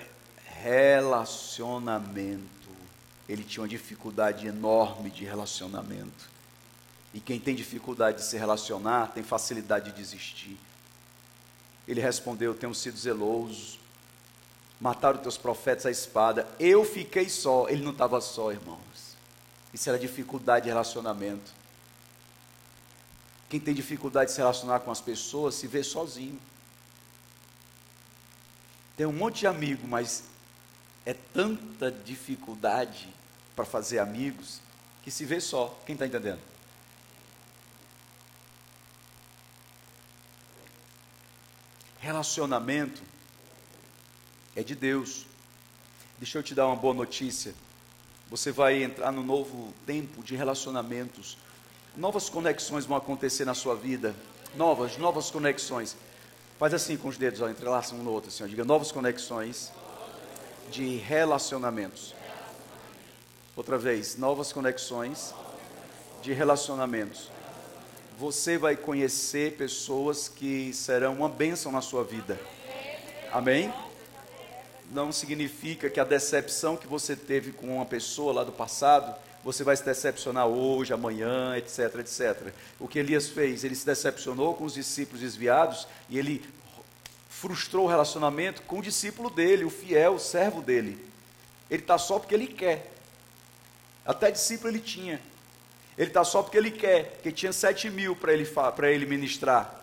relacionamento. Ele tinha uma dificuldade enorme de relacionamento. E quem tem dificuldade de se relacionar tem facilidade de desistir. Ele respondeu: Tenho sido zeloso. Mataram teus profetas à espada. Eu fiquei só. Ele não estava só, irmãos. Isso era dificuldade de relacionamento. Quem tem dificuldade de se relacionar com as pessoas se vê sozinho. Tem um monte de amigo, mas é tanta dificuldade para fazer amigos que se vê só. Quem está entendendo? Relacionamento é de Deus. Deixa eu te dar uma boa notícia. Você vai entrar no novo tempo de relacionamentos. Novas conexões vão acontecer na sua vida. Novas, novas conexões. Faz assim com os dedos, ó, entrelaça um no outro, assim, diga novas conexões de relacionamentos. Outra vez, novas conexões de relacionamentos. Você vai conhecer pessoas que serão uma bênção na sua vida. Amém? Não significa que a decepção que você teve com uma pessoa lá do passado, você vai se decepcionar hoje, amanhã, etc, etc. O que Elias fez? Ele se decepcionou com os discípulos desviados e ele frustrou o relacionamento com o discípulo dele, o fiel, o servo dele. Ele está só porque ele quer. Até discípulo ele tinha. Ele está só porque ele quer, porque tinha sete mil para ele, ele ministrar.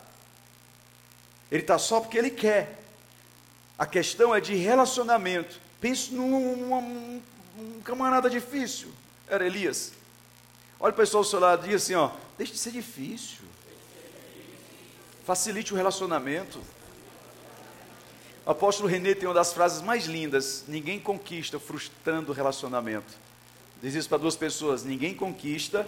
Ele está só porque ele quer. A questão é de relacionamento. Pense num, num camarada difícil. Era Elias. Olha o pessoal ao seu lado e diz assim: ó, deixe de ser difícil. Facilite o relacionamento. O apóstolo René tem uma das frases mais lindas: ninguém conquista frustrando o relacionamento. Diz isso para duas pessoas: ninguém conquista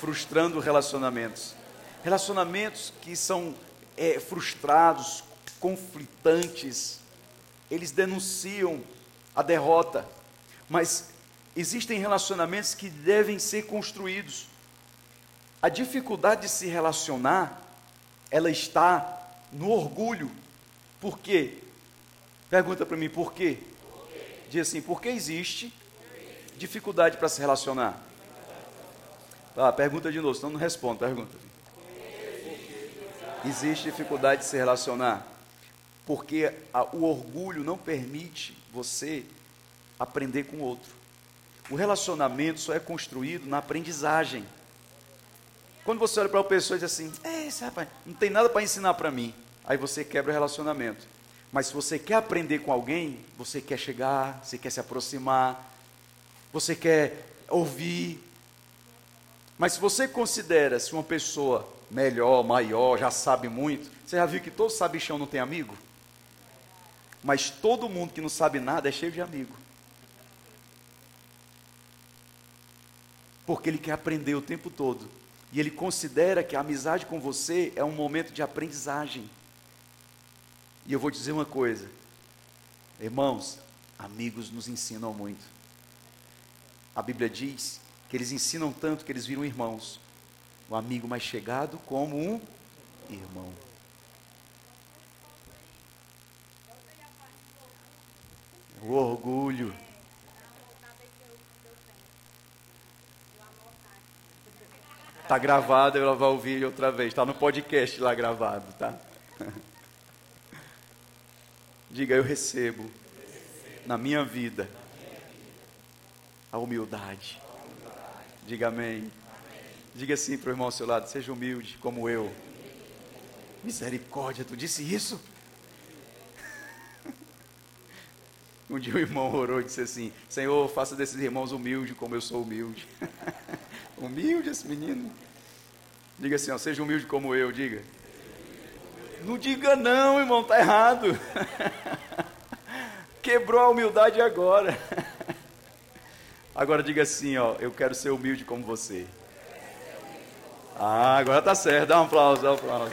frustrando relacionamentos. Relacionamentos que são é, frustrados, conflitantes, eles denunciam a derrota, mas existem relacionamentos que devem ser construídos. A dificuldade de se relacionar, ela está no orgulho. Por quê? Pergunta para mim, por quê? Diz assim, por que existe dificuldade para se relacionar? Tá, pergunta de novo, senão não responde, pergunta. Existe dificuldade de se relacionar porque a, o orgulho não permite você aprender com o outro. O relacionamento só é construído na aprendizagem. Quando você olha para uma pessoa e diz assim, é, esse rapaz não tem nada para ensinar para mim, aí você quebra o relacionamento. Mas se você quer aprender com alguém, você quer chegar, você quer se aproximar, você quer ouvir. Mas se você considera-se uma pessoa melhor, maior, já sabe muito, você já viu que todo sabichão não tem amigo? Mas todo mundo que não sabe nada é cheio de amigo. Porque ele quer aprender o tempo todo. E ele considera que a amizade com você é um momento de aprendizagem. E eu vou dizer uma coisa, irmãos, amigos nos ensinam muito. A Bíblia diz que eles ensinam tanto que eles viram irmãos. O amigo mais chegado como um irmão. O orgulho. Está gravado, eu vou ouvir outra vez. Está no podcast lá gravado, tá? Diga, eu recebo na minha vida a humildade. Diga amém. Diga assim para o irmão ao seu lado: seja humilde como eu. Misericórdia, tu disse isso? Um dia o irmão orou e disse assim: Senhor, faça desses irmãos humildes como eu sou humilde. humilde esse menino. Diga assim: ó, seja humilde como eu, diga. Não diga não, irmão, está errado. Quebrou a humildade agora. Agora diga assim, ó, eu quero ser humilde como você. Ah, agora tá certo. Dá um aplauso, dá um aplauso.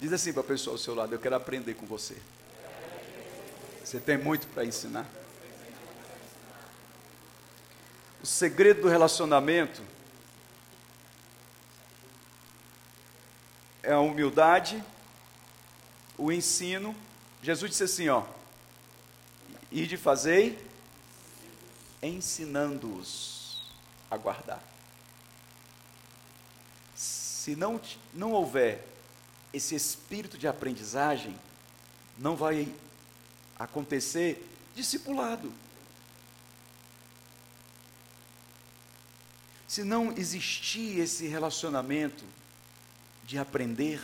Diz assim para a pessoa ao seu lado: Eu quero aprender com você. Você tem muito para ensinar. O segredo do relacionamento é a humildade, o ensino. Jesus disse assim: Ó, e de fazer ensinando-os a guardar. Se não, não houver esse espírito de aprendizagem, não vai acontecer discipulado. Se não existir esse relacionamento de aprender,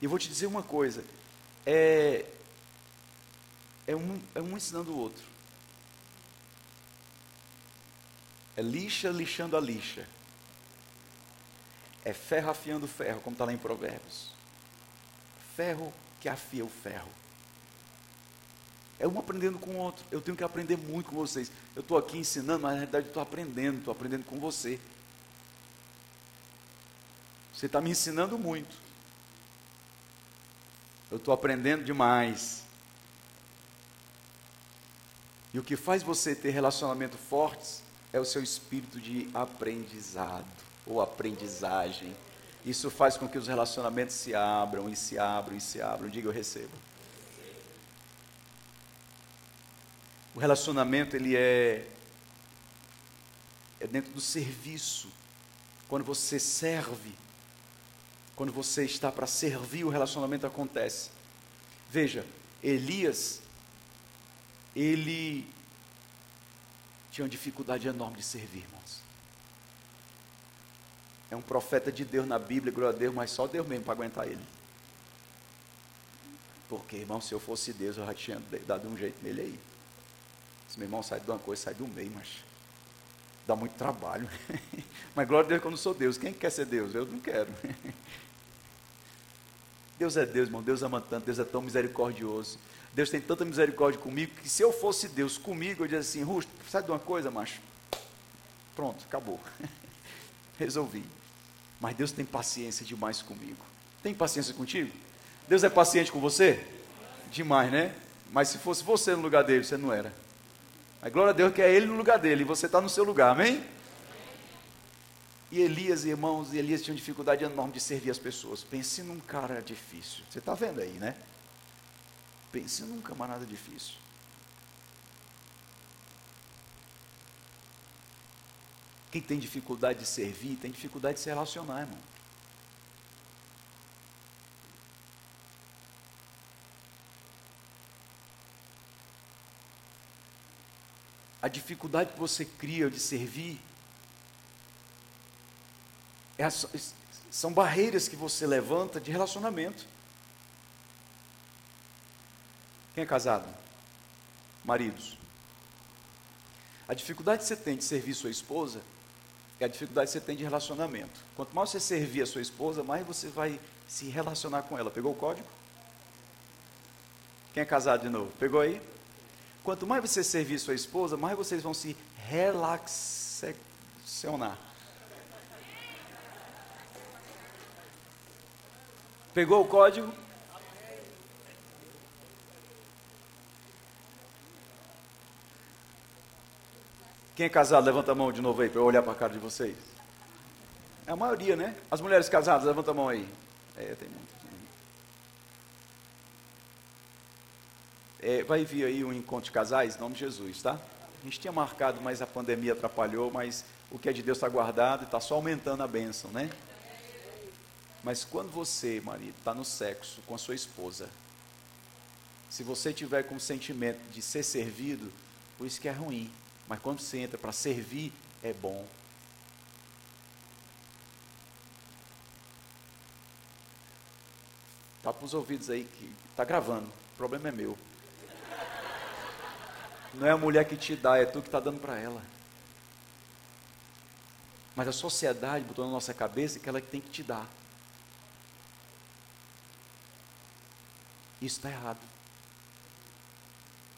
eu vou te dizer uma coisa, é, é, um, é um ensinando o outro. É lixa lixando a lixa. É ferro afiando ferro, como está lá em Provérbios ferro que afia o ferro. É um aprendendo com o outro. Eu tenho que aprender muito com vocês. Eu estou aqui ensinando, mas na realidade estou aprendendo, estou aprendendo com você. Você está me ensinando muito. Eu estou aprendendo demais. E o que faz você ter relacionamentos fortes é o seu espírito de aprendizado ou aprendizagem. Isso faz com que os relacionamentos se abram e se abram e se abram. Diga eu recebo. O relacionamento ele é é dentro do serviço. Quando você serve, quando você está para servir, o relacionamento acontece. Veja, Elias ele tinha uma dificuldade enorme de servir, irmãos. É um profeta de Deus na Bíblia, glória a Deus, mas só Deus mesmo para aguentar ele. Porque, irmão, se eu fosse Deus, eu já tinha dado um jeito nele aí. Se meu irmão sai de uma coisa, sai do meio, mas dá muito trabalho. mas glória a Deus que eu não sou Deus. Quem quer ser Deus? Eu não quero. Deus é Deus, irmão. Deus ama tanto, Deus é tão misericordioso. Deus tem tanta misericórdia comigo que se eu fosse Deus comigo, eu dizia assim, Rusto, sai de uma coisa, macho. Pronto, acabou. Resolvi. Mas Deus tem paciência demais comigo. Tem paciência contigo? Deus é paciente com você? Demais, né? Mas se fosse você no lugar dele, você não era. Mas glória a Deus que é ele no lugar dele e você está no seu lugar, amém? E Elias, irmãos, e Elias tinha dificuldade enorme de servir as pessoas. Pense num cara difícil. Você está vendo aí, né? Pense num camarada difícil. Quem tem dificuldade de servir, tem dificuldade de se relacionar, irmão. A dificuldade que você cria de servir é, são barreiras que você levanta de relacionamento. Quem é casado? Maridos. A dificuldade que você tem de servir sua esposa é a dificuldade que você tem de relacionamento. Quanto mais você servir a sua esposa, mais você vai se relacionar com ela. Pegou o código? Quem é casado de novo? Pegou aí? Quanto mais você servir sua esposa, mais vocês vão se relacionar. Pegou o código? Quem é casado, levanta a mão de novo aí para eu olhar para a cara de vocês. É a maioria, né? As mulheres casadas, levanta a mão aí. É, tem muitas. É, vai vir aí um encontro de casais, em nome de Jesus, tá? A gente tinha marcado, mas a pandemia atrapalhou, mas o que é de Deus está guardado e está só aumentando a bênção, né? Mas quando você, marido, está no sexo com a sua esposa, se você tiver com o sentimento de ser servido, por isso que é ruim. Mas quando você entra para servir, é bom. Tá para os ouvidos aí que está gravando. O problema é meu. Não é a mulher que te dá, é tu que está dando para ela. Mas a sociedade botou na nossa cabeça que ela é que tem que te dar. Isso está errado.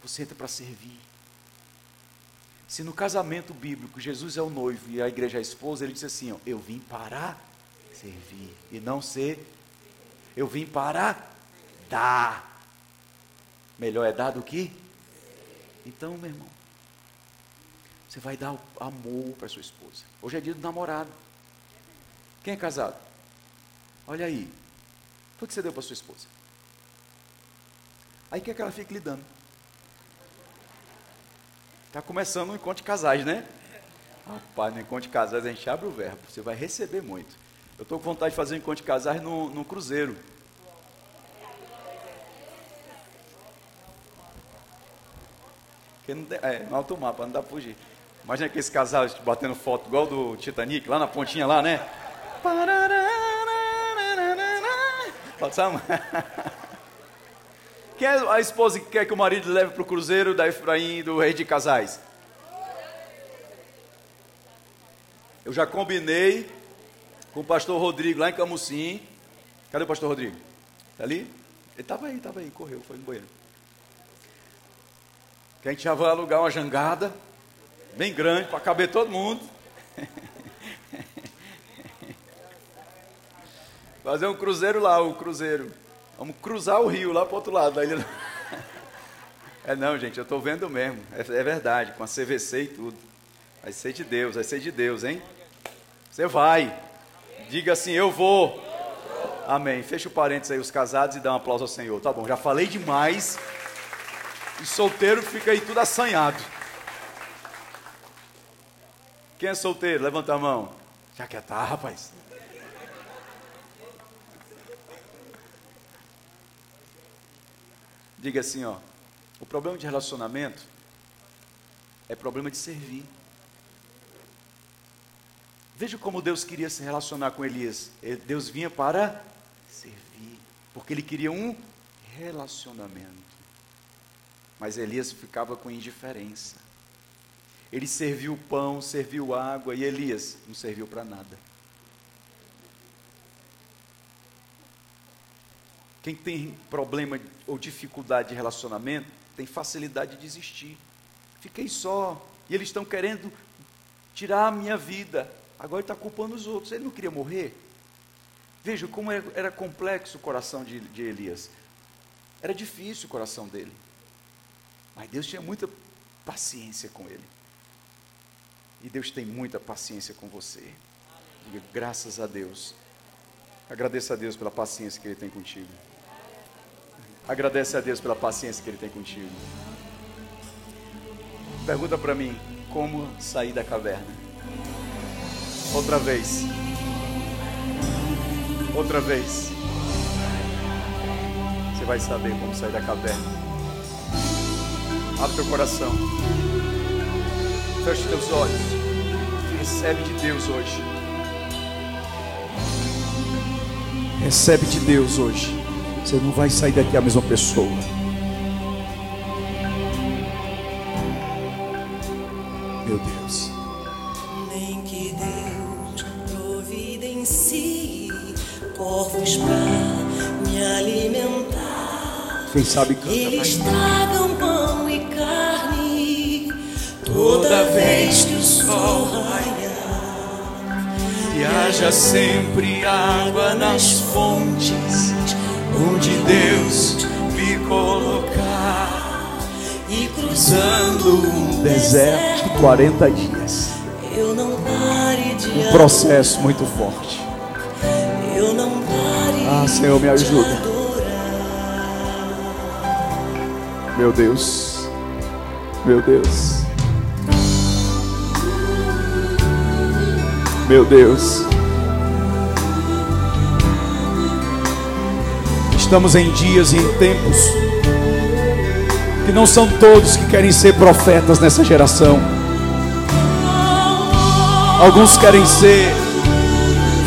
Você entra para servir. Se no casamento bíblico Jesus é o noivo e a igreja é a esposa, ele diz assim: ó, Eu vim para servir e não ser. Eu vim para dar. Melhor é dar do que? Então, meu irmão, você vai dar amor para sua esposa. Hoje é dia do namorado. Quem é casado? Olha aí. O que você deu para sua esposa? Aí quer que ela fique lidando. Está começando um encontro de casais, né? Rapaz, no encontro de casais a gente abre o verbo, você vai receber muito. Eu estou com vontade de fazer um encontro de casais no, no cruzeiro. Que não, é, no alto mapa, não dá para fugir. Imagina aqueles casais batendo foto igual do Titanic, lá na pontinha lá, né? Sabe? Quem é a esposa que quer que o marido leve para o cruzeiro da Efraim do rei de casais? Eu já combinei com o pastor Rodrigo lá em Camusim. Cadê o pastor Rodrigo? Está ali? Ele estava aí, estava aí, correu, foi no banheiro. Que a gente já vai alugar uma jangada, bem grande, para caber todo mundo. Fazer um cruzeiro lá, o cruzeiro. Vamos cruzar o rio lá para o outro lado da ilha. É não, gente, eu estou vendo mesmo. É, é, verdade, com a CVC e tudo. Vai ser de Deus, vai ser de Deus, hein? Você vai. Diga assim, eu vou. Amém. Fecha o parênteses aí, os casados, e dá um aplauso ao Senhor. Tá bom, já falei demais. E solteiro fica aí tudo assanhado. Quem é solteiro? Levanta a mão. Já quer tá, rapaz. Diga assim, ó. O problema de relacionamento é problema de servir. Veja como Deus queria se relacionar com Elias. Deus vinha para servir, porque ele queria um relacionamento. Mas Elias ficava com indiferença. Ele serviu pão, serviu água, e Elias não serviu para nada. Quem tem problema ou dificuldade de relacionamento, tem facilidade de desistir. Fiquei só, e eles estão querendo tirar a minha vida. Agora está culpando os outros. Ele não queria morrer. Veja como era complexo o coração de, de Elias. Era difícil o coração dele. Mas Deus tinha muita paciência com ele. E Deus tem muita paciência com você. Diga graças a Deus. Agradeça a Deus pela paciência que Ele tem contigo. Agradece a Deus pela paciência que Ele tem contigo. Pergunta para mim: como sair da caverna? Outra vez. Outra vez. Você vai saber como sair da caverna. Abre teu coração. Feche teus olhos. Recebe de Deus hoje. Recebe de Deus hoje. Você não vai sair daqui a mesma pessoa. Meu Deus. Nem que Deus providencie corvos pra me alimentar. Quem sabe canta. Eles tragam pão e carne toda vez que o sol raiar. E haja sempre água nas fontes onde Deus me colocar. E cruzando Um deserto de 40 dias. eu não pare de Um processo muito forte. Eu não pare Ah, Senhor, me ajuda. Meu Deus. Meu Deus. Meu Deus. Estamos em dias e em tempos que não são todos que querem ser profetas nessa geração. Alguns querem ser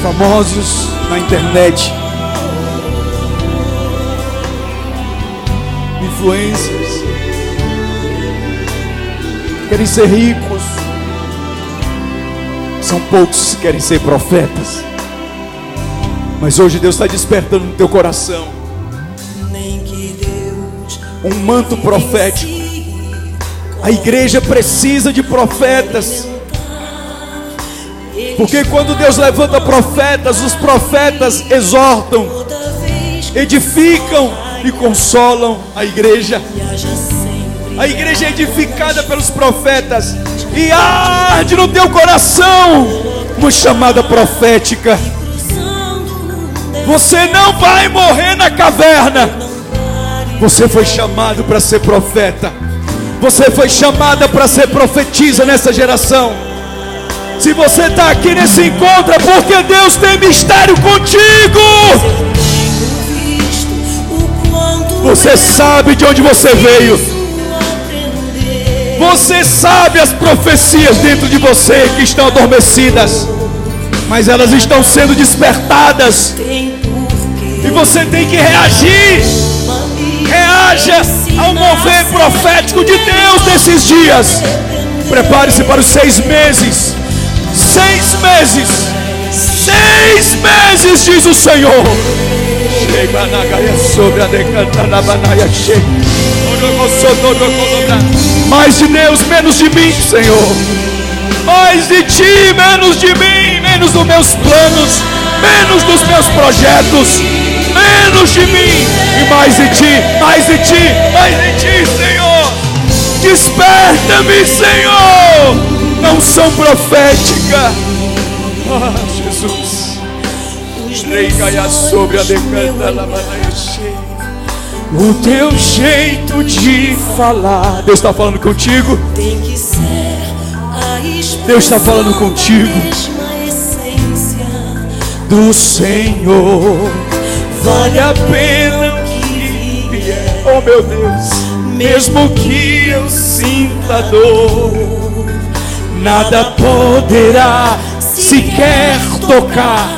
famosos na internet, influencers, querem ser ricos. São poucos que querem ser profetas. Mas hoje Deus está despertando no teu coração um manto profético. A igreja precisa de profetas. Porque quando Deus levanta profetas, os profetas exortam, edificam e consolam a igreja. A igreja é edificada pelos profetas e arde no teu coração uma chamada profética. Você não vai morrer na caverna. Você foi chamado para ser profeta. Você foi chamada para ser profetisa nessa geração. Se você está aqui nesse encontro é porque Deus tem mistério contigo. Você sabe de onde você veio. Você sabe as profecias dentro de você que estão adormecidas, mas elas estão sendo despertadas e você tem que reagir. Reaja ao mover profético de Deus nesses dias. Prepare-se para os seis meses. Seis meses. Seis meses, diz o Senhor. Mais de Deus, menos de mim, Senhor. Mais de ti, menos de mim, menos dos meus planos, menos dos meus projetos, menos de mim e mais de ti, mais de ti, mais de ti, Senhor. Desperta-me, Senhor. Não são profética. Ah, Jesus. Sobre a decanta. O teu jeito de falar. Deus está falando contigo. Tem que ser a Deus está falando contigo. do Senhor. Vale a pena o que vier. Oh meu Deus, mesmo que eu sinta dor, nada poderá sequer tocar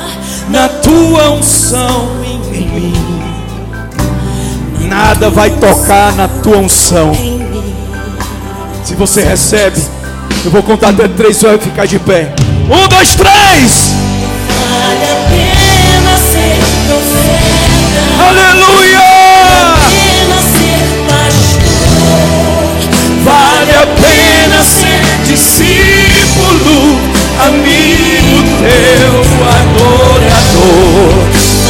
na tua unção em mim. Nada vai tocar na tua unção. Se você recebe, eu vou contar até três, você vai ficar de pé. Um, dois, três! Teu, adorador.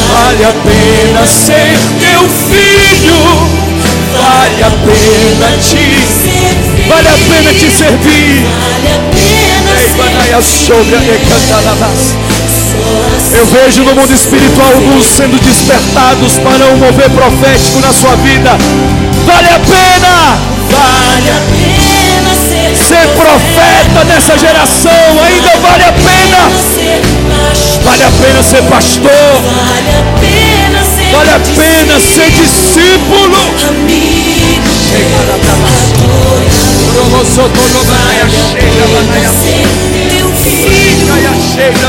Vale a pena ser teu filho, vale a pena te, Servir, vale a pena te servir. vale a pena Eu vejo no mundo espiritual alguns sendo despertados para um mover profético na sua vida. Vale a pena Vale a pena ser ser profeta nessa geração. Ainda vale a pena. ser. Vale a pena ser pastor. Vale a pena ser ser discípulo. amigo. Ser teu filho. Vale a pena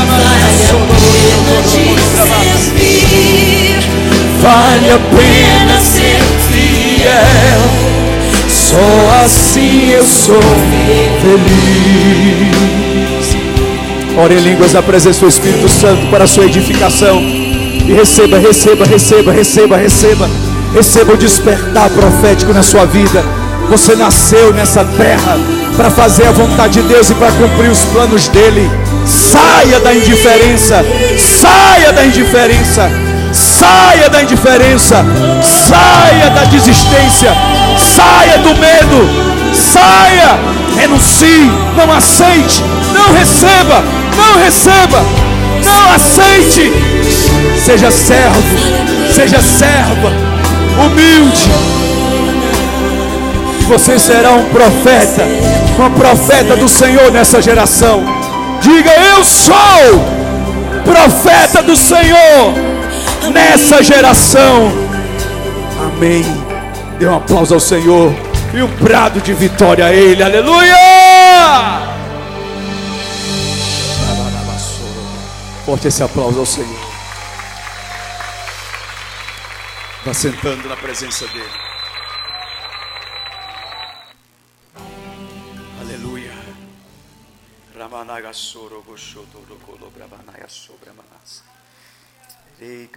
te servir. Vale a pena ser fiel. Só assim eu sou feliz. Ore em línguas na presença do Espírito Santo para a sua edificação. E receba, receba, receba, receba, receba. Receba o despertar profético na sua vida. Você nasceu nessa terra para fazer a vontade de Deus e para cumprir os planos dele. Saia da indiferença. Saia da indiferença. Saia da indiferença. Saia da desistência. Saia do medo. Saia. Renuncie. Não aceite. Não receba. Não receba. Não aceite. Seja servo. Seja serva. Humilde. Você será um profeta. Uma profeta do Senhor nessa geração. Diga: Eu sou profeta do Senhor nessa geração. Amém. Dê um aplauso ao Senhor e um brado de vitória a Ele. Aleluia! Forte esse aplauso ao Senhor. Está sentando na presença dEle. Aleluia. Ramanaga soro rokolo brabanaya. Rei.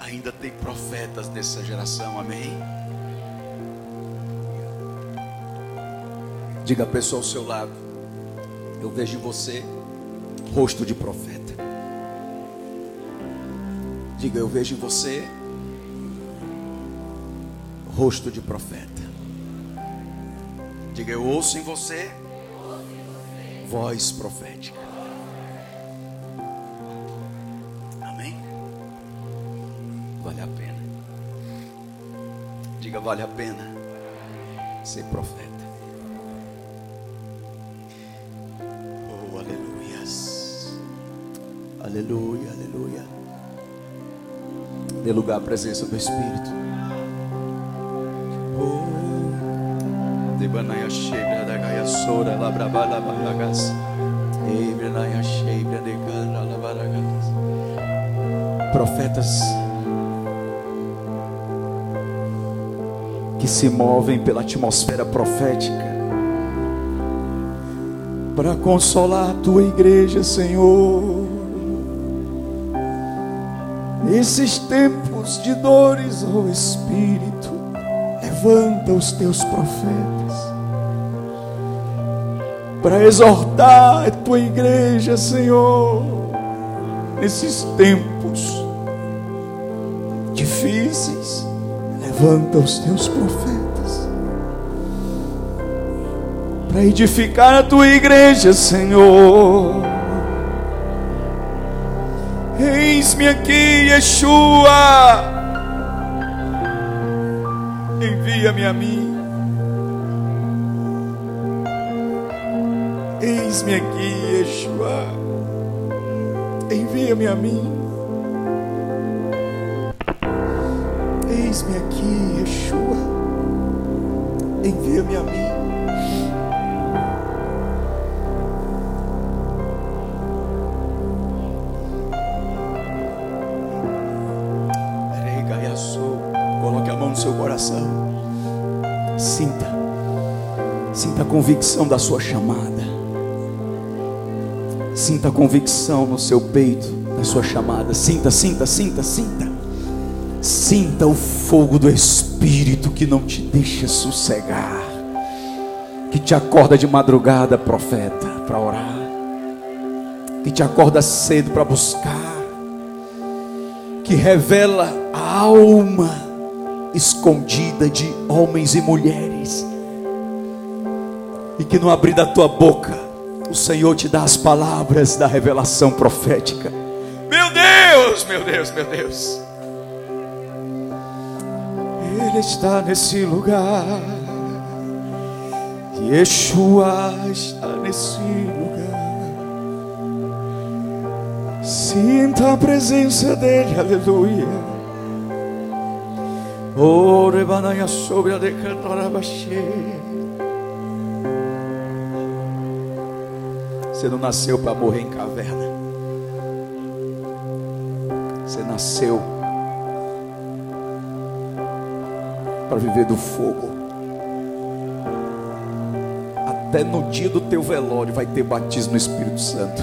Ainda tem profetas nessa geração, amém? Diga a pessoa ao seu lado. Eu vejo em você rosto de profeta. Diga, eu vejo em você rosto de profeta. Diga, eu ouço em você voz profética. Vale a pena. Diga, vale a pena ser profeta. Oh, aleluias. Aleluia, aleluia. Dê lugar à presença do Espírito. Oh, Debanaya Shebra da Gaia Sora, Labrabala Balagas. De. Profetas que se movem pela atmosfera profética para consolar a tua igreja, Senhor. Nesses tempos de dores, ó Espírito, levanta os teus profetas para exortar a tua igreja, Senhor, nesses tempos difíceis. Levanta os teus profetas para edificar a tua igreja, Senhor. Eis-me aqui, Yeshua. Envia-me a mim. Eis-me aqui, Yeshua. Envia-me a mim. Eis-me aqui, Yeshua, envia-me a mim. Coloque a mão no seu coração. Sinta, sinta a convicção da sua chamada. Sinta a convicção no seu peito da sua chamada. Sinta, sinta, sinta, sinta. Sinta o fogo do Espírito que não te deixa sossegar, que te acorda de madrugada, profeta, para orar, que te acorda cedo para buscar, que revela a alma escondida de homens e mulheres, e que no abrir da tua boca, o Senhor te dá as palavras da revelação profética. Meu Deus, meu Deus, meu Deus. Ele está nesse lugar. Yeshua está nesse lugar. Sinta a presença dele, aleluia. Oh, rebanaya sobre a decantarabaxê. Você não nasceu para morrer em caverna. Você nasceu para viver do fogo. Até no dia do teu velório vai ter batismo no Espírito Santo.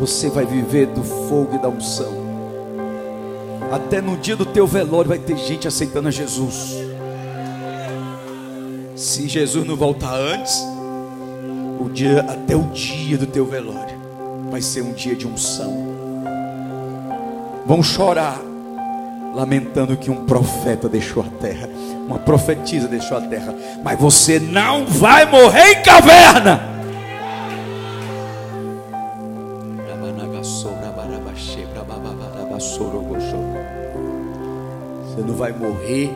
Você vai viver do fogo e da unção. Até no dia do teu velório vai ter gente aceitando a Jesus. Se Jesus não voltar antes, o dia até o dia do teu velório vai ser um dia de unção. Vão chorar lamentando que um profeta deixou a terra, uma profetisa deixou a terra, mas você não vai morrer em caverna. Você não vai morrer,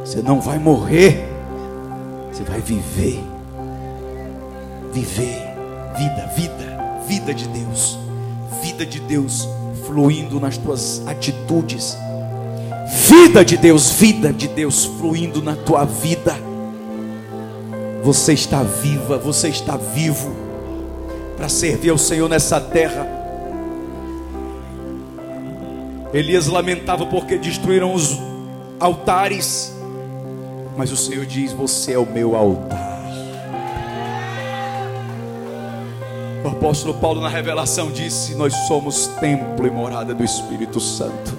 você não vai morrer, você vai viver, viver, vida, vida, vida de Deus, vida de Deus fluindo nas tuas atitudes, vida de Deus, vida de Deus fluindo na tua vida. Você está viva, você está vivo para servir ao Senhor nessa terra. Elias lamentava porque destruíram os altares, mas o Senhor diz: Você é o meu altar. O apóstolo Paulo, na revelação, disse: Nós somos templo e morada do Espírito Santo,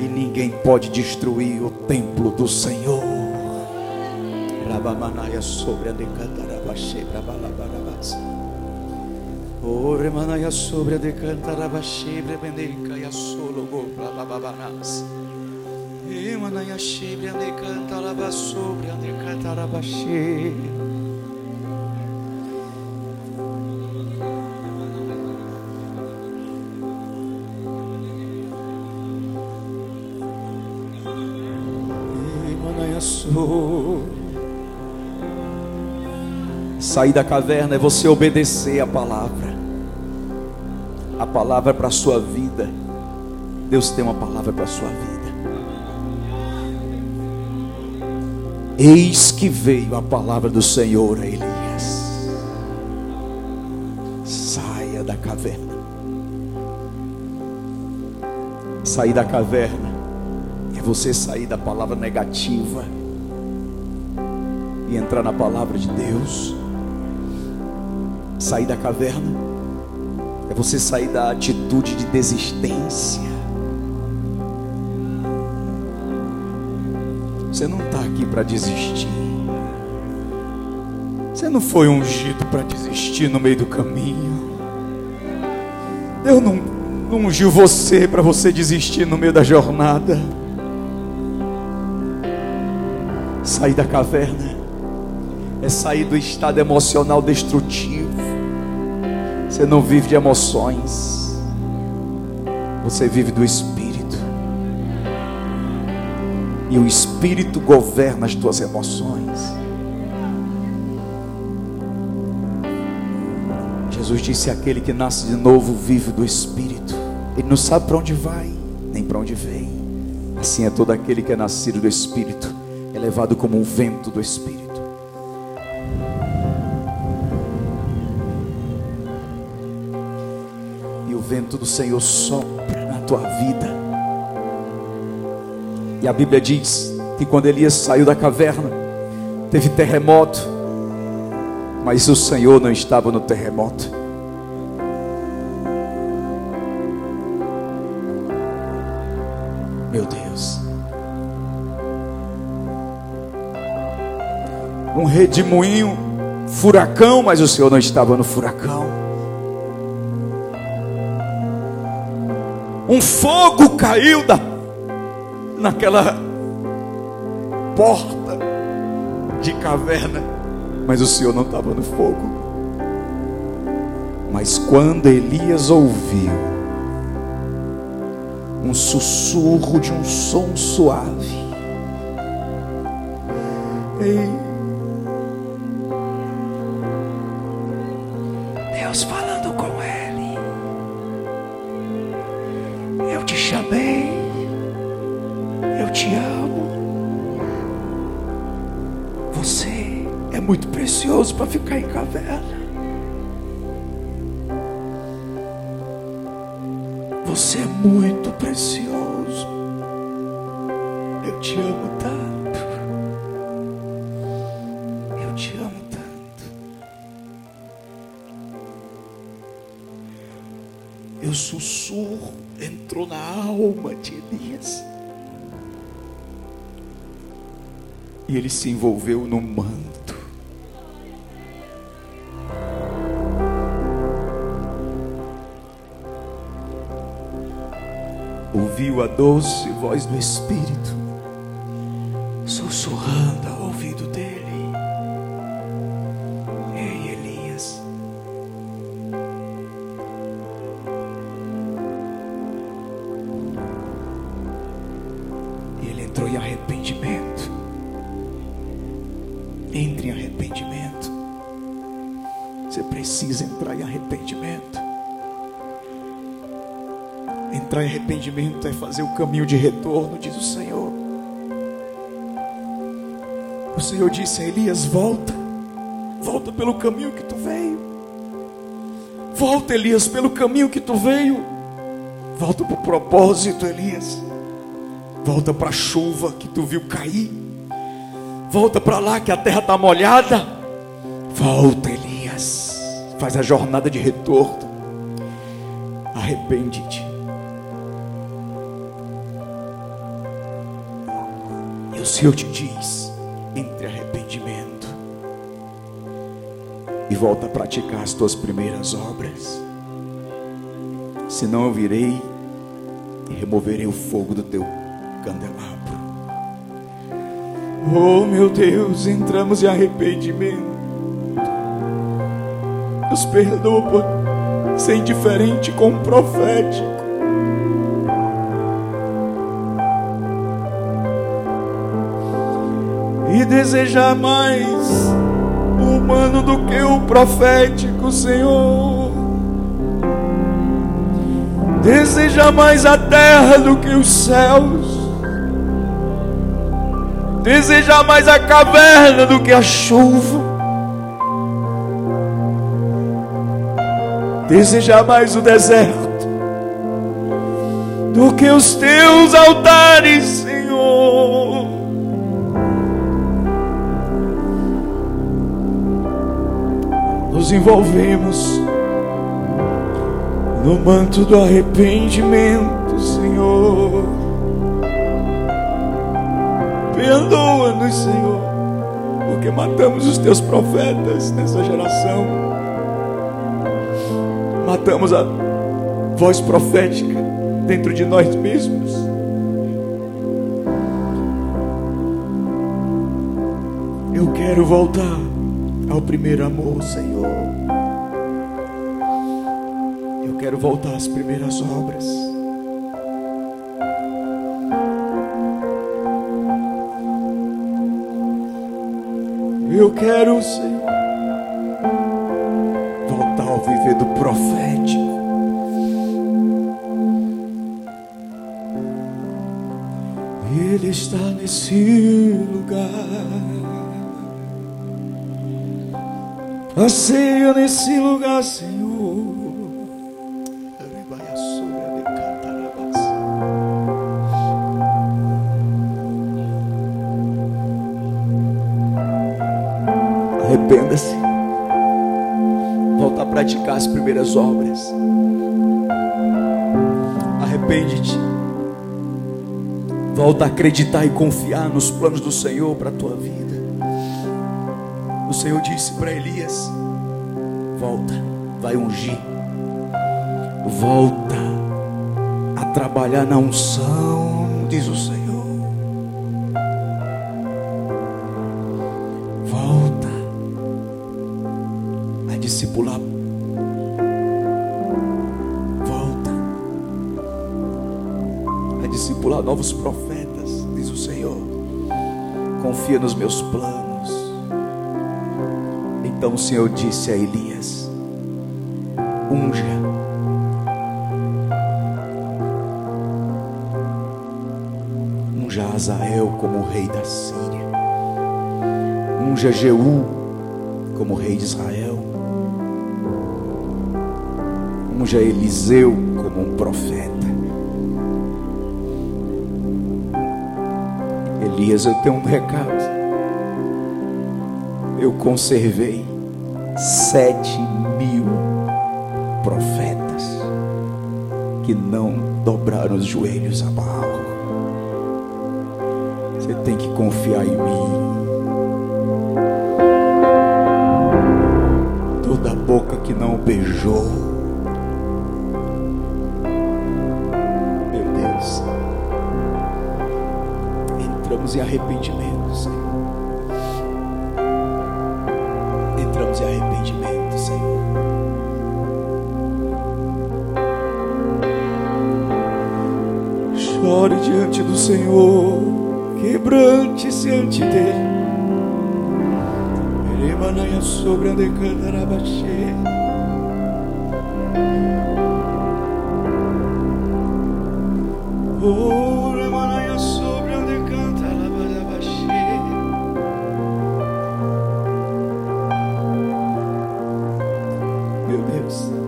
e ninguém pode destruir o templo do Senhor. Rabamanaia sobre a decantarabaxê, brabalabarabás. O remanaia sobre a decantarabaxê, brebendeca e a sologo, blababanás. Emanaia sobre a decantarabá sobre a decantarabaxê. Sair da caverna é você obedecer a palavra. A palavra para a sua vida. Deus tem uma palavra para a sua vida. Eis que veio a palavra do Senhor a Elias. Saia da caverna. Sair da caverna é você sair da palavra negativa e entrar na palavra de Deus. Sair da caverna é você sair da atitude de desistência. Você não está aqui para desistir. Você não foi ungido para desistir no meio do caminho. Deus não, não ungiu você para você desistir no meio da jornada. Sair da caverna é sair do estado emocional destrutivo. Você não vive de emoções, você vive do Espírito, e o Espírito governa as tuas emoções. Jesus disse: Aquele que nasce de novo vive do Espírito, ele não sabe para onde vai, nem para onde vem. Assim é todo aquele que é nascido do Espírito, é levado como um vento do Espírito. Vento do Senhor sopra na tua vida E a Bíblia diz que quando Elias saiu da caverna, teve terremoto, mas o Senhor não estava no terremoto. Meu Deus. Um redemoinho, furacão, mas o Senhor não estava no furacão. Um fogo caiu da, naquela porta de caverna, mas o Senhor não estava no fogo. Mas quando Elias ouviu um sussurro de um som suave, ei, precioso para ficar em caverna. Você é muito precioso. Eu te amo tanto. Eu te amo tanto. E o sussurro entrou na alma de Elias. E ele se envolveu no manto. Ouviu a doce voz do Espírito caminho de retorno, diz o Senhor. O Senhor disse a Elias: Volta, volta pelo caminho que tu veio. Volta, Elias, pelo caminho que tu veio. Volta para o propósito, Elias. Volta para a chuva que tu viu cair. Volta para lá que a terra está molhada. Volta, Elias. Faz a jornada de retorno. Arrepende-te. Senhor te diz: entre arrependimento e volta a praticar as tuas primeiras obras. Senão eu virei e removerei o fogo do teu candelabro. Oh meu Deus, entramos em arrependimento. Nos perdoa por ser indiferente com o profético. Desejar mais o humano do que o profético, Senhor. Deseja mais a terra do que os céus. Deseja mais a caverna do que a chuva. Deseja mais o deserto do que os teus altares, Nos envolvemos no manto do arrependimento, Senhor. Perdoa-nos, Senhor, porque matamos os teus profetas nessa geração. Matamos a voz profética dentro de nós mesmos. Eu quero voltar ao primeiro amor, Senhor. Eu quero voltar às primeiras obras. Eu quero, Senhor, Anseio nesse lugar, Senhor. Arrependa-se. Volta a praticar as primeiras obras. Arrepende-te. Volta a acreditar e confiar nos planos do Senhor para a tua vida. O Senhor disse para Elias: Volta, vai ungir. Volta a trabalhar na unção, diz o Senhor. Volta a discipular. Volta a discipular novos profetas, diz o Senhor. Confia nos meus planos. Senhor disse a Elias: Unja. Unja Azael como rei da Síria. Unja Jeú como rei de Israel. Unja Eliseu como um profeta. Elias, eu tenho um recado. Eu conservei sete mil profetas que não dobraram os joelhos a Baal. Você tem que confiar em mim. Toda boca que não beijou. Meu Deus. Entramos em arrependimento, Senhor, quebrante-se ante dele. Eremanaya sobre a decantarabaxê. Oh, Remanaya sobre a decantarabaxê. Meu Deus.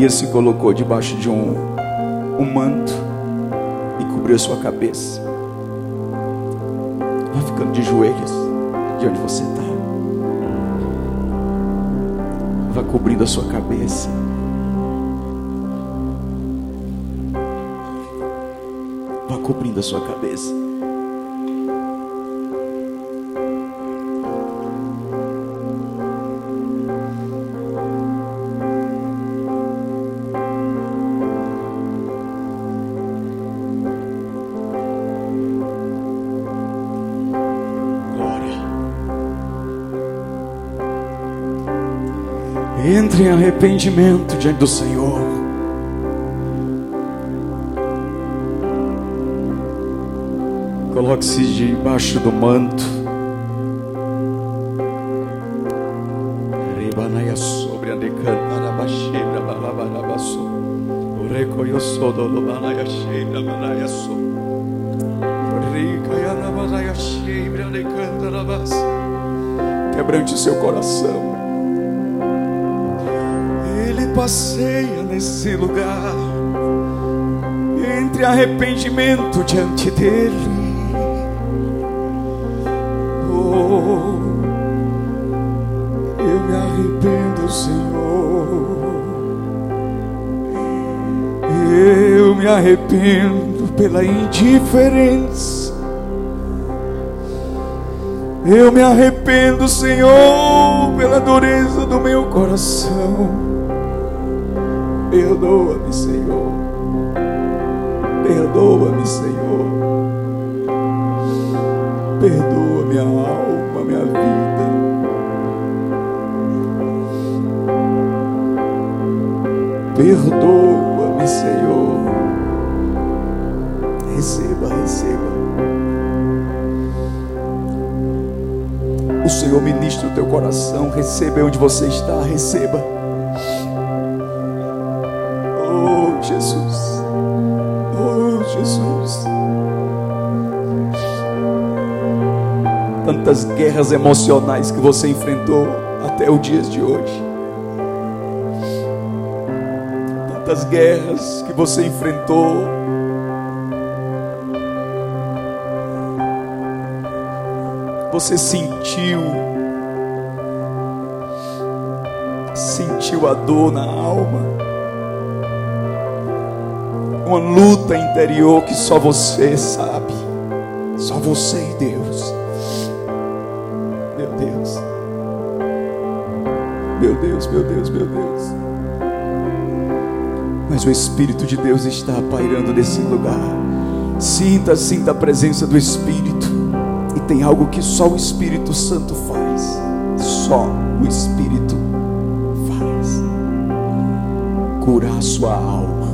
Elias se colocou debaixo de um, um manto e cobriu sua cabeça. Vai ficando de joelhos de onde você está. Vai cobrindo a sua cabeça. Vai cobrindo a sua cabeça. Arrependimento diante do Senhor. Coloque-se debaixo do manto. Arrependimento diante dele. Oh, eu me arrependo, Senhor. Eu me arrependo pela indiferença. Eu me arrependo, Senhor, pela dureza do meu coração. Perdoa-me, Senhor. Perdoa-me, Senhor. Perdoa minha alma, minha vida. Perdoa-me, Senhor. Receba, receba. O Senhor ministra o teu coração. Receba onde você está, receba. Guerras emocionais que você enfrentou até os dias de hoje. Tantas guerras que você enfrentou. Você sentiu, sentiu a dor na alma, uma luta interior que só você sabe. Só você e Deus. Meu Deus, meu Deus. Mas o Espírito de Deus está pairando nesse lugar. Sinta, sinta a presença do Espírito. E tem algo que só o Espírito Santo faz. Só o Espírito faz. Curar a sua alma.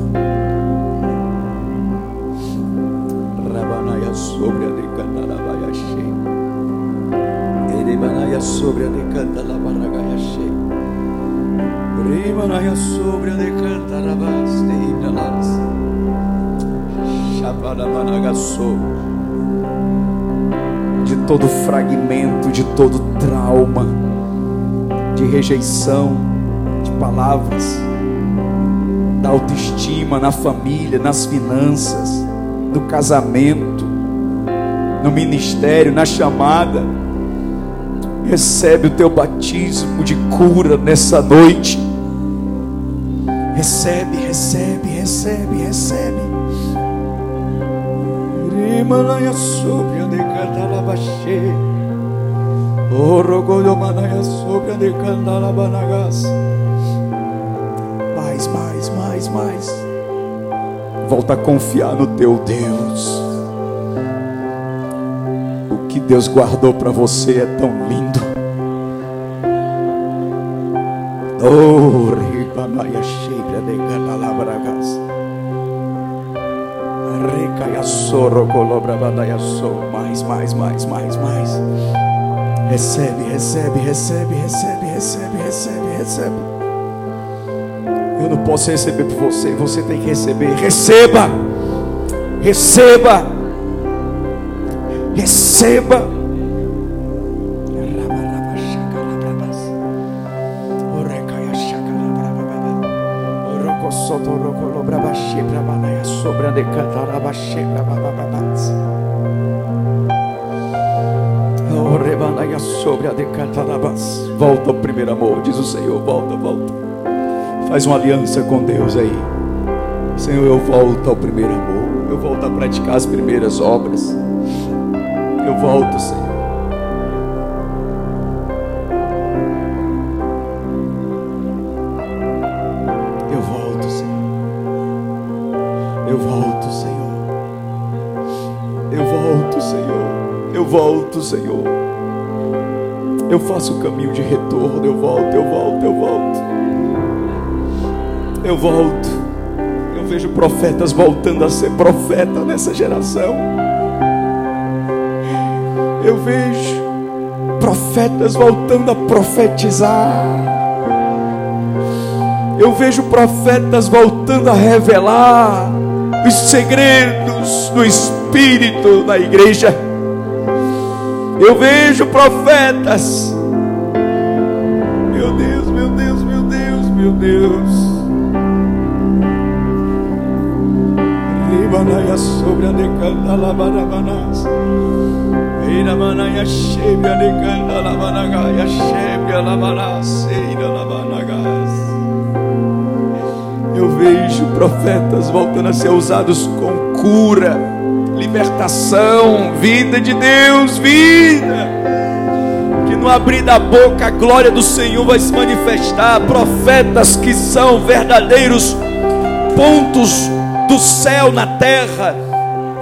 Rabanaya sobre a decandalabaia cheia. Erebanaya sobre a decandalabaragaia cheia. De todo fragmento, de todo trauma, de rejeição, de palavras, da autoestima na família, nas finanças, no casamento, no ministério, na chamada. Recebe o teu batismo de cura nessa noite. Recebe, recebe, recebe, recebe. Rimanaya sobre a decantalabaxê. Orogodomanaya sobre a decantalabanagás. Mais, mais, mais, mais. Volta a confiar no teu Deus. O que Deus guardou para você é tão lindo. Oh, Mais, mais, mais, mais, mais. Recebe, recebe, recebe, recebe, recebe, recebe, recebe. Eu não posso receber por você, você tem que receber. Receba, receba, receba. Primeiro amor, diz o Senhor. Volta, volta. Faz uma aliança com Deus aí. Senhor, eu volto ao primeiro amor. Eu volto a praticar as primeiras obras. Eu volto, Senhor. Eu volto, Senhor. Eu volto, Senhor. Eu volto, Senhor. Eu volto, Senhor. Eu faço o caminho de retorno. Eu volto, eu volto, eu volto. Eu volto. Eu vejo profetas voltando a ser profeta nessa geração. Eu vejo profetas voltando a profetizar. Eu vejo profetas voltando a revelar os segredos do Espírito na igreja. Eu vejo profetas. Meu Deus, meu Deus, meu Deus, meu Deus. Ribanaya sobre a decanda labarabanas. Iramanaya cheia a decanda labanagaya cheia labanas. Eira labanagas. Eu vejo profetas voltando a ser usados com cura, libertação, vida de Deus, vida. Que no abrir da boca a glória do Senhor vai se manifestar. Profetas que são verdadeiros pontos do céu na terra.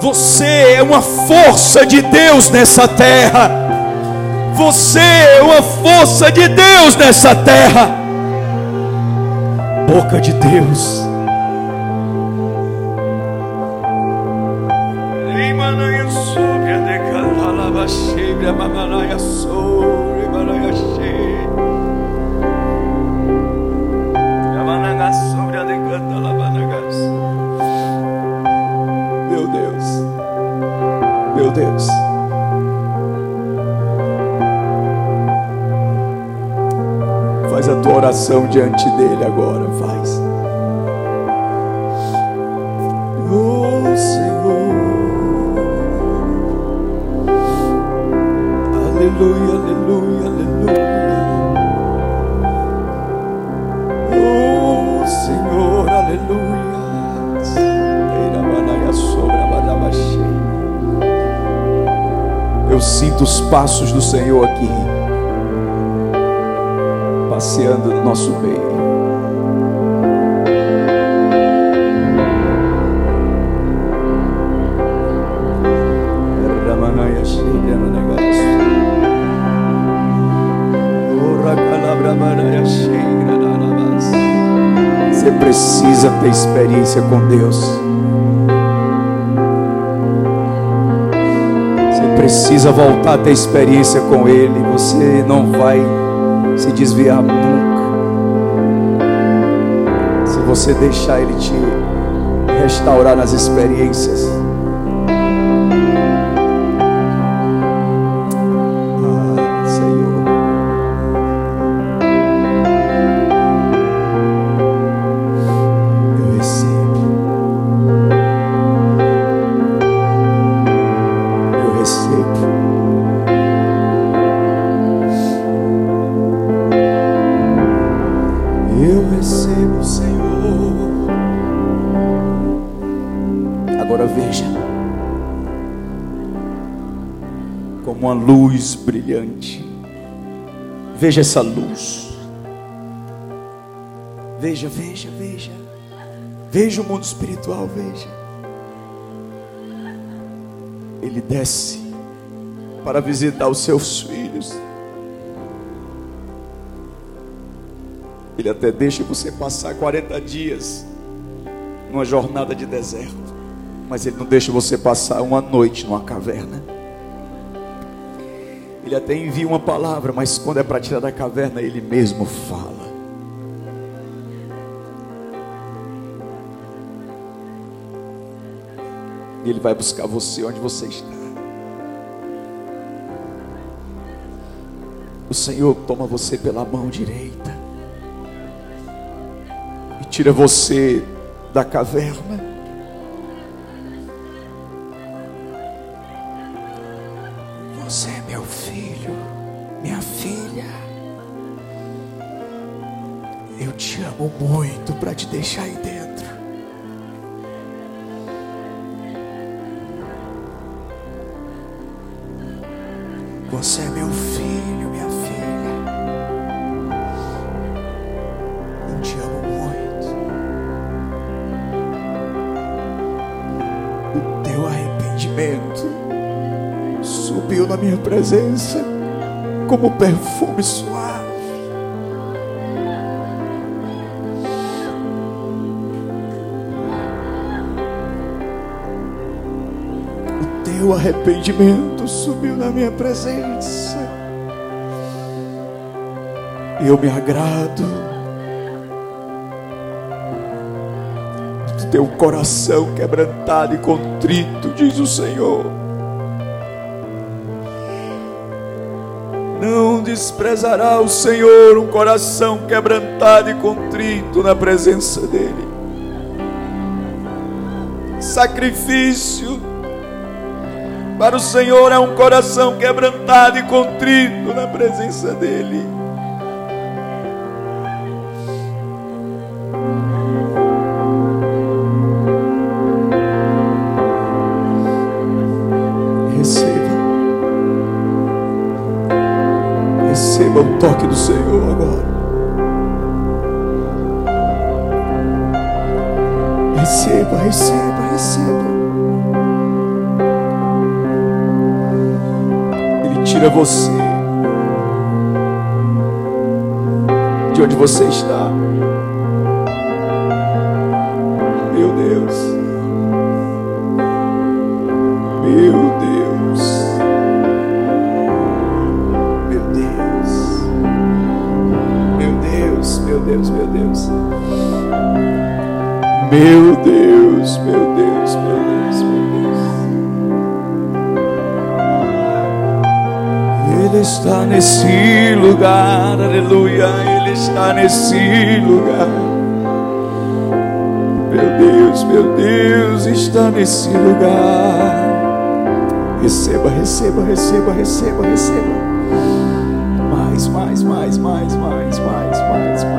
Você é uma força de Deus nessa terra. Você é uma força de Deus nessa terra boca de Deus. Diante dele agora. Faz. Oh Senhor. Aleluia, aleluia, aleluia. Oh Senhor, aleluia. Eu sinto os passos do Senhor aqui, passeando no nosso meio. Você precisa ter experiência com Deus. Você precisa voltar a ter experiência com Ele. Você não vai se desviar nunca. Se você deixar Ele te restaurar nas experiências. Brilhante. Veja essa luz. Veja, veja, veja. Veja o mundo espiritual, veja. Ele desce para visitar os seus filhos. Ele até deixa você passar 40 dias numa jornada de deserto, mas ele não deixa você passar uma noite numa caverna. Ele até envia uma palavra, mas quando é para tirar da caverna, ele mesmo fala. E ele vai buscar você onde você está. O Senhor toma você pela mão direita e tira você da caverna. Deixar aí dentro. Você é meu filho, minha filha. Eu te amo muito. O teu arrependimento subiu na minha presença como perfume suave. O arrependimento subiu na minha presença. E eu me agrado do teu coração quebrantado e contrito, diz o Senhor. Não desprezará o Senhor um coração quebrantado e contrito na presença dEle. Sacrifício para o Senhor é um coração quebrantado e contrito na presença dEle. Você está. Meu Deus. Meu Deus. Meu Deus. Meu Deus, meu Deus, meu Deus. Meu Deus, meu Deus, meu Deus, meu Deus. Ele está nesse lugar, aleluia. Está nesse lugar. Meu Deus, meu Deus, está nesse lugar. Receba, receba, receba, receba, receba. Mais, mais, mais, mais, mais, mais, mais. Mais,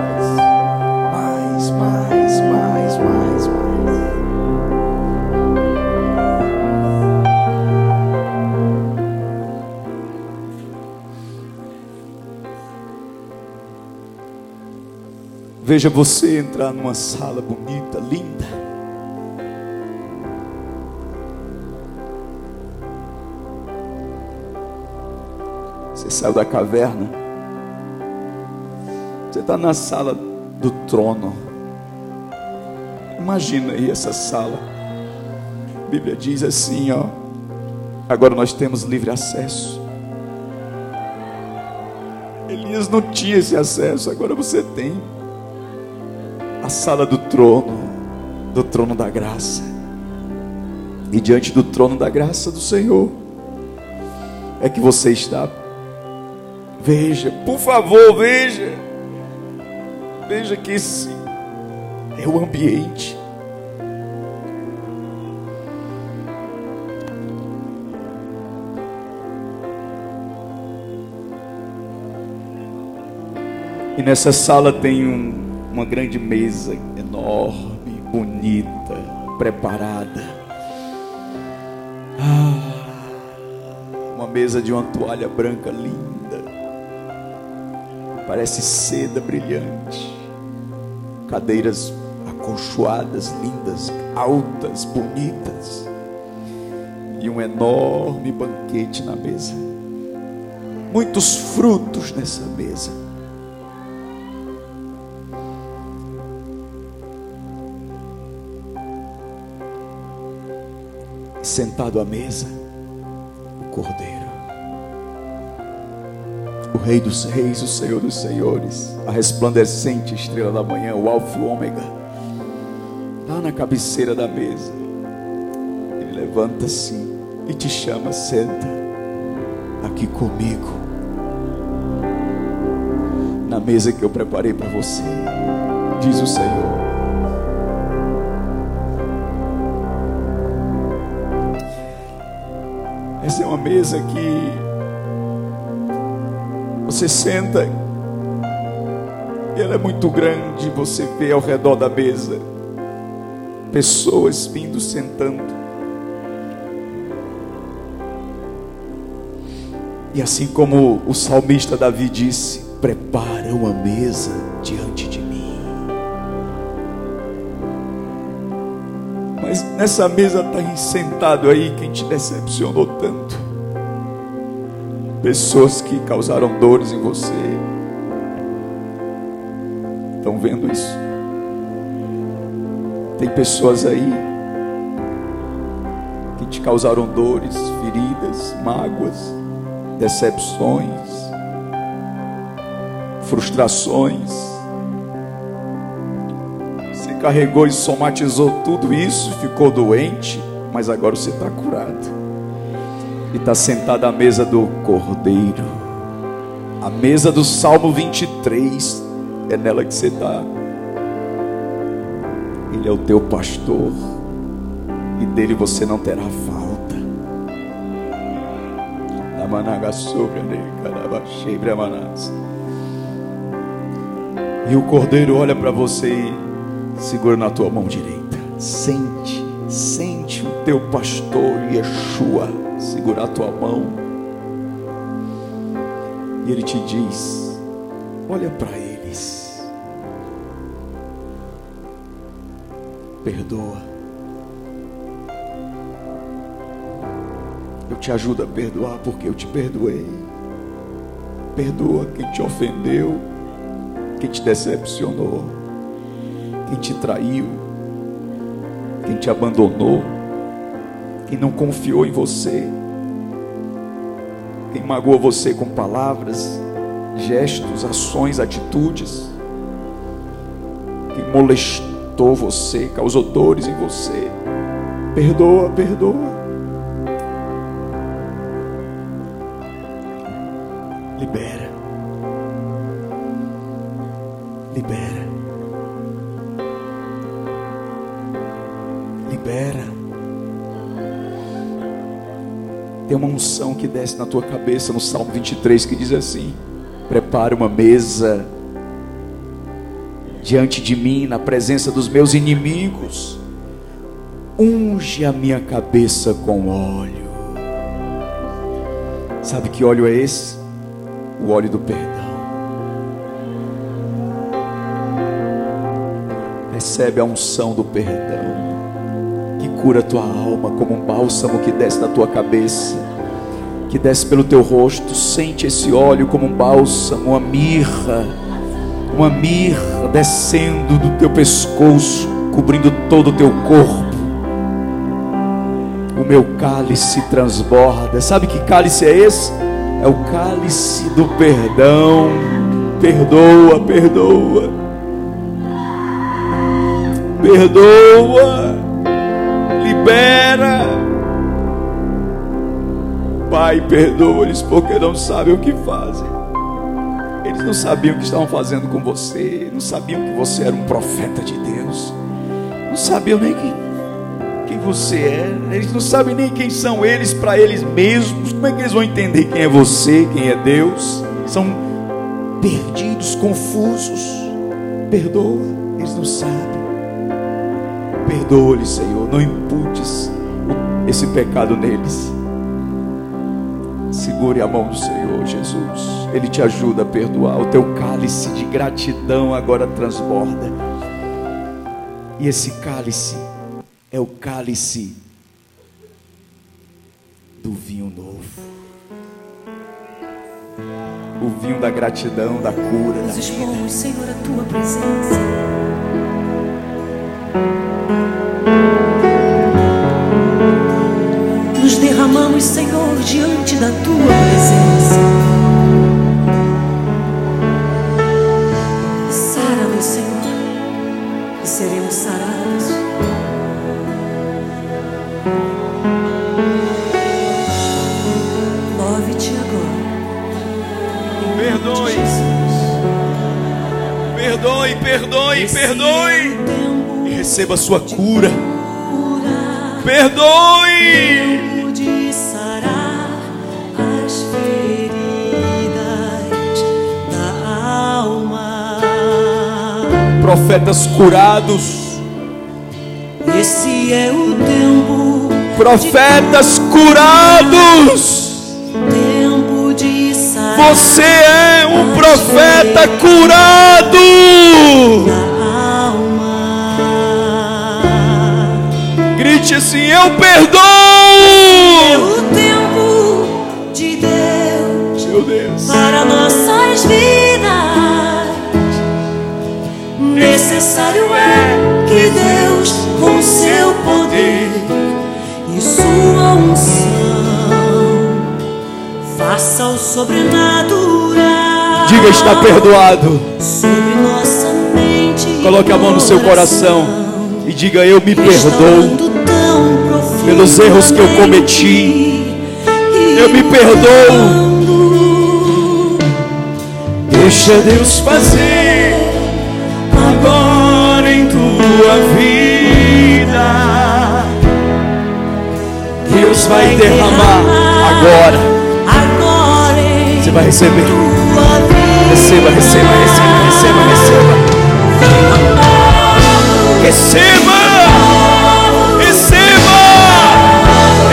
Veja você entrar numa sala bonita, linda. Você saiu da caverna. Você está na sala do trono. Imagina aí essa sala. A Bíblia diz assim, ó. Agora nós temos livre acesso. Elias não tinha esse acesso, agora você tem sala do trono, do trono da graça. E diante do trono da graça do Senhor, é que você está. Veja, por favor, veja. Veja que esse é o ambiente. E nessa sala tem um, uma grande mesa enorme, bonita, preparada. Ah, uma mesa de uma toalha branca linda. Parece seda brilhante. Cadeiras acolchoadas, lindas, altas, bonitas. E um enorme banquete na mesa. Muitos frutos nessa mesa. Sentado à mesa, o Cordeiro, o Rei dos Reis, o Senhor dos Senhores, a resplandecente estrela da manhã, o Alfa e o Ômega, lá na cabeceira da mesa, ele levanta-se e te chama, senta aqui comigo, na mesa que eu preparei para você, diz o Senhor. Essa é uma mesa que você senta e ela é muito grande. Você vê ao redor da mesa pessoas vindo, sentando. E assim como o salmista Davi disse: Prepara uma mesa diante nessa mesa está sentado aí quem te decepcionou tanto. Pessoas que causaram dores em você. Estão vendo isso? Tem pessoas aí que te causaram dores, feridas, mágoas, decepções, frustrações carregou e somatizou tudo isso, ficou doente, mas agora você está curado. E está sentado à mesa do Cordeiro, a mesa do Salmo 23, é nela que você está. Ele é o teu pastor, e dele você não terá falta. E o cordeiro olha para você e segura na tua mão direita. Sente, sente o teu pastor Yeshua segurar a tua mão. E ele te diz: Olha para eles. Perdoa. Eu te ajudo a perdoar porque eu te perdoei. Perdoa quem te ofendeu, quem te decepcionou quem te traiu, quem te abandonou, quem não confiou em você, quem magoou você com palavras, gestos, ações, atitudes, quem molestou você, causou dores em você. Perdoa, perdoa. Libera. Libera. Libera. Tem uma unção que desce na tua cabeça no Salmo 23 que diz assim: Prepara uma mesa diante de mim, na presença dos meus inimigos. Unge a minha cabeça com óleo. Sabe que óleo é esse? O óleo do perdão. Recebe a unção do perdão, cura a tua alma como um bálsamo que desce da tua cabeça, que desce pelo teu rosto. Sente esse óleo como um bálsamo, uma mirra, uma mirra descendo do teu pescoço, cobrindo todo o teu corpo. O meu cálice transborda. Sabe que cálice é esse? É o cálice do perdão. Perdoa, perdoa. Perdoa. Libera. Pai, perdoa-lhes porque não sabem o que fazem. Eles não sabiam o que estavam fazendo com você. Não sabiam que você era um profeta de Deus. Não sabiam nem que quem você é. Eles não sabem nem quem são eles para eles mesmos. Como é que eles vão entender quem é você, quem é Deus? São perdidos, confusos. Perdoa, eles não sabem. Perdoa-lhes, Senhor. Não imputes esse pecado neles. Segure a mão do Senhor, Jesus. Ele te ajuda a perdoar. O teu cálice de gratidão agora transborda. E esse cálice é o cálice do vinho novo. O vinho da gratidão, da cura, Nos vida. expomos, Senhor, a tua presença. Derramamos, Senhor, diante da tua presença. Sara-nos, Senhor, e seremos sarados. Move-te agora. Perdoe, perdoe, perdoe, perdoe. é tempo E receba a sua cura. Perdoe. Profetas curados. Esse é o tempo, Profetas curados. tempo de Você é um profeta curado. Grite assim: Eu perdoo. o Necessário é que Deus, com seu poder e sua unção, faça o sobrenatural. Diga: Está perdoado. sobre nossa mente. Coloque a mão no seu coração e diga: Eu me perdoo. Pelos erros que eu cometi. Eu me perdoo. Deixa Deus fazer tua vida. Deus vai derramar agora. Você vai receber. Receba, receba, receba, receba, receba. Receba! Receba!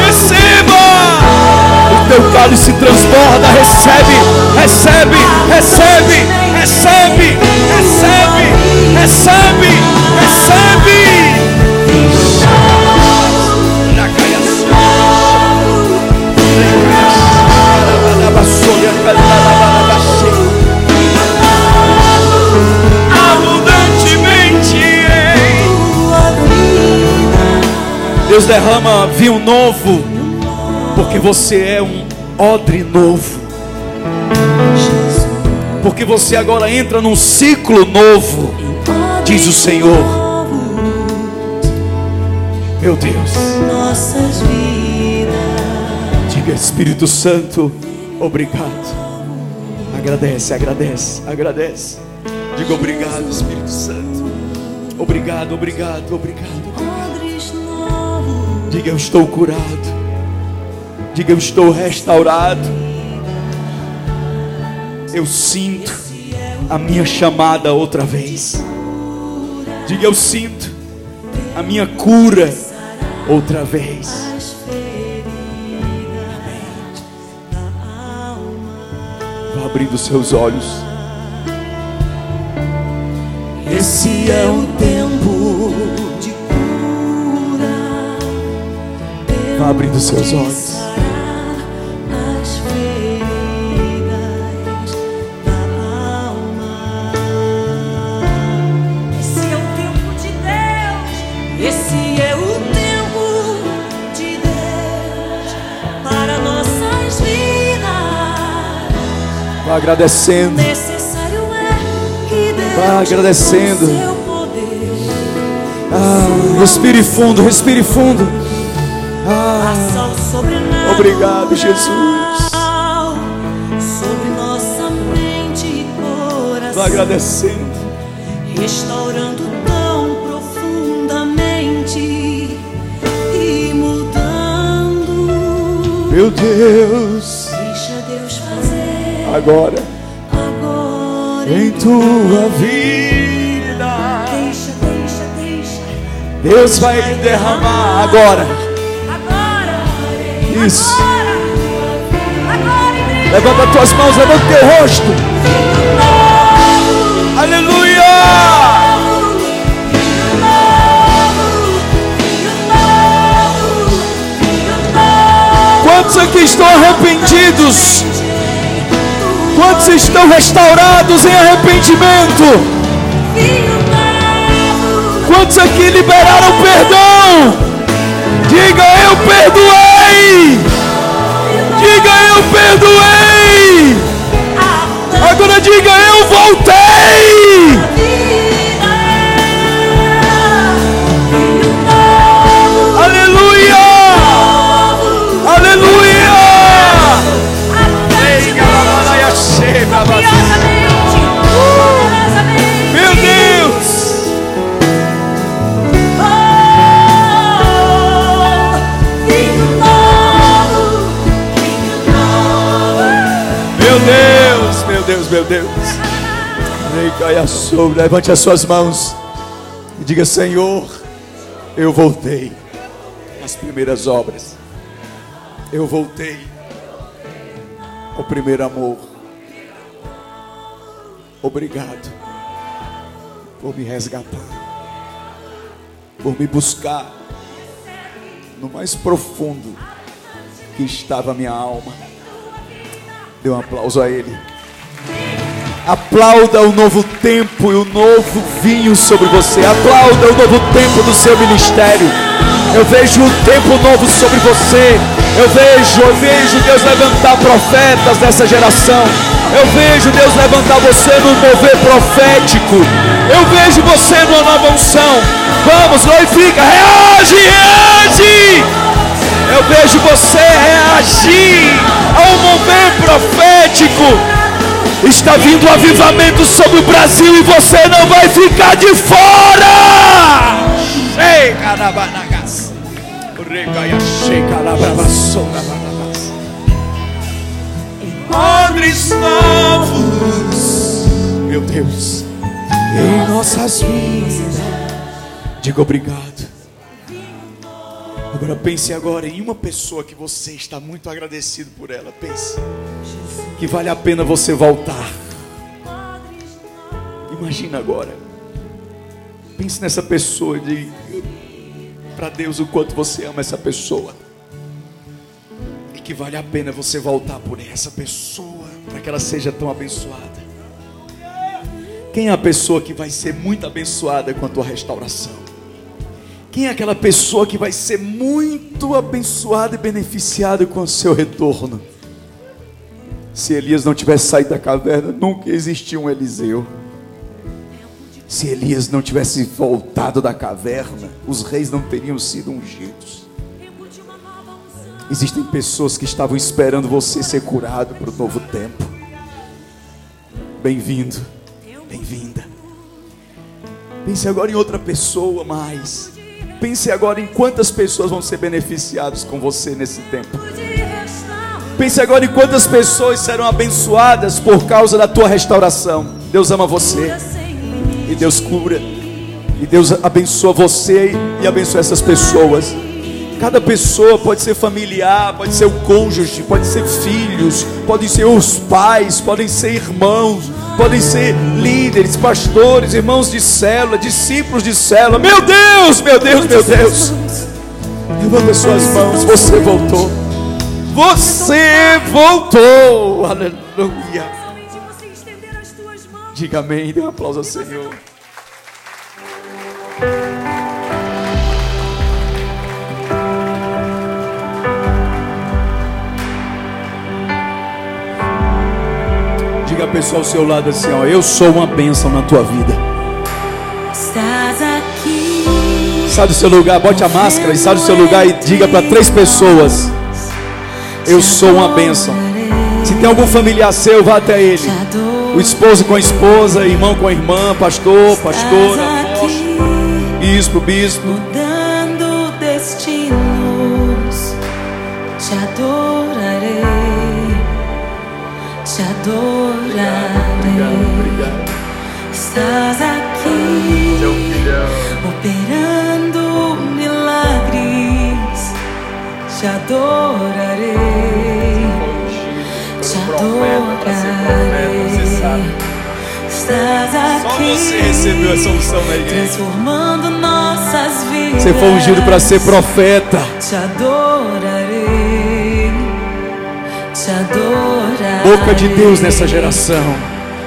Receba! O teu cálice transborda, recebe, recebe, recebe, recebe, recebe, recebe, recebe. Deus derrama vinho novo, porque você é um odre novo. Porque você agora entra num ciclo novo, diz o Senhor. Meu Deus, Nossas vidas. diga Espírito Santo, obrigado. Agradece, agradece, agradece. Diga obrigado, Espírito Santo. Obrigado, obrigado, obrigado. novos. Diga eu estou curado. Diga eu estou restaurado. Eu sinto a minha chamada outra vez. Diga eu sinto a minha cura outra vez. Vá abrindo seus olhos. Esse é o tempo de cura. Vá abrindo seus olhos. Vá agradecendo. Necessário é Vá agradecendo. Ah, respire fundo, respire fundo. Ah, Obrigado, Jesus. Sobre nossa mente e coração vá agradecendo. Restaurando tão profundamente E mudando Meu Deus, agora agora em tua vida. Deixa, deixa, deixa Deus vai derramar agora. Agora Isso. Agora Levanta as tuas mãos, levanta o teu rosto. Aleluia! Quantos aqui estão arrependidos? Quantos estão restaurados em arrependimento? Quantos aqui liberaram perdão? Diga eu perdoei! Diga eu perdoei! Agora diga eu voltei! Meu Deus. Vem caia sobre, levante as suas mãos e diga: Senhor, eu voltei às primeiras obras. Eu voltei ao primeiro amor. Obrigado por me resgatar, por me buscar no mais profundo que estava a minha alma. Dê um aplauso a Ele. Aplauda o novo tempo e o novo vinho sobre você. Aplauda o novo tempo do seu ministério. Eu vejo um tempo novo sobre você. Eu vejo, eu vejo Deus levantar profetas dessa geração. Eu vejo Deus levantar você no mover profético. Eu vejo você numa nova unção. Vamos, glorifica, reage, reage. Eu vejo você reagir ao mover profético. Está vindo um avivamento sobre o Brasil e você não vai ficar de fora. Ei, carabanagas. Recaia, checa, labravassora, barabas. Odres novos, meu Deus, em nossas vidas. Diga obrigado. Agora pense agora em uma pessoa que você está muito agradecido por ela. Pense que vale a pena você voltar. Imagina agora. Pense nessa pessoa e diga para Deus o quanto você ama essa pessoa. E que vale a pena você voltar por essa pessoa para que ela seja tão abençoada. Quem é a pessoa que vai ser muito abençoada com a tua restauração? Quem é aquela pessoa que vai ser muito abençoada e beneficiada com o seu retorno? Se Elias não tivesse saído da caverna, nunca existia um Eliseu. Se Elias não tivesse voltado da caverna, os reis não teriam sido ungidos. Existem pessoas que estavam esperando você ser curado para o novo tempo. Bem-vindo. bem-vinda. Pense agora em outra pessoa mais. Pense agora em quantas pessoas vão ser beneficiadas com você nesse tempo. Pense agora em quantas pessoas serão abençoadas por causa da tua restauração. Deus ama você e Deus cura. E Deus abençoa você e abençoa essas pessoas. Cada pessoa pode ser familiar, pode ser o cônjuge, pode ser filhos, podem ser os pais, podem ser irmãos, podem ser líderes, pastores, irmãos de célula, discípulos de célula. Meu Deus, meu Deus, meu Deus. Levanta suas mãos, você voltou. Você voltou. Aleluia. Diga amém, dê um aplauso ao Senhor. Diga a pessoa ao seu lado assim, ó, eu sou uma bênção na tua vida. Estás aqui. Sai do seu lugar, bote a máscara e sai do seu lugar e diga para três pessoas, eu sou uma bênção. Se tem algum familiar seu, vá até ele. O esposo com a esposa, irmão com a irmã, pastor, pastora, apóstolo, bispo, bispo. Estás aqui, operando milagres, te adorarei, te adorarei. Estás Só aqui. você recebeu essa unção na igreja. Transformando nossas vidas. Você foi ungido para ser profeta. Te adorarei. Te adorarei. Boca de Deus nessa geração.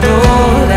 te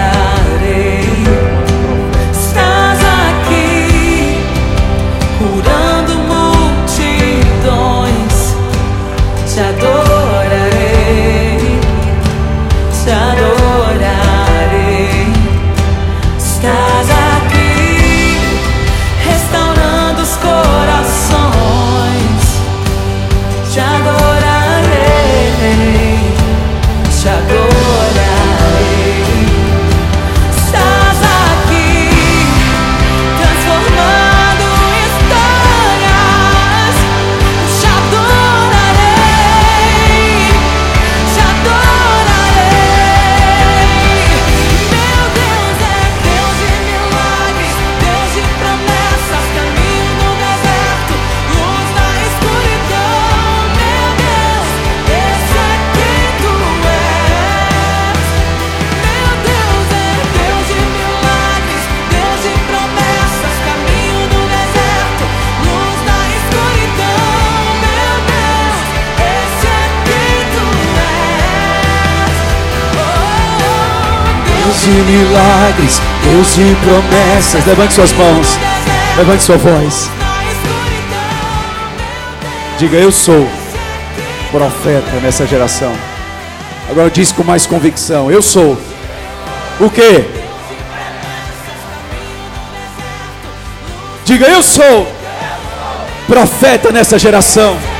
De promessas. Levante suas mãos, levante sua voz. Diga, eu sou profeta nessa geração. Agora diz com mais convicção: Eu sou o quê? Diga, eu sou profeta nessa geração.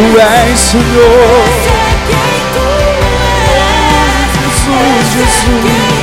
Tu és Senhor. Esse é quem tu és. Jesus, Jesus.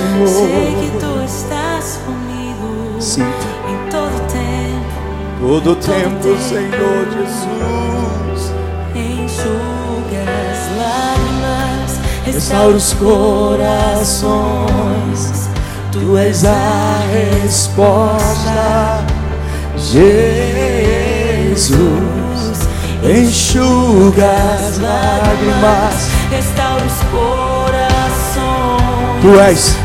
Estás, Sei Senhor. que tu estás comigo Sinta em todo tempo. todo o tempo, Senhor Jesus. Enxuga as lágrimas, Restaura os corações. Tu és a resposta, Jesus. Enxuga as lágrimas. Restaura os corações. Tu és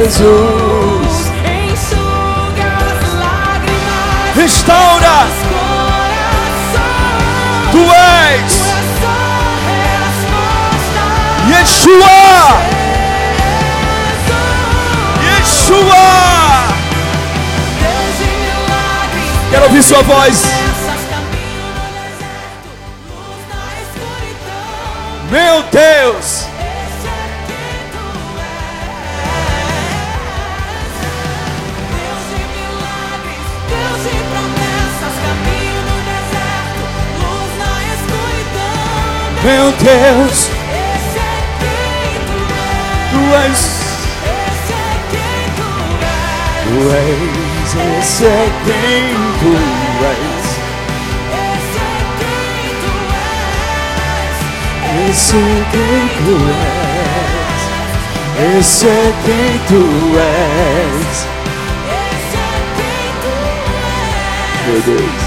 Jesus. Enxuga as lágrimas. Restaura. Os corações. Tu és Tu resposta. Yeshua. Yeshua. Deus de milagres. Quero ouvir sua voz. Meu Deus. Esse é quem tu Tu és. és. Esse é quem tu és. Tu és. Esse é quem tu és. Esse é quem tu és. Esse é quem tu és. Esse é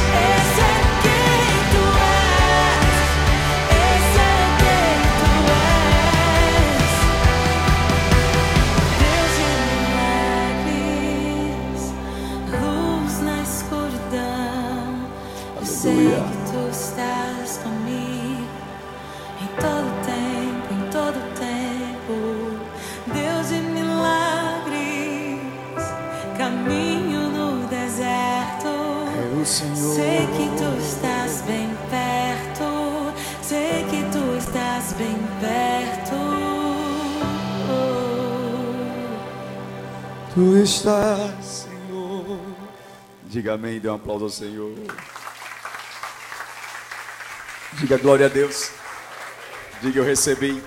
Amém, dê um aplauso ao Senhor. Diga glória a Deus. Diga eu recebi.